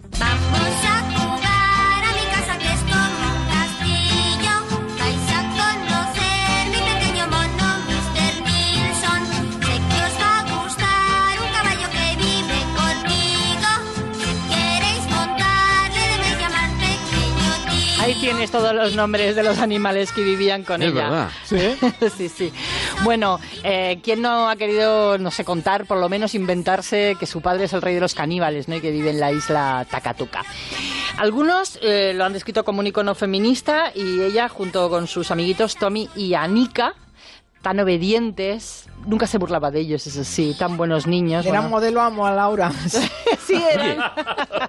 Tienes todos los nombres de los animales que vivían con Es ella. verdad. Sí, sí. Bueno, eh, ¿quién no ha querido, no sé, contar, por lo menos inventarse que su padre es el rey de los caníbales, ¿no? Y que vive en la isla Takatuka. Algunos eh, lo han descrito como un icono feminista y ella, junto con sus amiguitos Tommy y Anika, tan obedientes, nunca se burlaba de ellos, eso sí, tan buenos niños. Era bueno. modelo amo a Laura. sí, eran.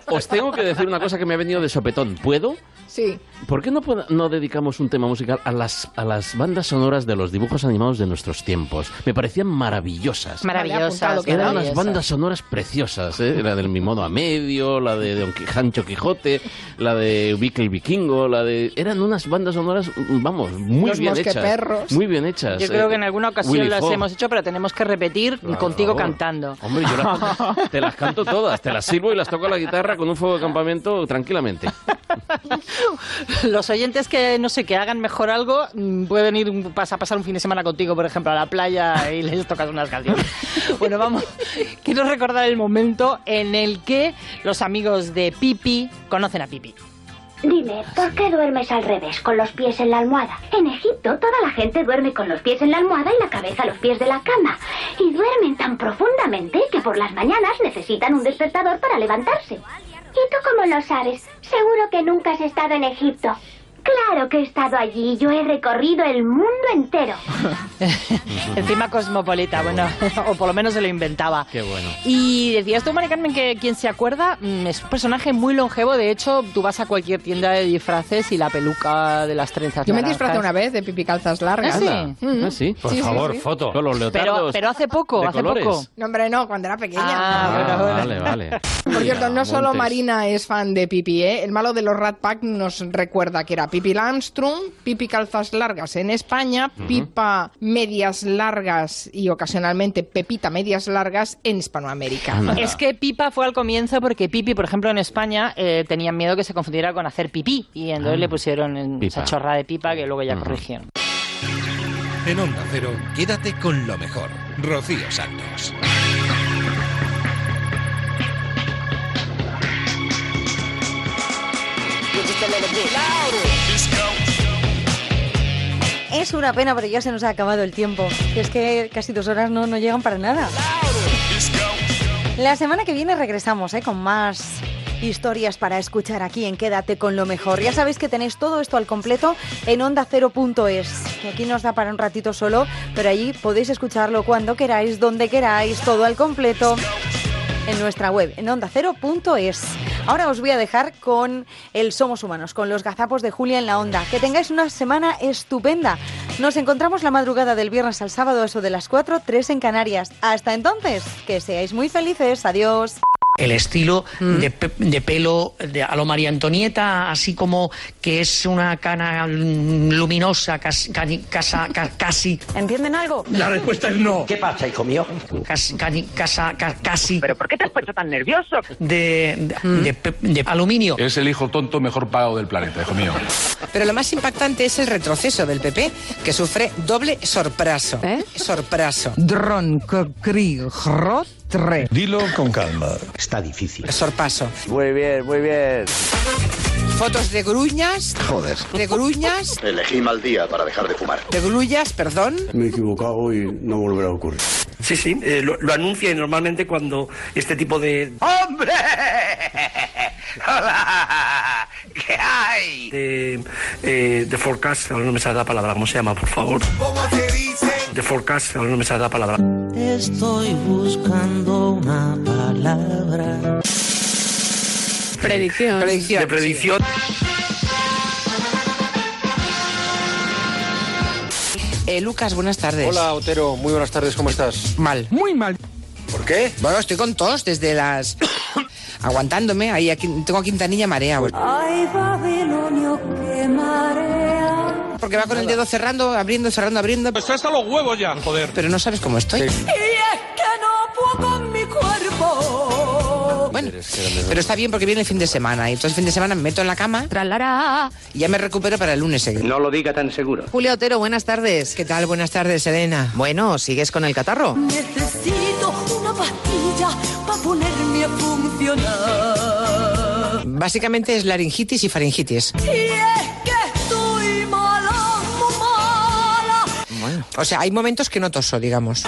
Os tengo que decir una cosa que me ha venido de sopetón. ¿Puedo? Sí. ¿Por qué no, no dedicamos un tema musical a las, a las bandas sonoras de los dibujos animados de nuestros tiempos? Me parecían maravillosas. Maravillosas, Eran unas bandas sonoras preciosas, ¿eh? La del Mi Modo a Medio, la de Don Qui- Sancho Quijote, la de Vic el Vikingo, la de... Eran unas bandas sonoras, vamos, muy Los bien hechas. Muy bien hechas. Yo creo eh. que en alguna ocasión Willy las Fogg. hemos hecho, pero tenemos que repetir Claro, contigo cantando. Hombre, yo las- te las canto todas, te las sirvo y las toco la guitarra con un fuego de campamento tranquilamente. Los oyentes que, no sé, que hagan mejor algo, mm, pueden ir a pasar un fin de semana contigo, por ejemplo, a la playa y les tocas unas canciones. Bueno, vamos, quiero recordar el momento en el que los amigos de Pipi conocen a Pipi. Dime, ¿por qué duermes al revés, con los pies en la almohada? En Egipto toda la gente duerme con los pies en la almohada y la cabeza a los pies de la cama. Y duermen tan profundamente que por las mañanas necesitan un despertador para levantarse. ¿Y tú cómo lo sabes? Seguro que nunca has estado en Egipto. Claro que he estado allí. Yo he recorrido el mundo entero. Encima cosmopolita, bueno, o por lo menos se lo inventaba. Qué bueno. Y decías tú, Mari Carmen, que quien se acuerda mm, es un personaje muy longevo. De hecho, tú vas a cualquier tienda de disfraces y la peluca de las trenzas Yo me disfracé una vez de pipi calzas largas. ¿Ah, sí? Mm. Ah, sí, por Sí, favor, sí. foto. Con los Pero, leotardos. pero hace poco, de hace colores. poco. No, hombre, no, cuando era pequeña. Ah, bueno, Vale, vale. Por cierto, no solo Montes. Marina es fan de Pipi, ¿eh? El malo de los Rat Pack nos recuerda que era Pipi Lamström, Pipi calzas largas en España. Pipa medias largas y ocasionalmente Pepita medias largas en Hispanoamérica. Es que Pipa fue al comienzo porque Pipi, por ejemplo, en España eh, tenían miedo que se confundiera con hacer pipí y entonces Ah. le pusieron en esa chorra de pipa que luego ya corrigieron. En Onda Cero, quédate con lo mejor. Rocío Santos. Es una pena, pero ya se nos ha acabado el tiempo. Es que casi dos horas no, no llegan para nada. La semana que viene regresamos ¿eh? con más historias para escuchar aquí en Quédate con lo mejor. Ya sabéis que tenéis todo esto al completo en onda0.es, que aquí nos da para un ratito solo, pero allí podéis escucharlo cuando queráis, donde queráis, todo al completo en nuestra web, en onda0.es. Ahora os voy a dejar con el Somos Humanos, con los gazapos de Julia en la Onda. Que tengáis una semana estupenda. Nos encontramos la madrugada del viernes al sábado, eso de las 4, 3 en Canarias. Hasta entonces, que seáis muy felices. Adiós. El estilo de, pe- de pelo de, a lo María Antonieta, así como que es una cana mm, luminosa, casi. casa- ca- casi. ¿Entienden algo? La respuesta es no. ¿Qué pasa, hijo mío? Casi. casi, casa- ca- casi. ¿Pero por qué te has puesto tan nervioso? De, de, de pe- de aluminio. Es el hijo tonto mejor pagado del planeta, hijo mío. Pero lo más impactante es el retroceso del PP, que sufre doble sorpraso. Sorpraso. Dron, tre. Dilo con calma. Está difícil. Sorpaso. Muy bien, muy bien. Fotos de gruñas. Joder. De gruñas. Elegí mal día para dejar de fumar. De grullas, perdón. Me he equivocado y no volverá a ocurrir. Sí, sí, eh, lo, lo anuncia y normalmente cuando este tipo de... ¡Hombre! ¡Hola! ¿Qué hay? De, eh, de forecast, ahora no me sale la palabra, ¿cómo se llama, por favor? ¿Cómo se dice? De forecast, ahora no me sale la palabra. Estoy buscando una palabra. Predicción. Predicción. De predicción. Eh, Lucas, buenas tardes. Hola, Otero. Muy buenas tardes. ¿Cómo estás? Mal. Muy mal. ¿Por qué? Bueno, estoy con tos desde las... Aguantándome. Ahí aquí, tengo a Quintanilla marea. Ay, Babilonio, qué marea. Porque va con el dedo cerrando, abriendo, cerrando, abriendo. Está hasta los huevos ya, joder. Pero no sabes cómo estoy. Y es que no puedo con mi cuerpo. Bueno, pero está bien porque viene el fin de semana. Y entonces el fin de semana me meto en la cama. Y ya me recupero para el lunes. No lo diga tan seguro. Julia Otero, buenas tardes. ¿Qué tal? Buenas tardes, Elena. Bueno, ¿sigues con el catarro? Necesito una pastilla para ponerme a funcionar. Básicamente es laringitis y faringitis. Y es que estoy mala, muy mala, Bueno. O sea, hay momentos que no toso, digamos.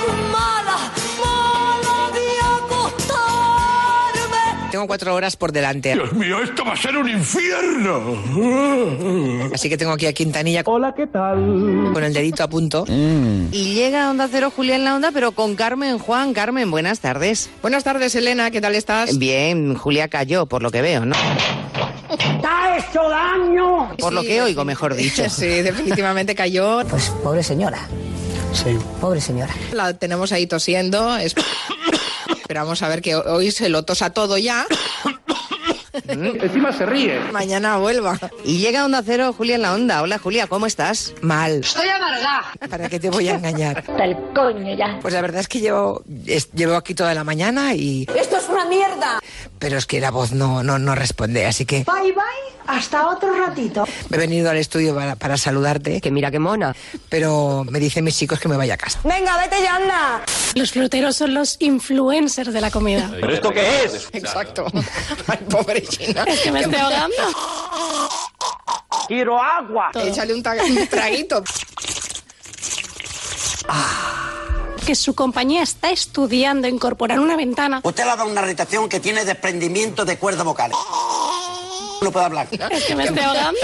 Tengo cuatro horas por delante. Dios mío, esto va a ser un infierno. Así que tengo aquí a Quintanilla. Hola, ¿qué tal? Con el dedito a punto. Y llega a Onda Cero Julia en la Onda, pero con Carmen Juan. Carmen, buenas tardes. Buenas tardes, Elena. ¿Qué tal estás? Bien, Julia cayó, por lo que veo, ¿no? ¡Te ha hecho daño! Por lo que oigo, mejor dicho. Sí, definitivamente cayó. Pues pobre señora. Sí. Pobre señora. La tenemos ahí tosiendo. es- Esperamos a ver que hoy se lo tosa todo ya. Encima se ríe. Mañana vuelva. Y llega a Onda Cero Julia en la Onda. Hola, Julia, ¿cómo estás? Mal. Estoy amargada. ¿Para qué te voy a engañar? Del coño ya. Pues la verdad es que llevo, es- llevo aquí toda la mañana y... Esto es una mierda. Pero es que la voz no, no, no responde, así que Bye bye, hasta otro ratito. me he venido al estudio para, para saludarte. Que mira qué mona. Pero me dicen mis chicos que me vaya a casa. Venga, vete ya, anda. Los fruteros son los influencers de la comida. ¿Pero esto qué es? Exacto. Ay, pobre China. Es que me estoy ahogando. Quiero agua. Échale un, traguito. Que su compañía está estudiando incorporar una ventana. Usted le ha dado una irritación que tiene desprendimiento de cuerdas vocales. No puede hablar. Es que me estoy ahogando.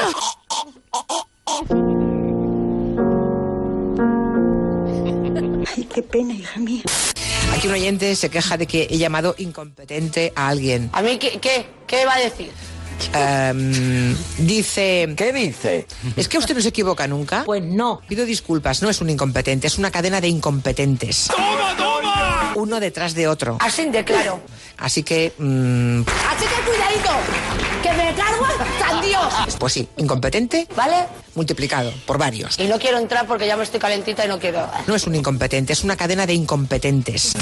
Ay, qué pena, hija mía. Aquí un oyente se queja de que he llamado incompetente a alguien. ¿A mí qué, qué, qué va a decir? Em, dice... ¿Qué dice? ¿Es que usted no se equivoca nunca? Pues no. Pido disculpas, no es un incompetente, es una cadena de incompetentes. ¡Toma, toma! Uno detrás de otro. Así de claro. Así que... mm, Así que cuidadito, que me cargo al Dios. pues sí, incompetente ¿Vale? multiplicado por varios. Y no quiero entrar porque ya me estoy calentita y no quiero. No es un incompetente, es una cadena de incompetentes.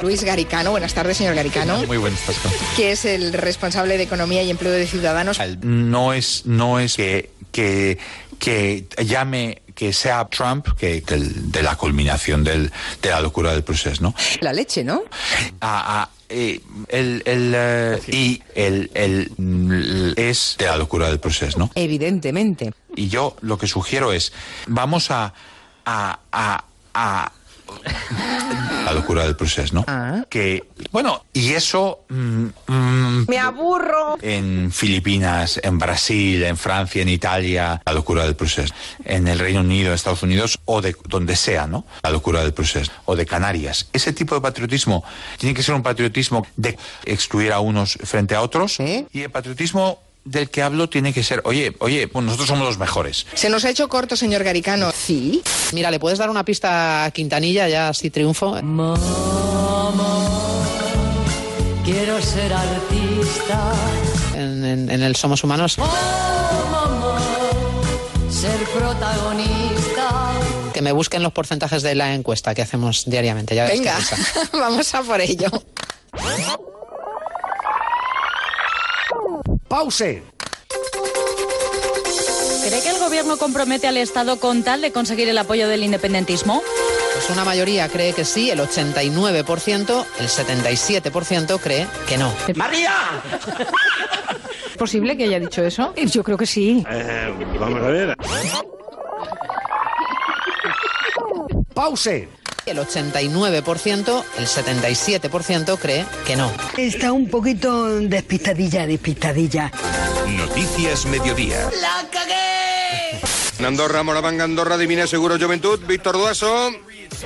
Luis Garicano, buenas tardes, señor Garicano, Muy buenas tardes. que es el responsable de Economía y Empleo de Ciudadanos. No es, no es que, que, que llame que sea Trump que de la culminación del, de la locura del proceso, ¿no? La leche, ¿no? Ah, ah, eh, el, el, eh, y el, el, mm, es de la locura del proceso, ¿no? Evidentemente. Y yo lo que sugiero es, vamos a, a, a la locura del proceso, ¿no? Ah. Que, bueno, y eso mm, mm, Me aburro. en Filipinas, en Brasil, en Francia, en Italia, la locura del proceso. En el Reino Unido, en Estados Unidos o de donde sea, ¿no? La locura del proceso. O de Canarias. Ese tipo de patriotismo tiene que ser un patriotismo de excluir a unos frente a otros. Y el patriotismo del que hablo tiene que ser, oye, oye, pues nosotros somos los mejores. Se nos ha hecho corto, señor Garicano. Sí. Mira, ¿le puedes dar una pista a Quintanilla ya así triunfo? Quiero ser artista. En, en- en el Somos Humanos, Oh, mamá, ser protagonista. que me busquen los porcentajes de la encuesta que hacemos diariamente. Ya Venga, vamos a por ello. Pause. ¿Cree que el gobierno compromete al Estado con tal de conseguir el apoyo del independentismo? Pues una mayoría cree que sí, el 89%, el 77% cree que no. ¡María! ¿Es posible que haya dicho eso? Yo creo que sí. vamos a ver. Pause. El 89%, el 77% cree que no. Está un poquito despistadilla, despistadilla. Noticias Mediodía. ¡La cagué! En Andorra, Moravanga, Andorra, Divina Seguro Juventud, Víctor Duaso.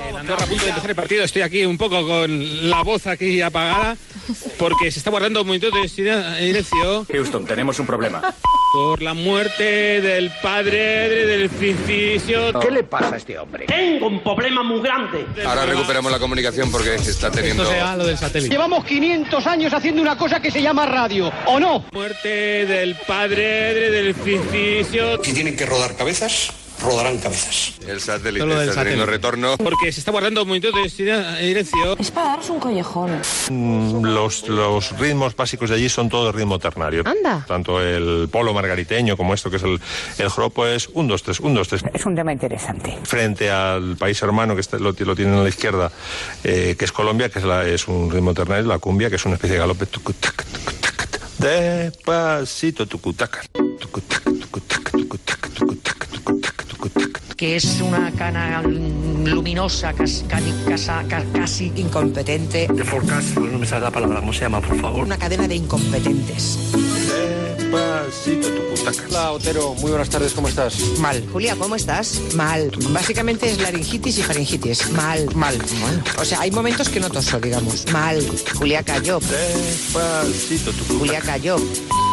En Andorra, a punto de empezar el partido, estoy aquí un poco con la voz aquí apagada porque se está guardando un momento de silencio Houston, tenemos un problema. por la muerte del padre del ficticio. ¿Qué le pasa a este hombre? Tengo un problema muy grande. Ahora recuperamos la comunicación porque está teniendo... Esto sea lo del satélite. Llevamos 500 años haciendo una cosa que se llama radio, ¿o no? Muerte del padre del ficticio. Si tienen que rodar cabezas, rodarán cabezas. El satélite del está teniendo satélite. retorno. Porque se está guardando un momento de silencio. Es para daros un collejón. Mm, Los, los ritmos básicos de allí son todo ritmo ternario. Anda. Tanto el polo margariteño como esto que es el, el joropo es un, dos, tres, un, dos, tres. Es un tema interesante. Frente al país hermano que está- lo, lo tienen a la izquierda, eh, que es Colombia, que es, la- es un ritmo ternario, la cumbia, que es una especie de galope. tucu, tac, tucu, tac, tac. Despacito, tucutaca. Que es una cana luminosa, casi, casa, ca- casi Incompetente. The forecast, no me sale la palabra, ¿cómo se llama, por favor? Una cadena de incompetentes. Despacito. Hola, Otero, muy buenas tardes, ¿cómo estás? Mal. Julia, ¿cómo estás? Mal. Básicamente es laringitis y faringitis. Mal, mal. O sea, hay momentos que no toso, digamos. Mal. Julia cayó. Despacito, tucutaca. Julia cayó.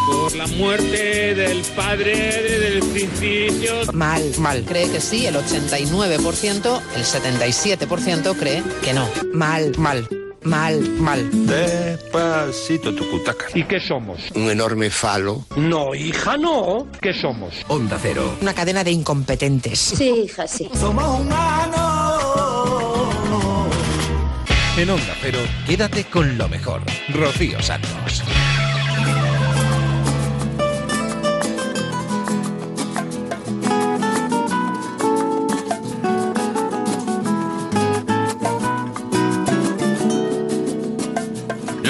Por la muerte del padre del ficticio. Mal, mal. Cree que sí, el 89%, el 77% cree que no. Mal, mal. Mal, mal. Despacito, tucutaca. ¿Y qué somos? Un enorme falo. No, hija, no. ¿Qué somos? Onda Cero. Una cadena de incompetentes. Sí, hija, sí. Somos humanos. En Onda Cero, quédate con lo mejor. Rocío Santos.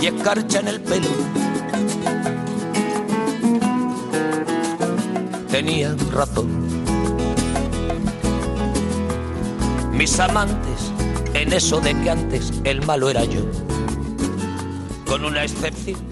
y escarcha en el pelo. Tenía razón. Mis amantes, en eso de que antes el malo era yo, con una excepción